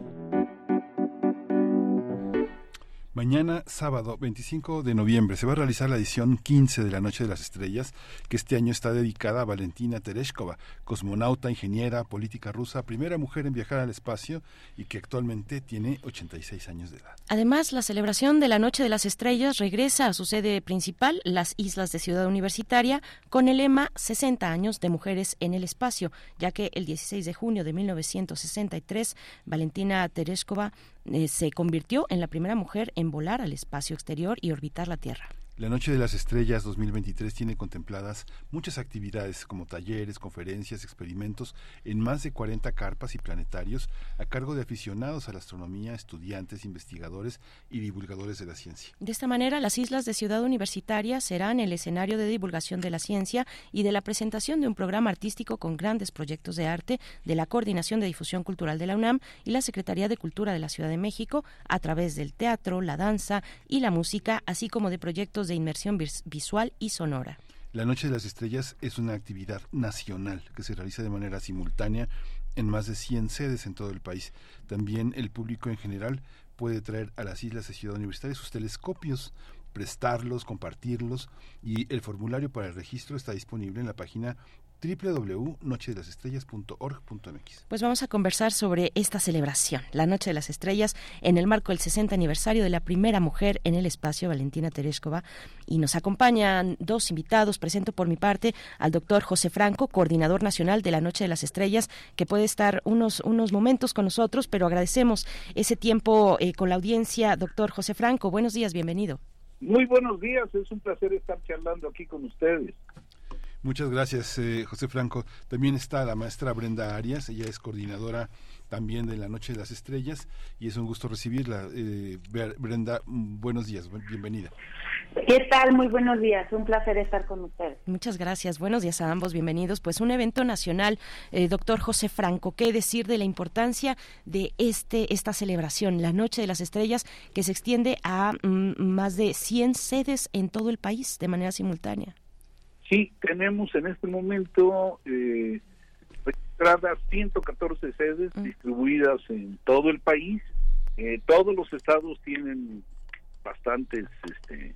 Mañana, sábado 25 de noviembre, se va a realizar la edición 15 de la Noche de las Estrellas, que este año está dedicada a Valentina Tereshkova, cosmonauta, ingeniera, política rusa, primera mujer en viajar al espacio y que actualmente tiene 86 años de edad. Además, la celebración de la Noche de las Estrellas regresa a su sede principal, las Islas de Ciudad Universitaria, con el lema 60 años de mujeres en el espacio, ya que el 16 de junio de 1963, Valentina Tereshkova eh, se convirtió en la primera mujer en volar al espacio exterior y orbitar la Tierra. La Noche de las Estrellas 2023 tiene contempladas muchas actividades como talleres, conferencias, experimentos en más de 40 carpas y planetarios a cargo de aficionados a la astronomía, estudiantes, investigadores y divulgadores de la ciencia. De esta manera, las islas de Ciudad Universitaria serán el escenario de divulgación de la ciencia y de la presentación de un programa artístico con grandes proyectos de arte de la Coordinación de Difusión Cultural de la UNAM y la Secretaría de Cultura de la Ciudad de México a través del teatro, la danza y la música, así como de proyectos de inmersión vis- visual y sonora. La Noche de las Estrellas es una actividad nacional que se realiza de manera simultánea en más de 100 sedes en todo el país. También el público en general puede traer a las islas de Ciudad Universitaria sus telescopios, prestarlos, compartirlos y el formulario para el registro está disponible en la página www.nochedelasestrellas.org.mx. Pues vamos a conversar sobre esta celebración, la Noche de las Estrellas, en el marco del 60 aniversario de la primera mujer en el espacio, Valentina Tereshkova. Y nos acompañan dos invitados. Presento por mi parte al doctor José Franco, coordinador nacional de la Noche de las Estrellas, que puede estar unos, unos momentos con nosotros, pero agradecemos ese tiempo eh, con la audiencia. Doctor José Franco, buenos días, bienvenido. Muy buenos días, es un placer estar charlando aquí con ustedes. Muchas gracias, eh, José Franco. También está la maestra Brenda Arias, ella es coordinadora también de la Noche de las Estrellas y es un gusto recibirla. Eh, Brenda, buenos días, buen- bienvenida. ¿Qué tal? Muy buenos días. Un placer estar con ustedes. Muchas gracias. Buenos días a ambos. Bienvenidos. Pues un evento nacional, eh, doctor José Franco. ¿Qué decir de la importancia de este esta celebración, la Noche de las Estrellas, que se extiende a mm, más de 100 sedes en todo el país de manera simultánea? Sí, tenemos en este momento eh, registradas 114 sedes distribuidas en todo el país. Eh, todos los estados tienen bastantes, este,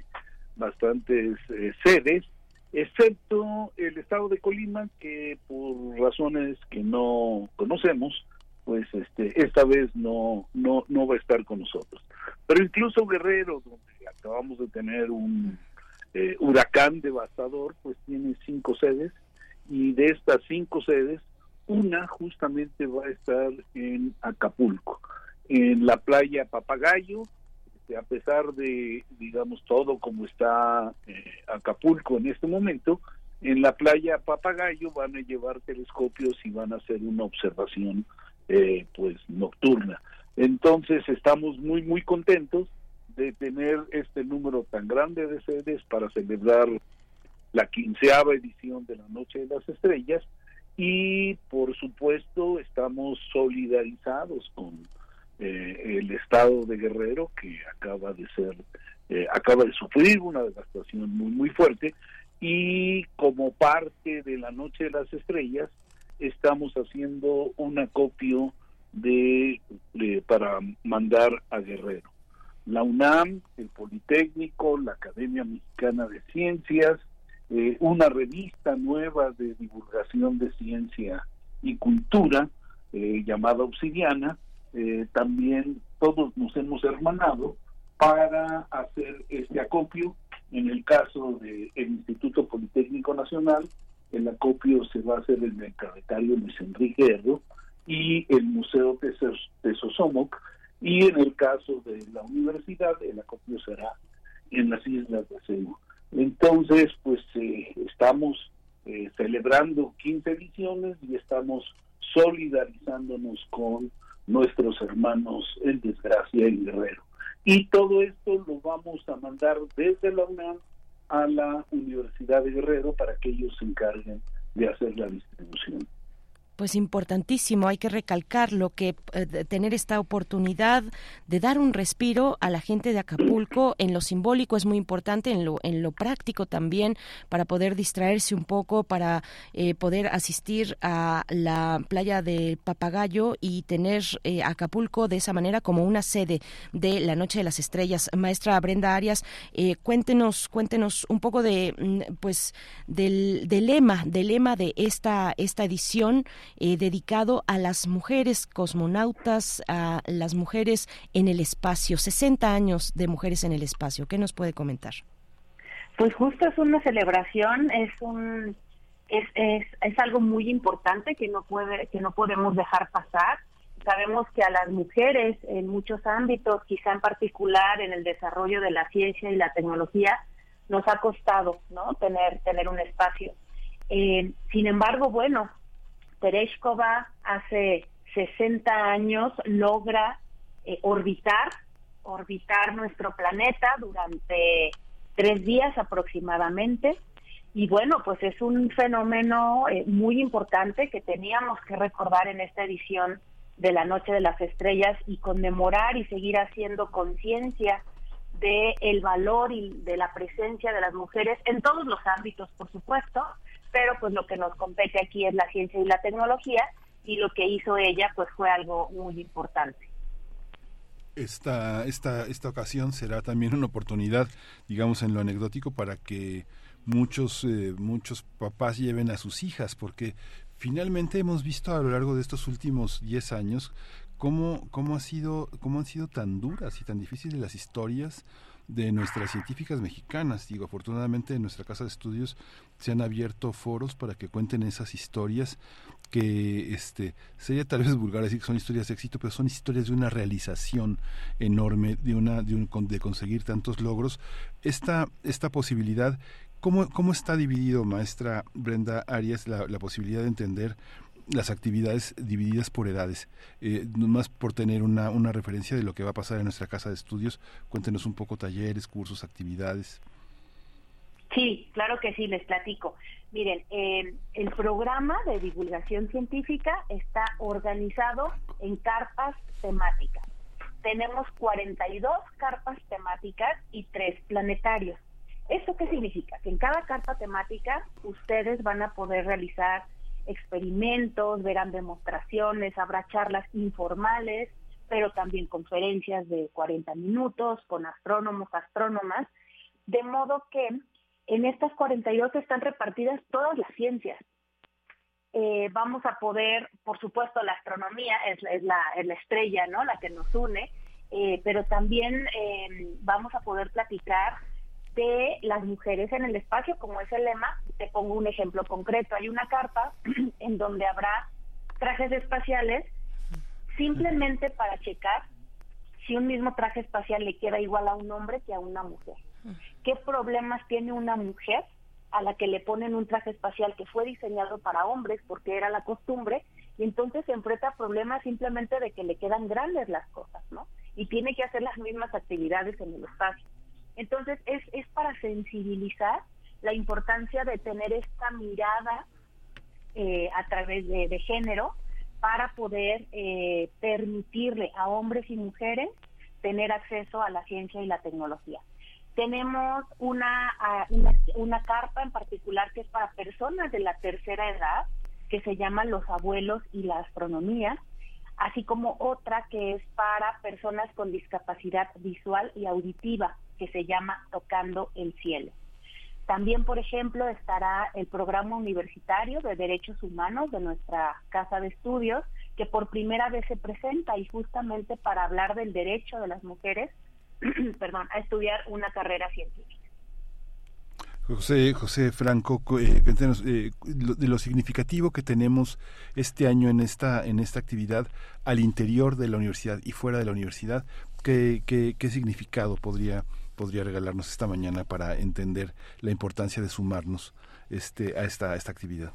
bastantes eh, sedes, excepto el estado de Colima, que por razones que no conocemos, pues este, esta vez no, no, no va a estar con nosotros. Pero incluso Guerrero, donde acabamos de tener un eh, huracán devastador, pues tiene cinco sedes y de estas cinco sedes, una justamente va a estar en Acapulco, en la playa Papagayo, este, a pesar de, digamos, todo como está eh, Acapulco en este momento, en la playa Papagayo van a llevar telescopios y van a hacer una observación eh, pues nocturna. Entonces estamos muy muy contentos de tener este número tan grande de sedes para celebrar la quinceava edición de la Noche de las Estrellas y por supuesto estamos solidarizados con eh, el estado de Guerrero que acaba de ser eh, acaba de sufrir una devastación muy muy fuerte y como parte de la Noche de las Estrellas estamos haciendo un acopio de, de- para mandar a Guerrero. La UNAM, el Politécnico, la Academia Mexicana de Ciencias, eh, una revista nueva de divulgación de ciencia y cultura eh, llamada Obsidiana, eh, también todos nos hemos hermanado para hacer este acopio. En el caso del Instituto Politécnico Nacional, el acopio se va a hacer en el Carretario Luis Enrique Erro y el Museo Tesos- Tesosomoc, y en el caso de la universidad, el acopio será en las Islas de Ceú. Entonces, pues eh, estamos eh, celebrando 15 ediciones y estamos solidarizándonos con nuestros hermanos en desgracia en Guerrero. Y todo esto lo vamos a mandar desde la UNAM a la Universidad de Guerrero para que ellos se encarguen de hacer la distribución. Pues importantísimo, hay que recalcar lo que eh, tener esta oportunidad de dar un respiro a la gente de Acapulco en lo simbólico es muy importante, en lo en lo práctico también para poder distraerse un poco, para eh, poder asistir a la playa del Papagayo y tener eh, Acapulco de esa manera como una sede de la Noche de las Estrellas. Maestra Brenda Arias, eh, cuéntenos cuéntenos un poco de mm, pues del, del lema del lema de esta esta edición eh, dedicado a las mujeres cosmonautas, a las mujeres en el espacio, 60 años de mujeres en el espacio. ¿Qué nos puede comentar? Pues justo es una celebración, es un es, es, es algo muy importante que no puede que no podemos dejar pasar. Sabemos que a las mujeres en muchos ámbitos, quizá en particular en el desarrollo de la ciencia y la tecnología, nos ha costado, ¿no? Tener tener un espacio. Eh, sin embargo, bueno, Tereshkova hace 60 años logra eh, orbitar, orbitar nuestro planeta durante tres días aproximadamente. Y bueno, pues es un fenómeno eh, muy importante que teníamos que recordar en esta edición de la Noche de las Estrellas y conmemorar y seguir haciendo conciencia de el valor y de la presencia de las mujeres en todos los ámbitos, por supuesto, pero pues lo que nos compete aquí es la ciencia y la tecnología y lo que hizo ella pues fue algo muy importante. Esta, esta, esta ocasión será también una oportunidad, digamos, en lo anecdótico para que muchos, eh, muchos papás lleven a sus hijas, porque finalmente hemos visto a lo largo de estos últimos 10 años cómo, cómo, ha sido, cómo han sido tan duras y tan difíciles las historias de nuestras científicas mexicanas. Digo, afortunadamente en nuestra casa de estudios se han abierto foros para que cuenten esas historias que este sería tal vez vulgar decir que son historias de éxito, pero son historias de una realización enorme, de una de, un, de conseguir tantos logros. Esta esta posibilidad ¿Cómo, ¿Cómo está dividido, maestra Brenda Arias, la, posibilidad de entender las actividades divididas por edades. Eh, más por tener una, una referencia de lo que va a pasar en nuestra casa de estudios, cuéntenos un poco talleres, cursos, actividades. Sí, claro que sí, les platico. Miren, eh, el programa de divulgación científica está organizado en carpas temáticas. Tenemos 42 carpas temáticas y tres planetarios. ¿Esto qué significa? Que en cada carpa temática ustedes van a poder realizar experimentos, verán demostraciones, habrá charlas informales, pero también conferencias de 40 minutos con astrónomos, astrónomas, de modo que en estas 42 están repartidas todas las ciencias. Eh, vamos a poder, por supuesto, la astronomía es, la, estrella, ¿no? La que nos une, eh, pero también eh, vamos a poder platicar de las mujeres en el espacio, como es el lema. Te pongo un ejemplo concreto. Hay una carpa en donde habrá trajes espaciales simplemente para checar si un mismo traje espacial le queda igual a un hombre que a una mujer. ¿Qué problemas tiene una mujer a la que le ponen un traje espacial que fue diseñado para hombres porque era la costumbre y entonces se enfrenta problemas simplemente de que le quedan grandes las cosas, ¿no? Y tiene que hacer las mismas actividades en el espacio. Entonces es, es para sensibilizar la importancia de tener esta mirada eh, a través de, de, género para poder eh, permitirle a hombres y mujeres tener acceso a la ciencia y la tecnología. Tenemos una, una, una carpa en particular que es para personas de la tercera edad, que se llama Los abuelos y la astronomía, así como otra que es para personas con discapacidad visual y auditiva, que se llama Tocando el Cielo. También, por ejemplo, estará el programa universitario de derechos humanos de nuestra casa de estudios, que por primera vez se presenta y justamente para hablar del derecho de las mujeres, perdón, a estudiar una carrera científica. José, José Franco, eh, cuéntenos eh, de lo significativo que tenemos este año en esta, en esta actividad al interior de la universidad y fuera de la universidad. ¿Qué, qué, qué significado podría, podría regalarnos esta mañana para entender la importancia de sumarnos este, a, esta, a esta actividad?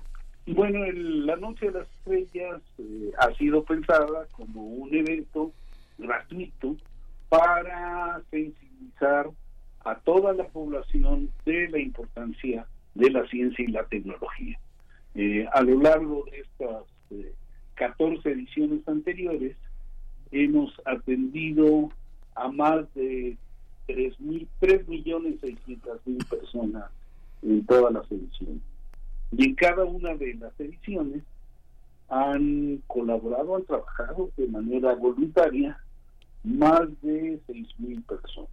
Bueno, el, la Noche de las Estrellas eh, ha sido pensada como un evento gratuito para sensibilizar a toda la población de la importancia de la ciencia y la tecnología. Eh, a lo largo de estas eh, 14 ediciones anteriores, hemos atendido a más de 3, mil, 3 millones 600 mil personas en todas las ediciones. Y en cada una de las ediciones han colaborado, han trabajado de manera voluntaria más de 6 mil personas.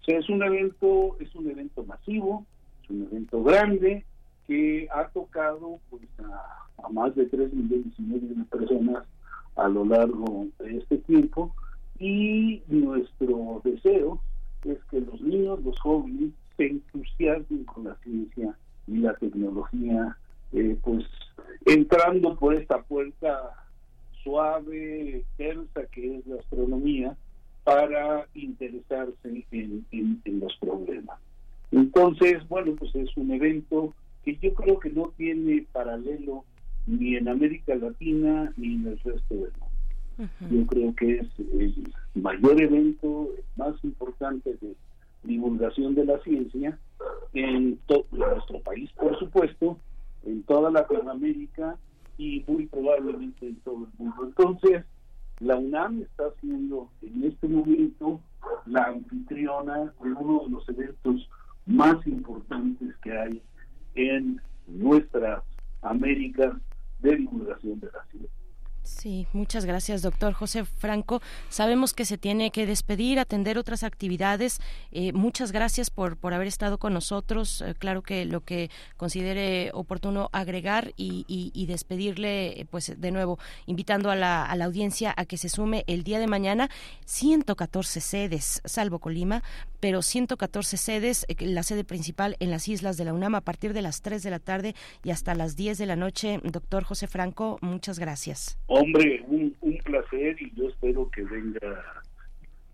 O sea, es un evento, es un evento masivo, es un evento grande que ha tocado pues a, a más de 3 millones y medio de personas a lo largo de este tiempo y nuestro deseo es que los niños, los jóvenes se entusiasmen con la ciencia y la tecnología, eh, pues entrando por esta puerta suave, tersa que es la astronomía, para interesarse en, en, en, los problemas. Entonces, bueno, pues es un evento que yo creo que no tiene paralelo ni en América Latina ni en el resto del mundo. Uh -huh. Yo creo que es el mayor evento, el más importante de divulgación de la ciencia en, en nuestro país, por supuesto, en toda Latinoamérica y muy probablemente en todo el mundo. Entonces, la UNAM está siendo en este momento la anfitriona de uno de los eventos más importantes que hay en nuestras Américas de divulgación de la ciencia. Sí, muchas gracias, doctor José Franco. Sabemos que se tiene que despedir, atender otras actividades. Eh, muchas gracias por, por haber estado con nosotros. Eh, claro que lo que considere oportuno agregar y, y, despedirle, eh, pues de nuevo, invitando a la, a la, audiencia a que se sume el día de mañana. 114 sedes, salvo Colima, pero 114 sedes, eh, la sede principal en las islas de la UNAM a partir de las 3 de la tarde y hasta las 10 de la noche. Doctor José Franco, muchas gracias. Hombre, un, placer y yo espero que venga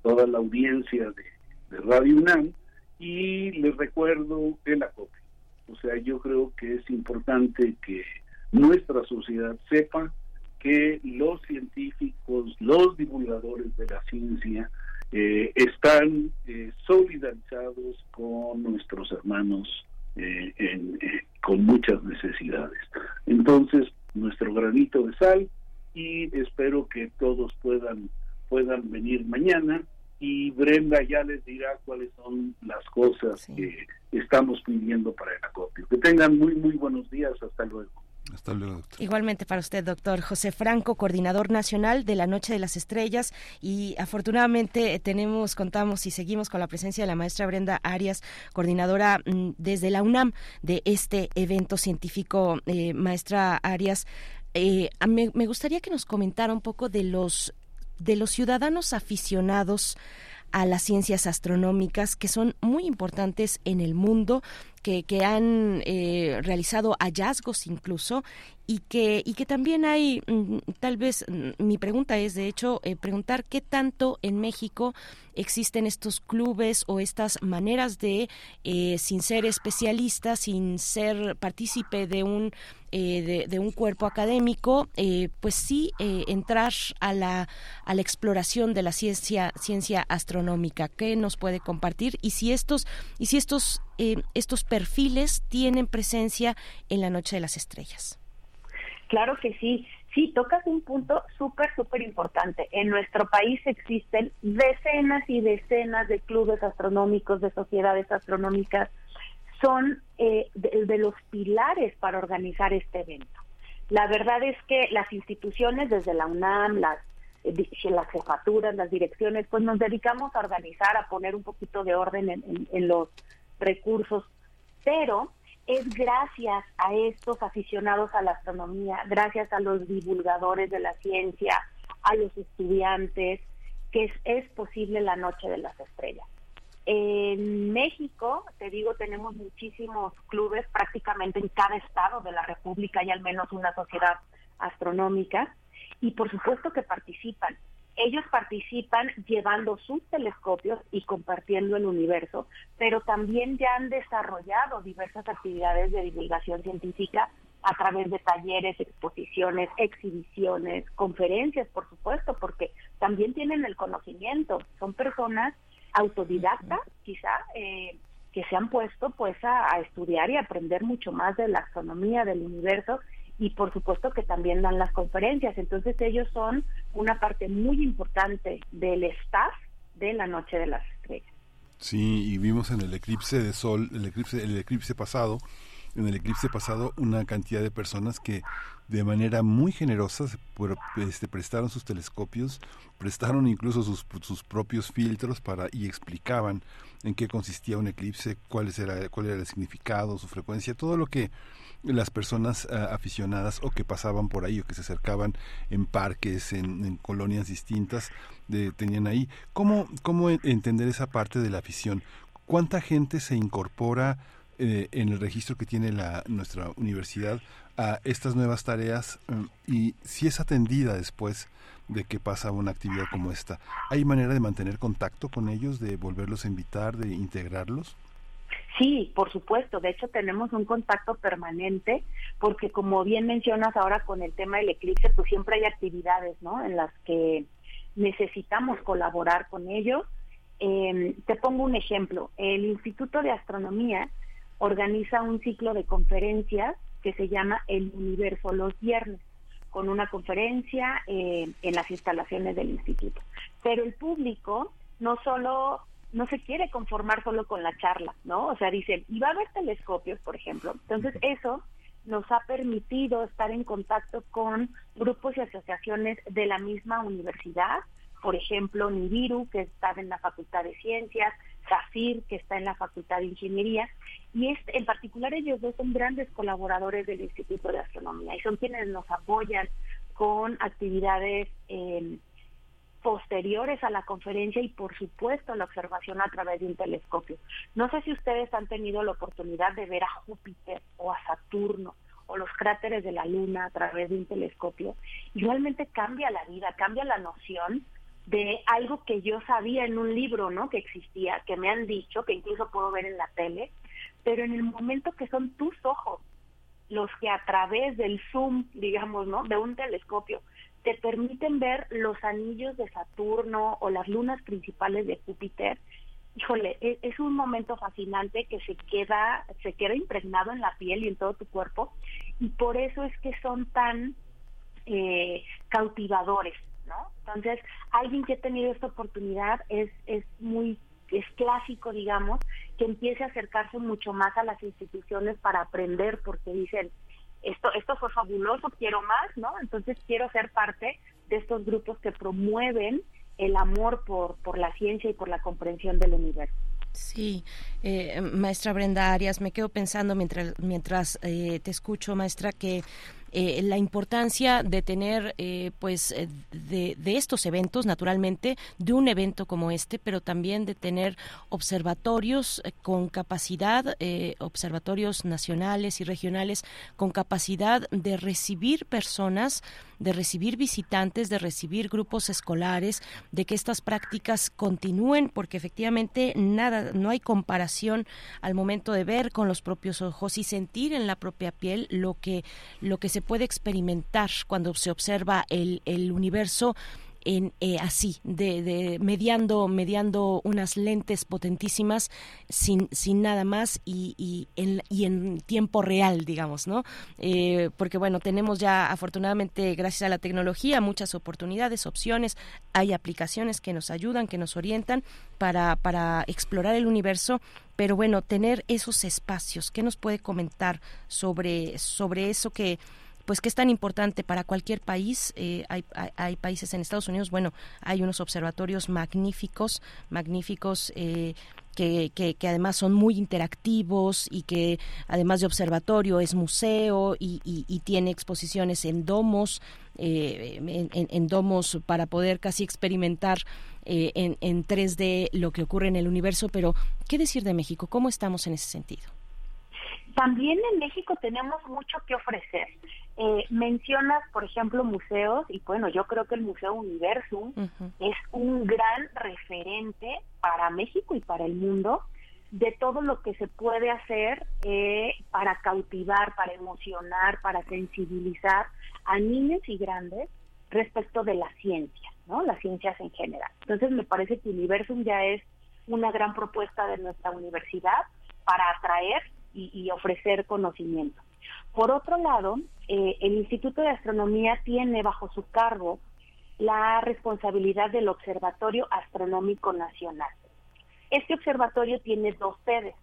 toda la audiencia de, de Radio UNAM y les recuerdo el acopio. O sea, yo creo que es importante que nuestra sociedad sepa que los científicos, los divulgadores de la ciencia, eh, están eh, solidarizados con nuestros hermanos eh, en, con muchas necesidades. Entonces, nuestro granito de sal y espero que todos puedan puedan venir mañana y Brenda ya les dirá cuáles son las cosas sí. que estamos pidiendo para el acopio. Que tengan muy muy buenos días, hasta luego. Hasta luego, doctor. Igualmente para usted, doctor José Franco, coordinador nacional de la Noche de las Estrellas. Y afortunadamente tenemos, contamos y seguimos con la presencia de la maestra Brenda Arias, coordinadora mm, desde la UNAM de este evento científico. Eh, maestra Arias, eh, me, me gustaría que nos comentara un poco de los de los ciudadanos aficionados a las ciencias astronómicas que son muy importantes en el mundo, que, que han eh, realizado hallazgos incluso y que, y que también hay, mm, tal vez, mm, mi pregunta es, de hecho, eh, preguntar qué tanto en México existen estos clubes o estas maneras de, eh, sin ser especialista, sin ser partícipe de un, eh, de, de, un cuerpo académico, eh, pues sí entrar a la, a la exploración de la ciencia, ciencia astronómica. ¿Qué nos puede compartir? Y si estos, y si estos, estos perfiles tienen presencia en la Noche de las Estrellas. Claro que sí. Sí, tocas un punto súper, súper importante. En nuestro país existen decenas y decenas de clubes astronómicos, de sociedades astronómicas. Son eh, de, los pilares para organizar este evento. La verdad es que las instituciones, desde la UNAM, las, eh, las jefaturas, las direcciones, pues nos dedicamos a organizar, a poner un poquito de orden en, en los recursos, pero es gracias a estos aficionados a la astronomía, gracias a los divulgadores de la ciencia, a los estudiantes, que es, posible la noche de las estrellas. En México, te digo, tenemos muchísimos clubes, prácticamente en cada estado de la República hay al menos una sociedad astronómica y por supuesto que participan. Ellos participan llevando sus telescopios y compartiendo el universo, pero también ya han desarrollado diversas actividades de divulgación científica a través de talleres, exposiciones, exhibiciones, conferencias, por supuesto, porque también tienen el conocimiento. Son personas autodidactas, quizá, eh, que se han puesto pues a, a, estudiar y aprender mucho más de la astronomía, del universo y por supuesto que también dan las conferencias. Entonces ellos son una parte muy importante del staff de la Noche de las Estrellas. Sí, y vimos en el eclipse de sol, el eclipse, el eclipse pasado, en el eclipse pasado una cantidad de personas que de manera muy generosa este, prestaron sus telescopios, prestaron incluso sus, sus propios filtros para y explicaban en qué consistía un eclipse, cuál era, cuál era el significado, su frecuencia, todo lo que las personas uh, aficionadas o que pasaban por ahí o que se acercaban en parques, en, colonias distintas, de, tenían ahí. ¿Cómo, ¿Cómo entender esa parte de la afición? ¿Cuánta gente se incorpora eh, en el registro que tiene la, nuestra universidad a estas nuevas tareas um, y si es atendida después de que pasa una actividad como esta? ¿Hay manera de mantener contacto con ellos, de volverlos a invitar, de integrarlos? Sí, por supuesto. De hecho, tenemos un contacto permanente porque, como bien mencionas ahora con el tema del eclipse, pues siempre hay actividades, ¿no? En las que necesitamos colaborar con ellos. Eh, te pongo un ejemplo. El Instituto de Astronomía organiza un ciclo de conferencias que se llama El Universo los viernes, con una conferencia eh, en las instalaciones del instituto. Pero el público no solo no se quiere conformar solo con la charla, ¿no? O sea, dicen, y va a haber telescopios, por ejemplo. Entonces, eso nos ha permitido estar en contacto con grupos y asociaciones de la misma universidad, por ejemplo, Nibiru, que está en la Facultad de Ciencias, Zafir, que está en la Facultad de Ingeniería, y este, en particular ellos dos son grandes colaboradores del Instituto de Astronomía y son quienes nos apoyan con actividades eh, posteriores a la conferencia y por supuesto la observación a través de un telescopio. No sé si ustedes han tenido la oportunidad de ver a Júpiter o a Saturno o los cráteres de la Luna a través de un telescopio y realmente cambia la vida, cambia la noción de algo que yo sabía en un libro, ¿no? Que existía, que me han dicho, que incluso puedo ver en la tele, pero en el momento que son tus ojos los que a través del zoom, digamos, ¿no? De un telescopio te permiten ver los anillos de Saturno o las lunas principales de Júpiter. Híjole, es, es, un momento fascinante que se queda, se queda impregnado en la piel y en todo tu cuerpo, y por eso es que son tan eh, cautivadores, ¿no? Entonces, alguien que ha tenido esta oportunidad es, es muy, es clásico, digamos, que empiece a acercarse mucho más a las instituciones para aprender, porque dicen, esto, esto fue fabuloso, quiero más, ¿no? Entonces quiero ser parte de estos grupos que promueven el amor por, por la ciencia y por la comprensión del universo. Sí, eh, maestra Brenda Arias, me quedo pensando mientras, mientras eh, te escucho, maestra, que eh, la importancia de tener, eh, pues, eh, de, de, estos eventos, naturalmente, de un evento como este, pero también de tener observatorios eh, con capacidad, eh, observatorios nacionales y regionales con capacidad de recibir personas de recibir visitantes, de recibir grupos escolares, de que estas prácticas continúen, porque efectivamente nada, no hay comparación al momento de ver con los propios ojos y sentir en la propia piel lo que, lo que se puede experimentar cuando se observa el, el universo en eh, así de, de, mediando mediando unas lentes potentísimas sin, sin nada más y, y, en, y en tiempo real digamos no eh, porque bueno tenemos ya afortunadamente gracias a la tecnología muchas oportunidades opciones. Hay aplicaciones que nos ayudan que nos orientan para para explorar el universo. Pero bueno tener esos espacios qué nos puede comentar sobre sobre eso que pues que es tan importante para cualquier país. Eh, hay, hay, países en Estados Unidos, bueno, hay unos observatorios magníficos, magníficos. Eh, que, que, además son muy interactivos y que además de observatorio es museo y, y, tiene exposiciones en domos, eh, en, en, domos para poder casi experimentar eh, en, en 3D lo que ocurre en el universo. Pero, ¿qué decir de México? ¿Cómo estamos en ese sentido? También en México tenemos mucho que ofrecer. Eh, mencionas, por ejemplo, museos, y bueno, yo creo que el Museo Universum es un gran referente para México y para el mundo de todo lo que se puede hacer eh, para cautivar, para emocionar, para sensibilizar a niños y grandes respecto de la ciencia, ¿no? Las ciencias en general. Entonces me parece que Universum ya es una gran propuesta de nuestra universidad para atraer y, ofrecer conocimiento. Por otro lado, eh, el Instituto de Astronomía tiene bajo su cargo la responsabilidad del Observatorio Astronómico Nacional. Este observatorio tiene dos sedes.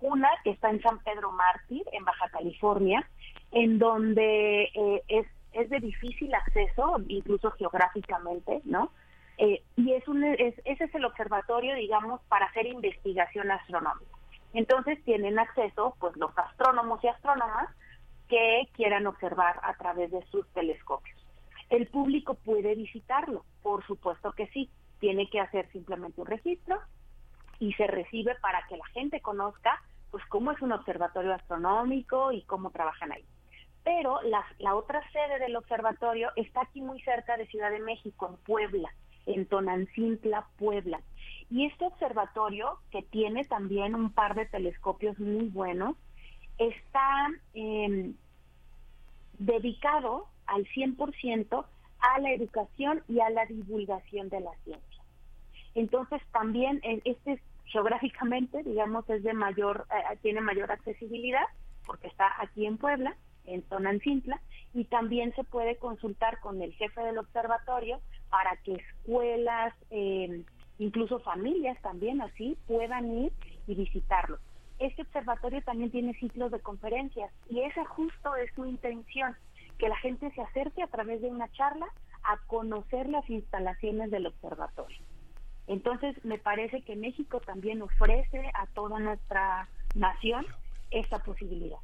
Una que está en San Pedro Mártir, en Baja California, en donde eh, es, es de difícil acceso, incluso geográficamente, ¿no? Eh, y es un, es, ese es el observatorio, digamos, para hacer investigación astronómica. Entonces tienen acceso pues los astrónomos y astrónomas que quieran observar a través de sus telescopios. El público puede visitarlo, por supuesto que sí, tiene que hacer simplemente un registro y se recibe para que la gente conozca pues cómo es un observatorio astronómico y cómo trabajan ahí. Pero la, la otra sede del observatorio está aquí muy cerca de Ciudad de México, en Puebla, en Tonancintla, Puebla. Y este observatorio, que tiene también un par de telescopios muy buenos, está em, dedicado al 100% a la educación y a la divulgación de la ciencia. Entonces también este geográficamente, digamos, es de mayor, eh, tiene mayor accesibilidad porque está aquí en Puebla, en Tonancintla, y también se puede consultar con el jefe del observatorio para que escuelas, eh, incluso familias también así puedan ir y visitarlo. Este observatorio también tiene ciclos de conferencias y esa justo es su intención, que la gente se acerque a través de una charla a conocer las instalaciones del observatorio. Entonces, me parece que México también ofrece a toda nuestra nación esta posibilidad.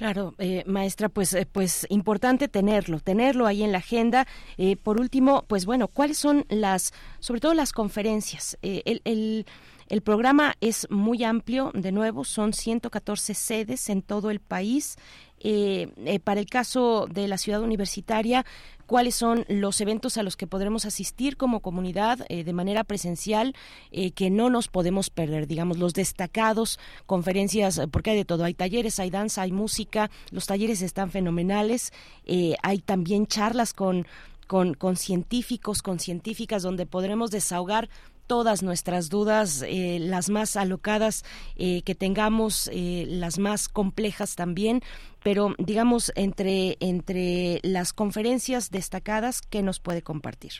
Claro, eh, maestra, pues, eh, pues importante tenerlo, tenerlo ahí en la agenda. Eh, por último, pues bueno, ¿cuáles son las, sobre todo las conferencias? el, el, el programa es muy amplio, de nuevo, son 114 sedes en todo el país. para el caso de la ciudad universitaria, cuáles son los eventos a los que podremos asistir como comunidad eh, de manera presencial eh, que no nos podemos perder, digamos, los destacados, conferencias, eh, porque hay de todo, hay talleres, hay danza, hay música, los talleres están fenomenales, hay también charlas con, con, científicos, con científicas, donde podremos desahogar todas nuestras dudas, eh, las más alocadas eh, que tengamos, eh, las más complejas también, pero digamos entre, entre las conferencias destacadas, ¿qué nos puede compartir?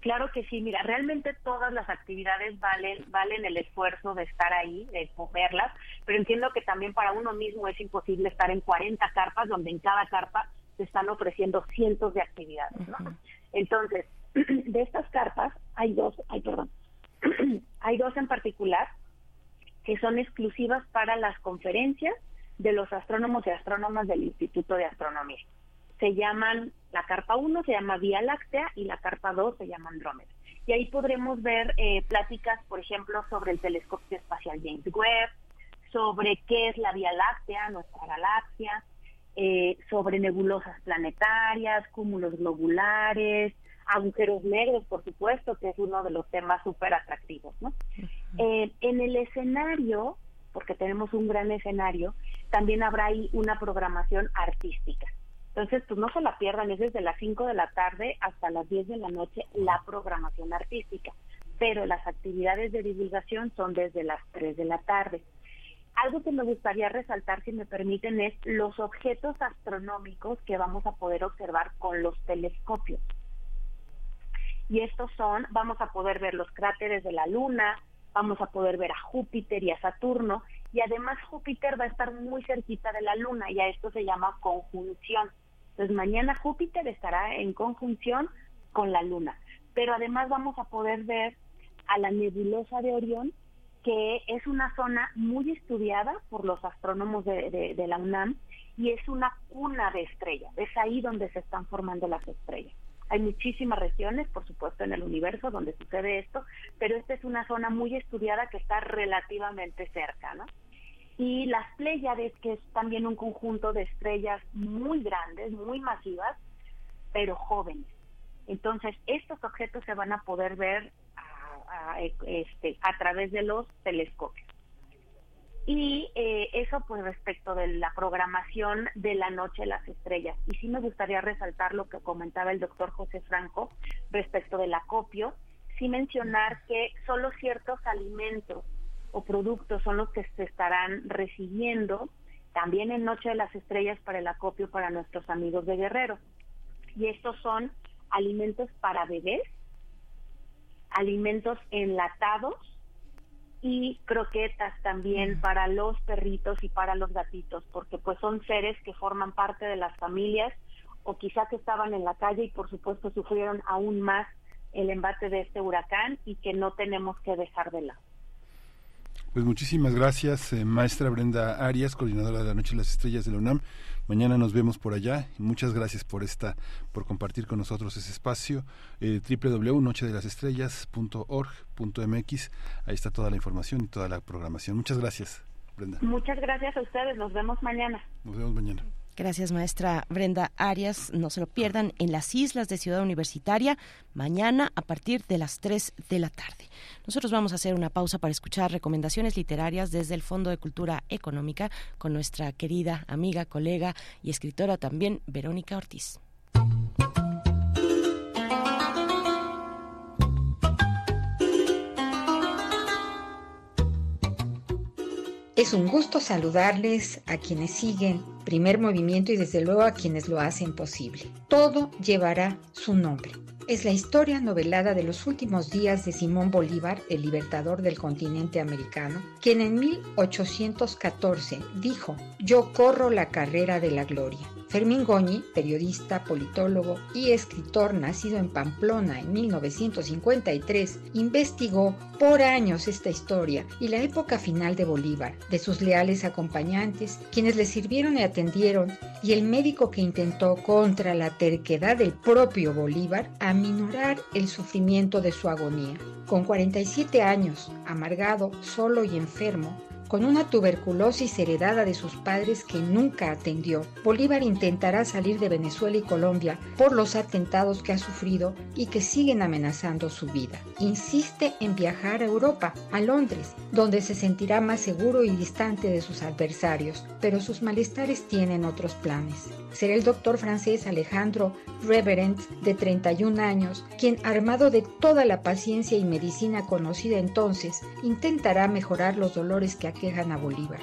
Claro que sí, mira, realmente todas las actividades valen, valen el esfuerzo de estar ahí, de verlas, pero entiendo que también para uno mismo es imposible estar en 40 carpas, donde en cada carpa se están ofreciendo cientos de actividades, ¿no? Entonces, de estas carpas hay dos, hay perdón, hay dos en particular que son exclusivas para las conferencias de los astrónomos y astrónomas del Instituto de Astronomía. Se llaman, la carpa 1 se llama Vía Láctea y la carpa 2 se llama Andrómeda. Y ahí podremos ver eh, pláticas, por ejemplo, sobre el telescopio espacial James Webb, sobre qué es la Vía Láctea, nuestra galaxia, eh, sobre nebulosas planetarias, cúmulos globulares, agujeros negros, por supuesto, que es uno de los temas súper atractivos, ¿no? Eh, en el escenario, porque tenemos un gran escenario, también habrá ahí una programación artística. Entonces, pues no se la pierdan, es desde las 5 de la tarde hasta las 10 de la noche la programación artística, pero las actividades de divulgación son desde las 3 de la tarde. Algo que me gustaría resaltar, si me permiten, es los objetos astronómicos que vamos a poder observar con los telescopios y estos son, vamos a poder ver los cráteres de la Luna, vamos a poder ver a Júpiter y a Saturno, y además Júpiter va a estar muy cerquita de la Luna y a esto se llama conjunción. Entonces mañana Júpiter estará en conjunción con la Luna, pero además vamos a poder ver a la nebulosa de Orión, que es una zona muy estudiada por los astrónomos de, de la UNAM y es una cuna de estrellas, es ahí donde se están formando las estrellas. Hay muchísimas regiones, por supuesto, en el universo donde sucede esto, pero esta es una zona muy estudiada que está relativamente cerca, ¿no? Y las Pléyades, que es también un conjunto de estrellas muy grandes, muy masivas, pero jóvenes. Entonces, estos objetos se van a poder ver a, este, a través de los telescopios. Y eh, eso pues respecto de la programación de la noche de las estrellas. Y sí me gustaría resaltar lo que comentaba el doctor José Franco respecto del acopio, sí mencionar que solo ciertos alimentos o productos son los que se estarán recibiendo también en Noche de las Estrellas para el acopio para nuestros amigos de Guerrero. Y estos son alimentos para bebés, alimentos enlatados, y croquetas también para los perritos y para los gatitos, porque pues son seres que forman parte de las familias o quizá que estaban en la calle y por supuesto sufrieron aún más el embate de este huracán y que no tenemos que dejar de lado. Pues muchísimas gracias, eh, maestra Brenda Arias, coordinadora de la Noche de las Estrellas de la UNAM. Mañana nos vemos por allá muchas gracias por esta, por compartir con nosotros ese espacio. Eh, www.nochedelasestrellas.org.mx. Ahí está toda la información y toda la programación. Muchas gracias, Brenda. Muchas gracias a ustedes. Nos vemos mañana. Nos vemos mañana. Gracias, maestra Brenda Arias. No se lo pierdan en las islas de Ciudad Universitaria mañana a partir de las 3 de la tarde. Nosotros vamos a hacer una pausa para escuchar recomendaciones literarias desde el Fondo de Cultura Económica con nuestra querida amiga, colega y escritora también, Verónica Ortiz. Es un gusto saludarles a quienes siguen Primer Movimiento y desde luego a quienes lo hacen posible. Todo llevará su nombre. Es la historia novelada de los últimos días de Simón Bolívar, el libertador del continente americano, quien en 1814 dijo, yo corro la carrera de la gloria. Fermín Goñi, periodista, politólogo y escritor nacido en Pamplona en 1953, investigó por años esta historia y la época final de Bolívar, de sus leales acompañantes, quienes le sirvieron y atendieron, y el médico que intentó contra la terquedad del propio Bolívar aminorar el sufrimiento de su agonía. Con 47 años, amargado, solo y enfermo, con una tuberculosis heredada de sus padres que nunca atendió, Bolívar intentará salir de Venezuela y Colombia por los atentados que ha sufrido y que siguen amenazando su vida. Insiste en viajar a Europa, a Londres, donde se sentirá más seguro y distante de sus adversarios, pero sus malestares tienen otros planes. Será el doctor francés Alejandro Reverend, de 31 años, quien, armado de toda la paciencia y medicina conocida entonces, intentará mejorar los dolores que quejan a Bolívar,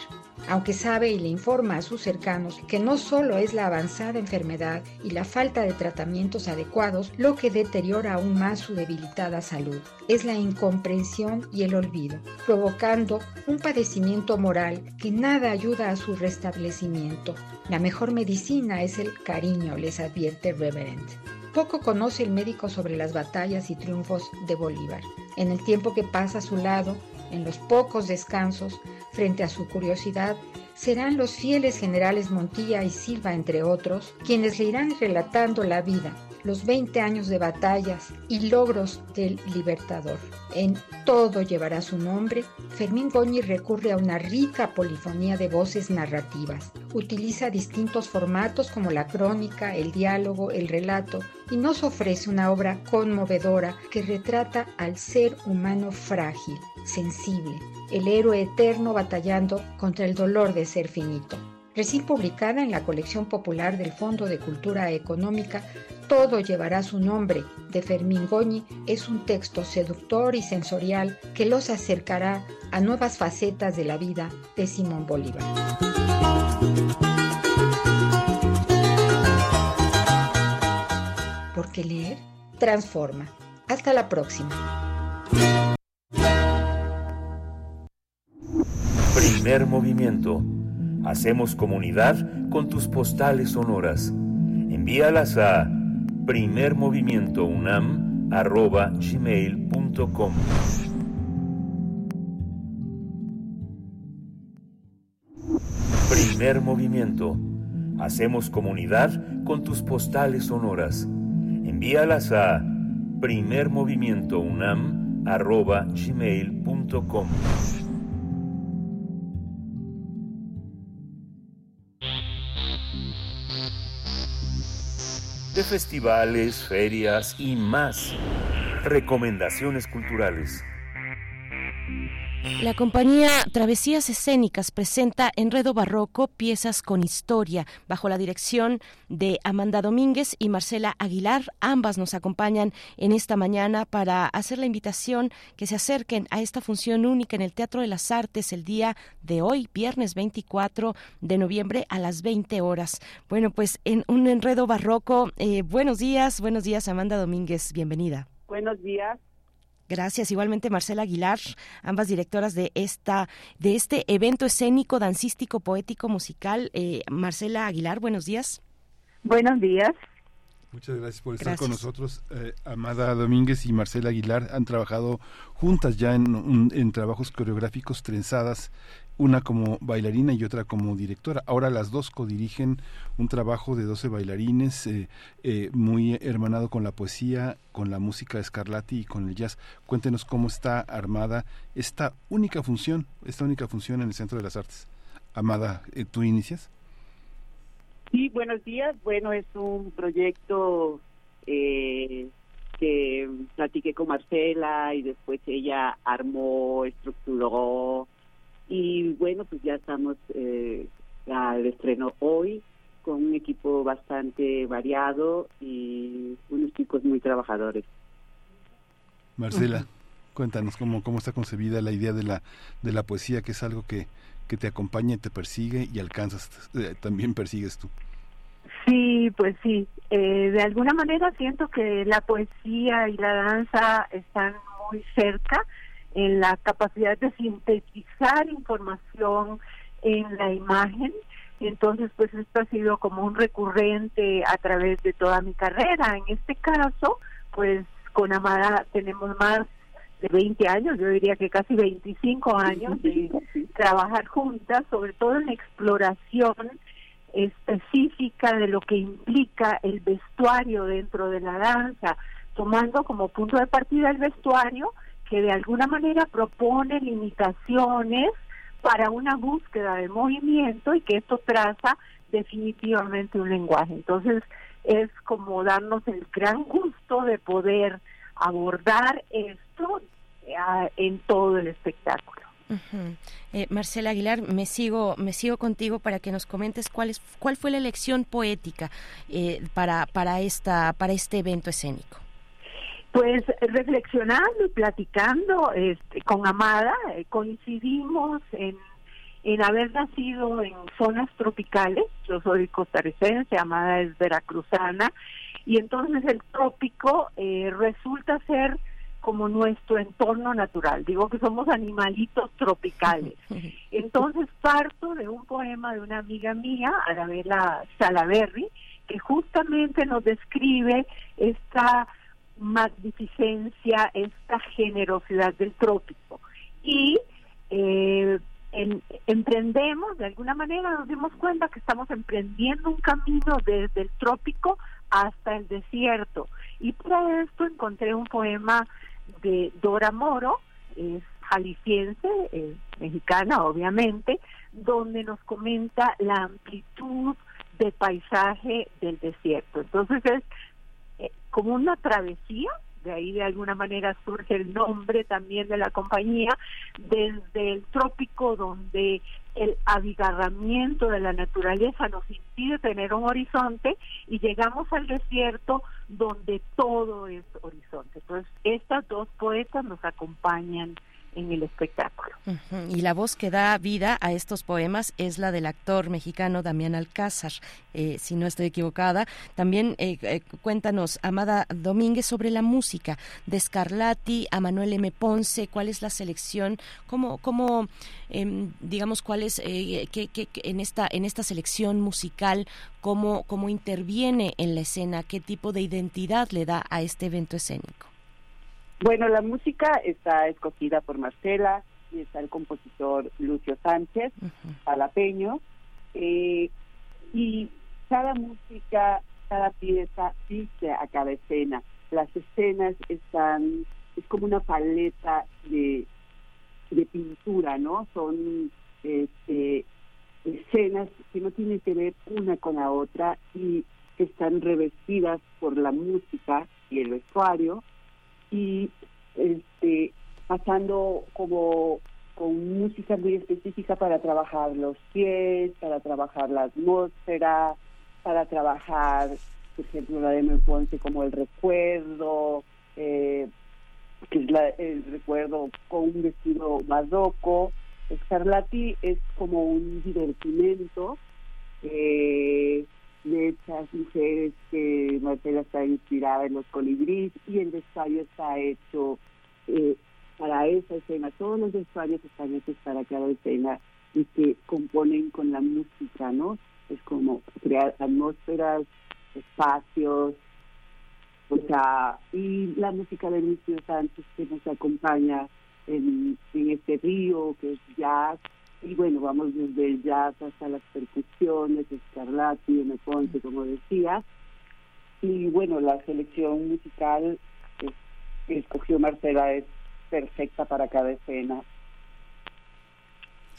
aunque sabe y le informa a sus cercanos que no solo es la avanzada enfermedad y la falta de tratamientos adecuados lo que deteriora aún más su debilitada salud, es la incomprensión y el olvido, provocando un padecimiento moral que nada ayuda a su restablecimiento. La mejor medicina es el cariño, les advierte Reverend. Poco conoce el médico sobre las batallas y triunfos de Bolívar. En el tiempo que pasa a su lado, en los pocos descansos, frente a su curiosidad, serán los fieles generales Montilla y Silva, entre otros, quienes le irán relatando la vida, los 20 años de batallas y logros del libertador. En Todo llevará su nombre, Fermín Goñi recurre a una rica polifonía de voces narrativas. Utiliza distintos formatos como la crónica, el diálogo, el relato y nos ofrece una obra conmovedora que retrata al ser humano frágil, sensible, el héroe eterno batallando contra el dolor de ser finito. Recién publicada en la colección popular del Fondo de Cultura Económica, Todo llevará su nombre, de Fermín Goñi, es un texto seductor y sensorial que los acercará a nuevas facetas de la vida de Simón Bolívar. Porque leer transforma. Hasta la próxima. Primer movimiento. Hacemos comunidad con tus postales sonoras. Envíalas a primermovimientounam.gmail.com Primer movimiento. Hacemos comunidad con tus postales sonoras. Envíalas a primermovimientounam.gmail.com De festivales, ferias y más. Recomendaciones culturales. La compañía Travesías Escénicas presenta Enredo Barroco, piezas con historia, bajo la dirección de Amanda Domínguez y Marcela Aguilar. Ambas nos acompañan en esta mañana para hacer la invitación que se acerquen a esta función única en el Teatro de las Artes el día de hoy, viernes 24 de noviembre a las 20 horas. Bueno, pues en un Enredo Barroco, eh, buenos días, buenos días Amanda Domínguez, bienvenida. Buenos días. Gracias. Igualmente Marcela Aguilar, ambas directoras de esta de este evento escénico, dancístico, poético, musical. Eh, Marcela Aguilar, buenos días. Buenos días. Muchas gracias por estar con nosotros. Eh, Amada Domínguez y Marcela Aguilar han trabajado juntas ya en, un- en trabajos coreográficos trenzadas, una como bailarina y otra como directora. Ahora las dos codirigen un trabajo de 12 bailarines eh, eh, muy hermanado con la poesía, con la música de Scarlatti y con el jazz. Cuéntenos cómo está armada esta única función, esta única función en el Centro de las Artes. Amada, eh, ¿tú inicias? Sí, buenos días. Bueno, es un proyecto eh, que platiqué con Marcela y después ella armó, estructuró y bueno, pues ya estamos eh, al estreno hoy con un equipo bastante variado y unos chicos muy trabajadores. Marcela, cuéntanos cómo, cómo está concebida la idea de la, de la poesía, que es algo que, que te acompaña, y te persigue y alcanzas, eh, también persigues tú. Sí, pues sí. Eh, de alguna manera siento que la poesía y la danza están muy cerca en la capacidad de sintetizar información en la imagen. Entonces, pues esto ha sido como un recurrente a través de toda mi carrera. En este caso, pues con Amada tenemos más de 20 años, yo diría que casi 25 años de trabajar juntas, sobre todo en la exploración específica de lo que implica el vestuario dentro de la danza, tomando como punto de partida el vestuario que de alguna manera propone limitaciones para una búsqueda de movimiento y que esto traza definitivamente un lenguaje. Entonces es como darnos el gran gusto de poder abordar esto eh, en todo el espectáculo. Eh, Marcela Aguilar, me sigo, me sigo contigo para que nos comentes cuál es, cuál fue la elección poética eh, para para esta para este evento escénico. Pues reflexionando y platicando este, con Amada, eh, coincidimos en, en haber nacido en zonas tropicales. Yo soy costarricense, Amada es veracruzana, y entonces el trópico eh, resulta ser como nuestro entorno natural. Digo que somos animalitos tropicales. Entonces parto de un poema de una amiga mía, Arabella Salaberry, que justamente nos describe esta magnificencia, esta generosidad del trópico. Y eh, en- emprendemos, de alguna manera nos dimos cuenta que estamos emprendiendo un camino desde el trópico hasta el desierto. Y para esto encontré un poema de Dora Moro, es jalisciense, eh, mexicana obviamente, donde nos comenta la amplitud de paisaje del desierto. Entonces es como una travesía, de ahí de alguna manera surge el nombre también de la compañía, desde el trópico donde el abigarramiento de la naturaleza nos impide tener un horizonte y llegamos al desierto donde todo es horizonte. Entonces, estas dos poetas nos acompañan en el espectáculo. Y la voz que da vida a estos poemas es la del actor mexicano Damián Alcázar, eh, si no estoy equivocada. También eh, eh, cuéntanos, Amada Domínguez, sobre la música de Scarlatti a Manuel M. Ponce, cuál es la selección, cómo, cómo em, digamos, cuál es, qué, qué, en, esta, en esta selección musical, cómo, cómo interviene en la escena, qué tipo de identidad le da a este evento escénico. Bueno, la música está escogida por Marcela y está el compositor Lucio Sánchez, palapeño, eh, y cada música, cada pieza dice a cada escena. Las escenas están, es como una paleta de, de pintura, ¿no? Son este, escenas que no tienen que ver una con la otra y que están revestidas por la música y el vestuario y este pasando como con música muy específica para trabajar los pies, para trabajar la atmósfera, para trabajar, por ejemplo, la de Ponce como el recuerdo, eh, que es la, el recuerdo con un vestido barroco. Scarlatti es como un divertimento eh, de estas mujeres que Marcela está inspirada en los colibríes y el vestuario está hecho eh, para esa escena. Todos los vestuarios están hechos para cada escena y que componen con la música, ¿no? Es como crear atmósferas, espacios, o sea, y la música de Lucio Sánchez que nos acompaña en, en este río, que es jazz, y bueno, vamos desde el jazz hasta las percusiones, Escarlati, M. Ponce, como decía. Y bueno, la selección musical que escogió Marcela es perfecta para cada escena.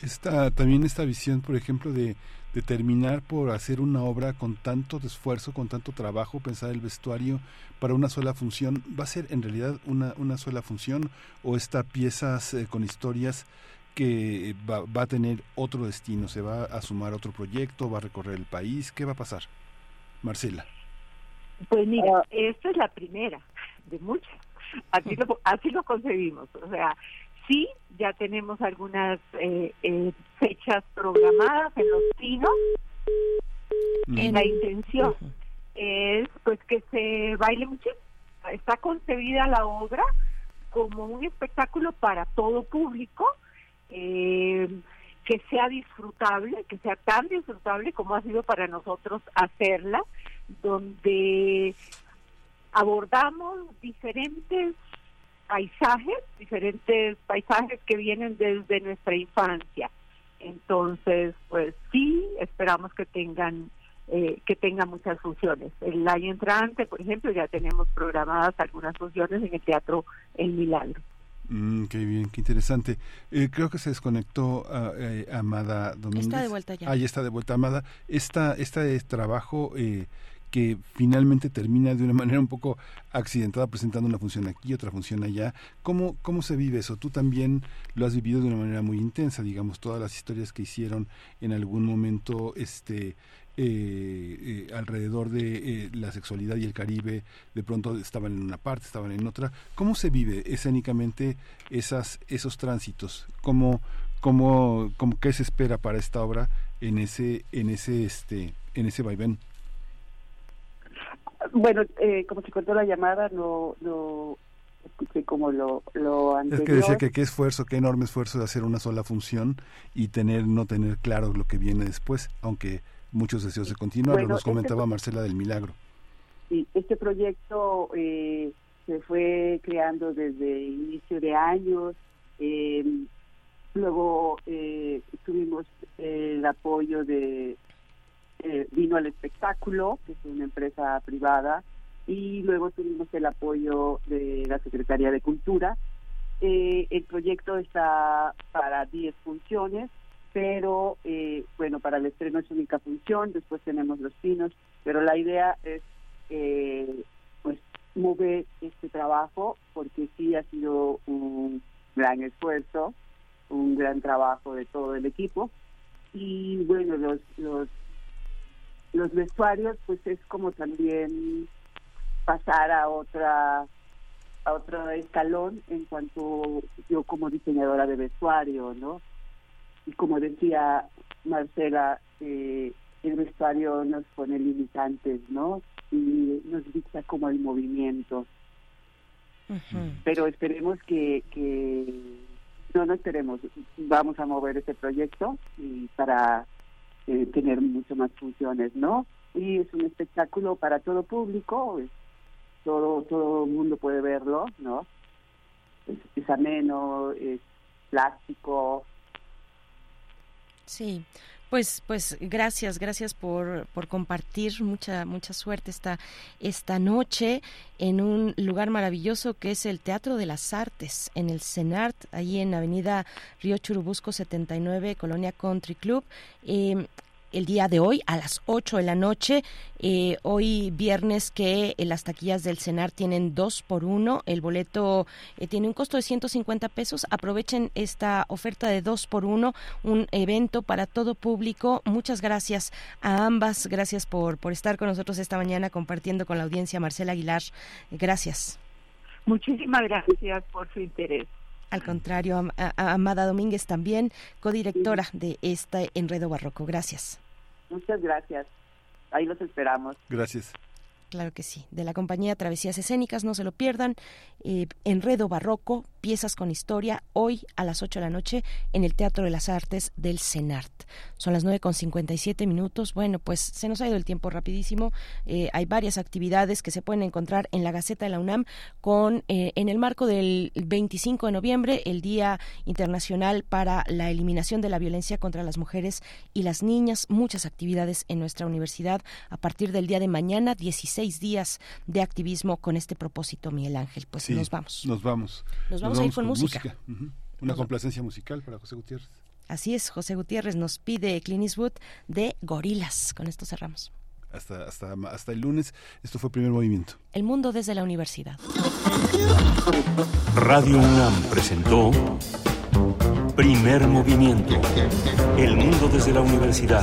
Esta, también esta visión, por ejemplo, de, de terminar por hacer una obra con tanto esfuerzo, con tanto trabajo, pensar el vestuario para una sola función, ¿va a ser en realidad una, una sola función o esta piezas eh, con historias que va, va, a tener otro destino, se va a sumar otro proyecto, va a recorrer el país, ¿qué va a pasar? Marcela. Pues mira, esta es la primera de muchas. Así lo, así lo concebimos. O sea, sí, ya tenemos algunas eh, eh, fechas programadas en los pinos. En la intención es pues que se baile mucho. Está concebida la obra como un espectáculo para todo público eh, que sea disfrutable, que sea tan disfrutable como ha sido para nosotros hacerla, donde abordamos diferentes paisajes, diferentes paisajes que vienen desde nuestra infancia. Entonces, pues sí, esperamos que tengan eh, que tengan muchas funciones. El año entrante, por ejemplo, ya tenemos programadas algunas funciones en el Teatro El Milagro. Mm, qué bien, qué interesante. Eh, creo que se desconectó eh, Amada Domínguez. Está de vuelta ya. Ah, ya está de vuelta Amada. Esta, este trabajo eh, que finalmente termina de una manera un poco accidentada presentando una función aquí, otra función allá. ¿Cómo, ¿Cómo se vive eso? Tú también lo has vivido de una manera muy intensa, digamos, todas las historias que hicieron en algún momento este eh, eh, alrededor de eh, la sexualidad y el Caribe, de pronto estaban en una parte, estaban en otra. ¿Cómo se vive escénicamente esas, esos tránsitos? ¿Cómo, cómo, cómo, ¿Qué se espera para esta obra en ese, en ese, este, en ese vaivén? Bueno, eh, como se cortó la llamada, no, no escuché como lo, lo anterior. Es que decía que qué esfuerzo, qué enorme esfuerzo de hacer una sola función y tener no tener claro lo que viene después, aunque muchos deseos de continuar, bueno, nos comentaba este, Marcela del Milagro. Sí, este proyecto eh, se fue creando desde inicio de años, eh, luego eh, tuvimos el apoyo de Vino al Espectáculo, que es una empresa privada, y luego tuvimos el apoyo de la Secretaría de Cultura. el proyecto está para 10 funciones, pero eh, bueno, para el estreno es única función, después tenemos los pinos, pero la idea es eh, pues mover este trabajo porque sí ha sido un gran esfuerzo, un gran trabajo de todo el equipo y bueno, los los los vestuarios pues es como también pasar a otra a otro escalón en cuanto yo como diseñadora de vestuario, ¿no? Y como decía Marcela, eh, el vestuario nos pone limitantes, ¿no? Y nos dicta como el movimiento. Pero esperemos que, que no, no esperemos, vamos a mover este proyecto y para eh, tener mucho más funciones, ¿no? Y es un espectáculo para todo público, es- todo todo el mundo puede verlo, ¿no? Es, es ameno, es plástico, Sí, pues, pues gracias, gracias por, por compartir mucha, mucha suerte esta, esta noche en un lugar maravilloso que es el Teatro de las Artes, en el CENART, ahí en Avenida Río Churubusco 79, Colonia Country Club. Eh, el día de hoy a las 8 de la noche. Eh, hoy viernes que eh, las taquillas del CENAR tienen dos por uno. El boleto eh, tiene un costo de 150 pesos. Aprovechen esta oferta de dos por uno, un evento para todo público. Muchas gracias a ambas. Gracias por, por estar con nosotros esta mañana compartiendo con la audiencia. Marcela Aguilar, gracias. Muchísimas gracias por su interés. Al contrario, a- a- Amada Domínguez también, codirectora de este Enredo Barroco. Gracias. Muchas gracias. Ahí los esperamos. Gracias. Claro que sí. De la compañía Travesías Escénicas, no se lo pierdan. Eh, Enredo Barroco, piezas con historia, hoy a las 8 de la noche en el Teatro de las Artes del CENART. Son las 9 con 57 minutos. Bueno, pues se nos ha ido el tiempo rapidísimo. Eh, hay varias actividades que se pueden encontrar en la Gaceta de la UNAM con, eh, en el marco del 25 de noviembre, el Día Internacional para la Eliminación de la Violencia contra las Mujeres y las Niñas. Muchas actividades en nuestra universidad a partir del día de mañana, 16 días de activismo con este propósito, Miguel Ángel. Pues Sí, nos vamos. Nos vamos. Nos vamos a ir con música. Una complacencia musical para José Gutiérrez. Así es, José Gutiérrez nos pide Clint Eastwood de Gorilas. Con esto cerramos. Hasta, hasta, hasta el lunes. Esto fue Primer Movimiento. El mundo desde la universidad. Radio UNAM presentó Primer Movimiento. El mundo desde la universidad.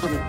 Thank you.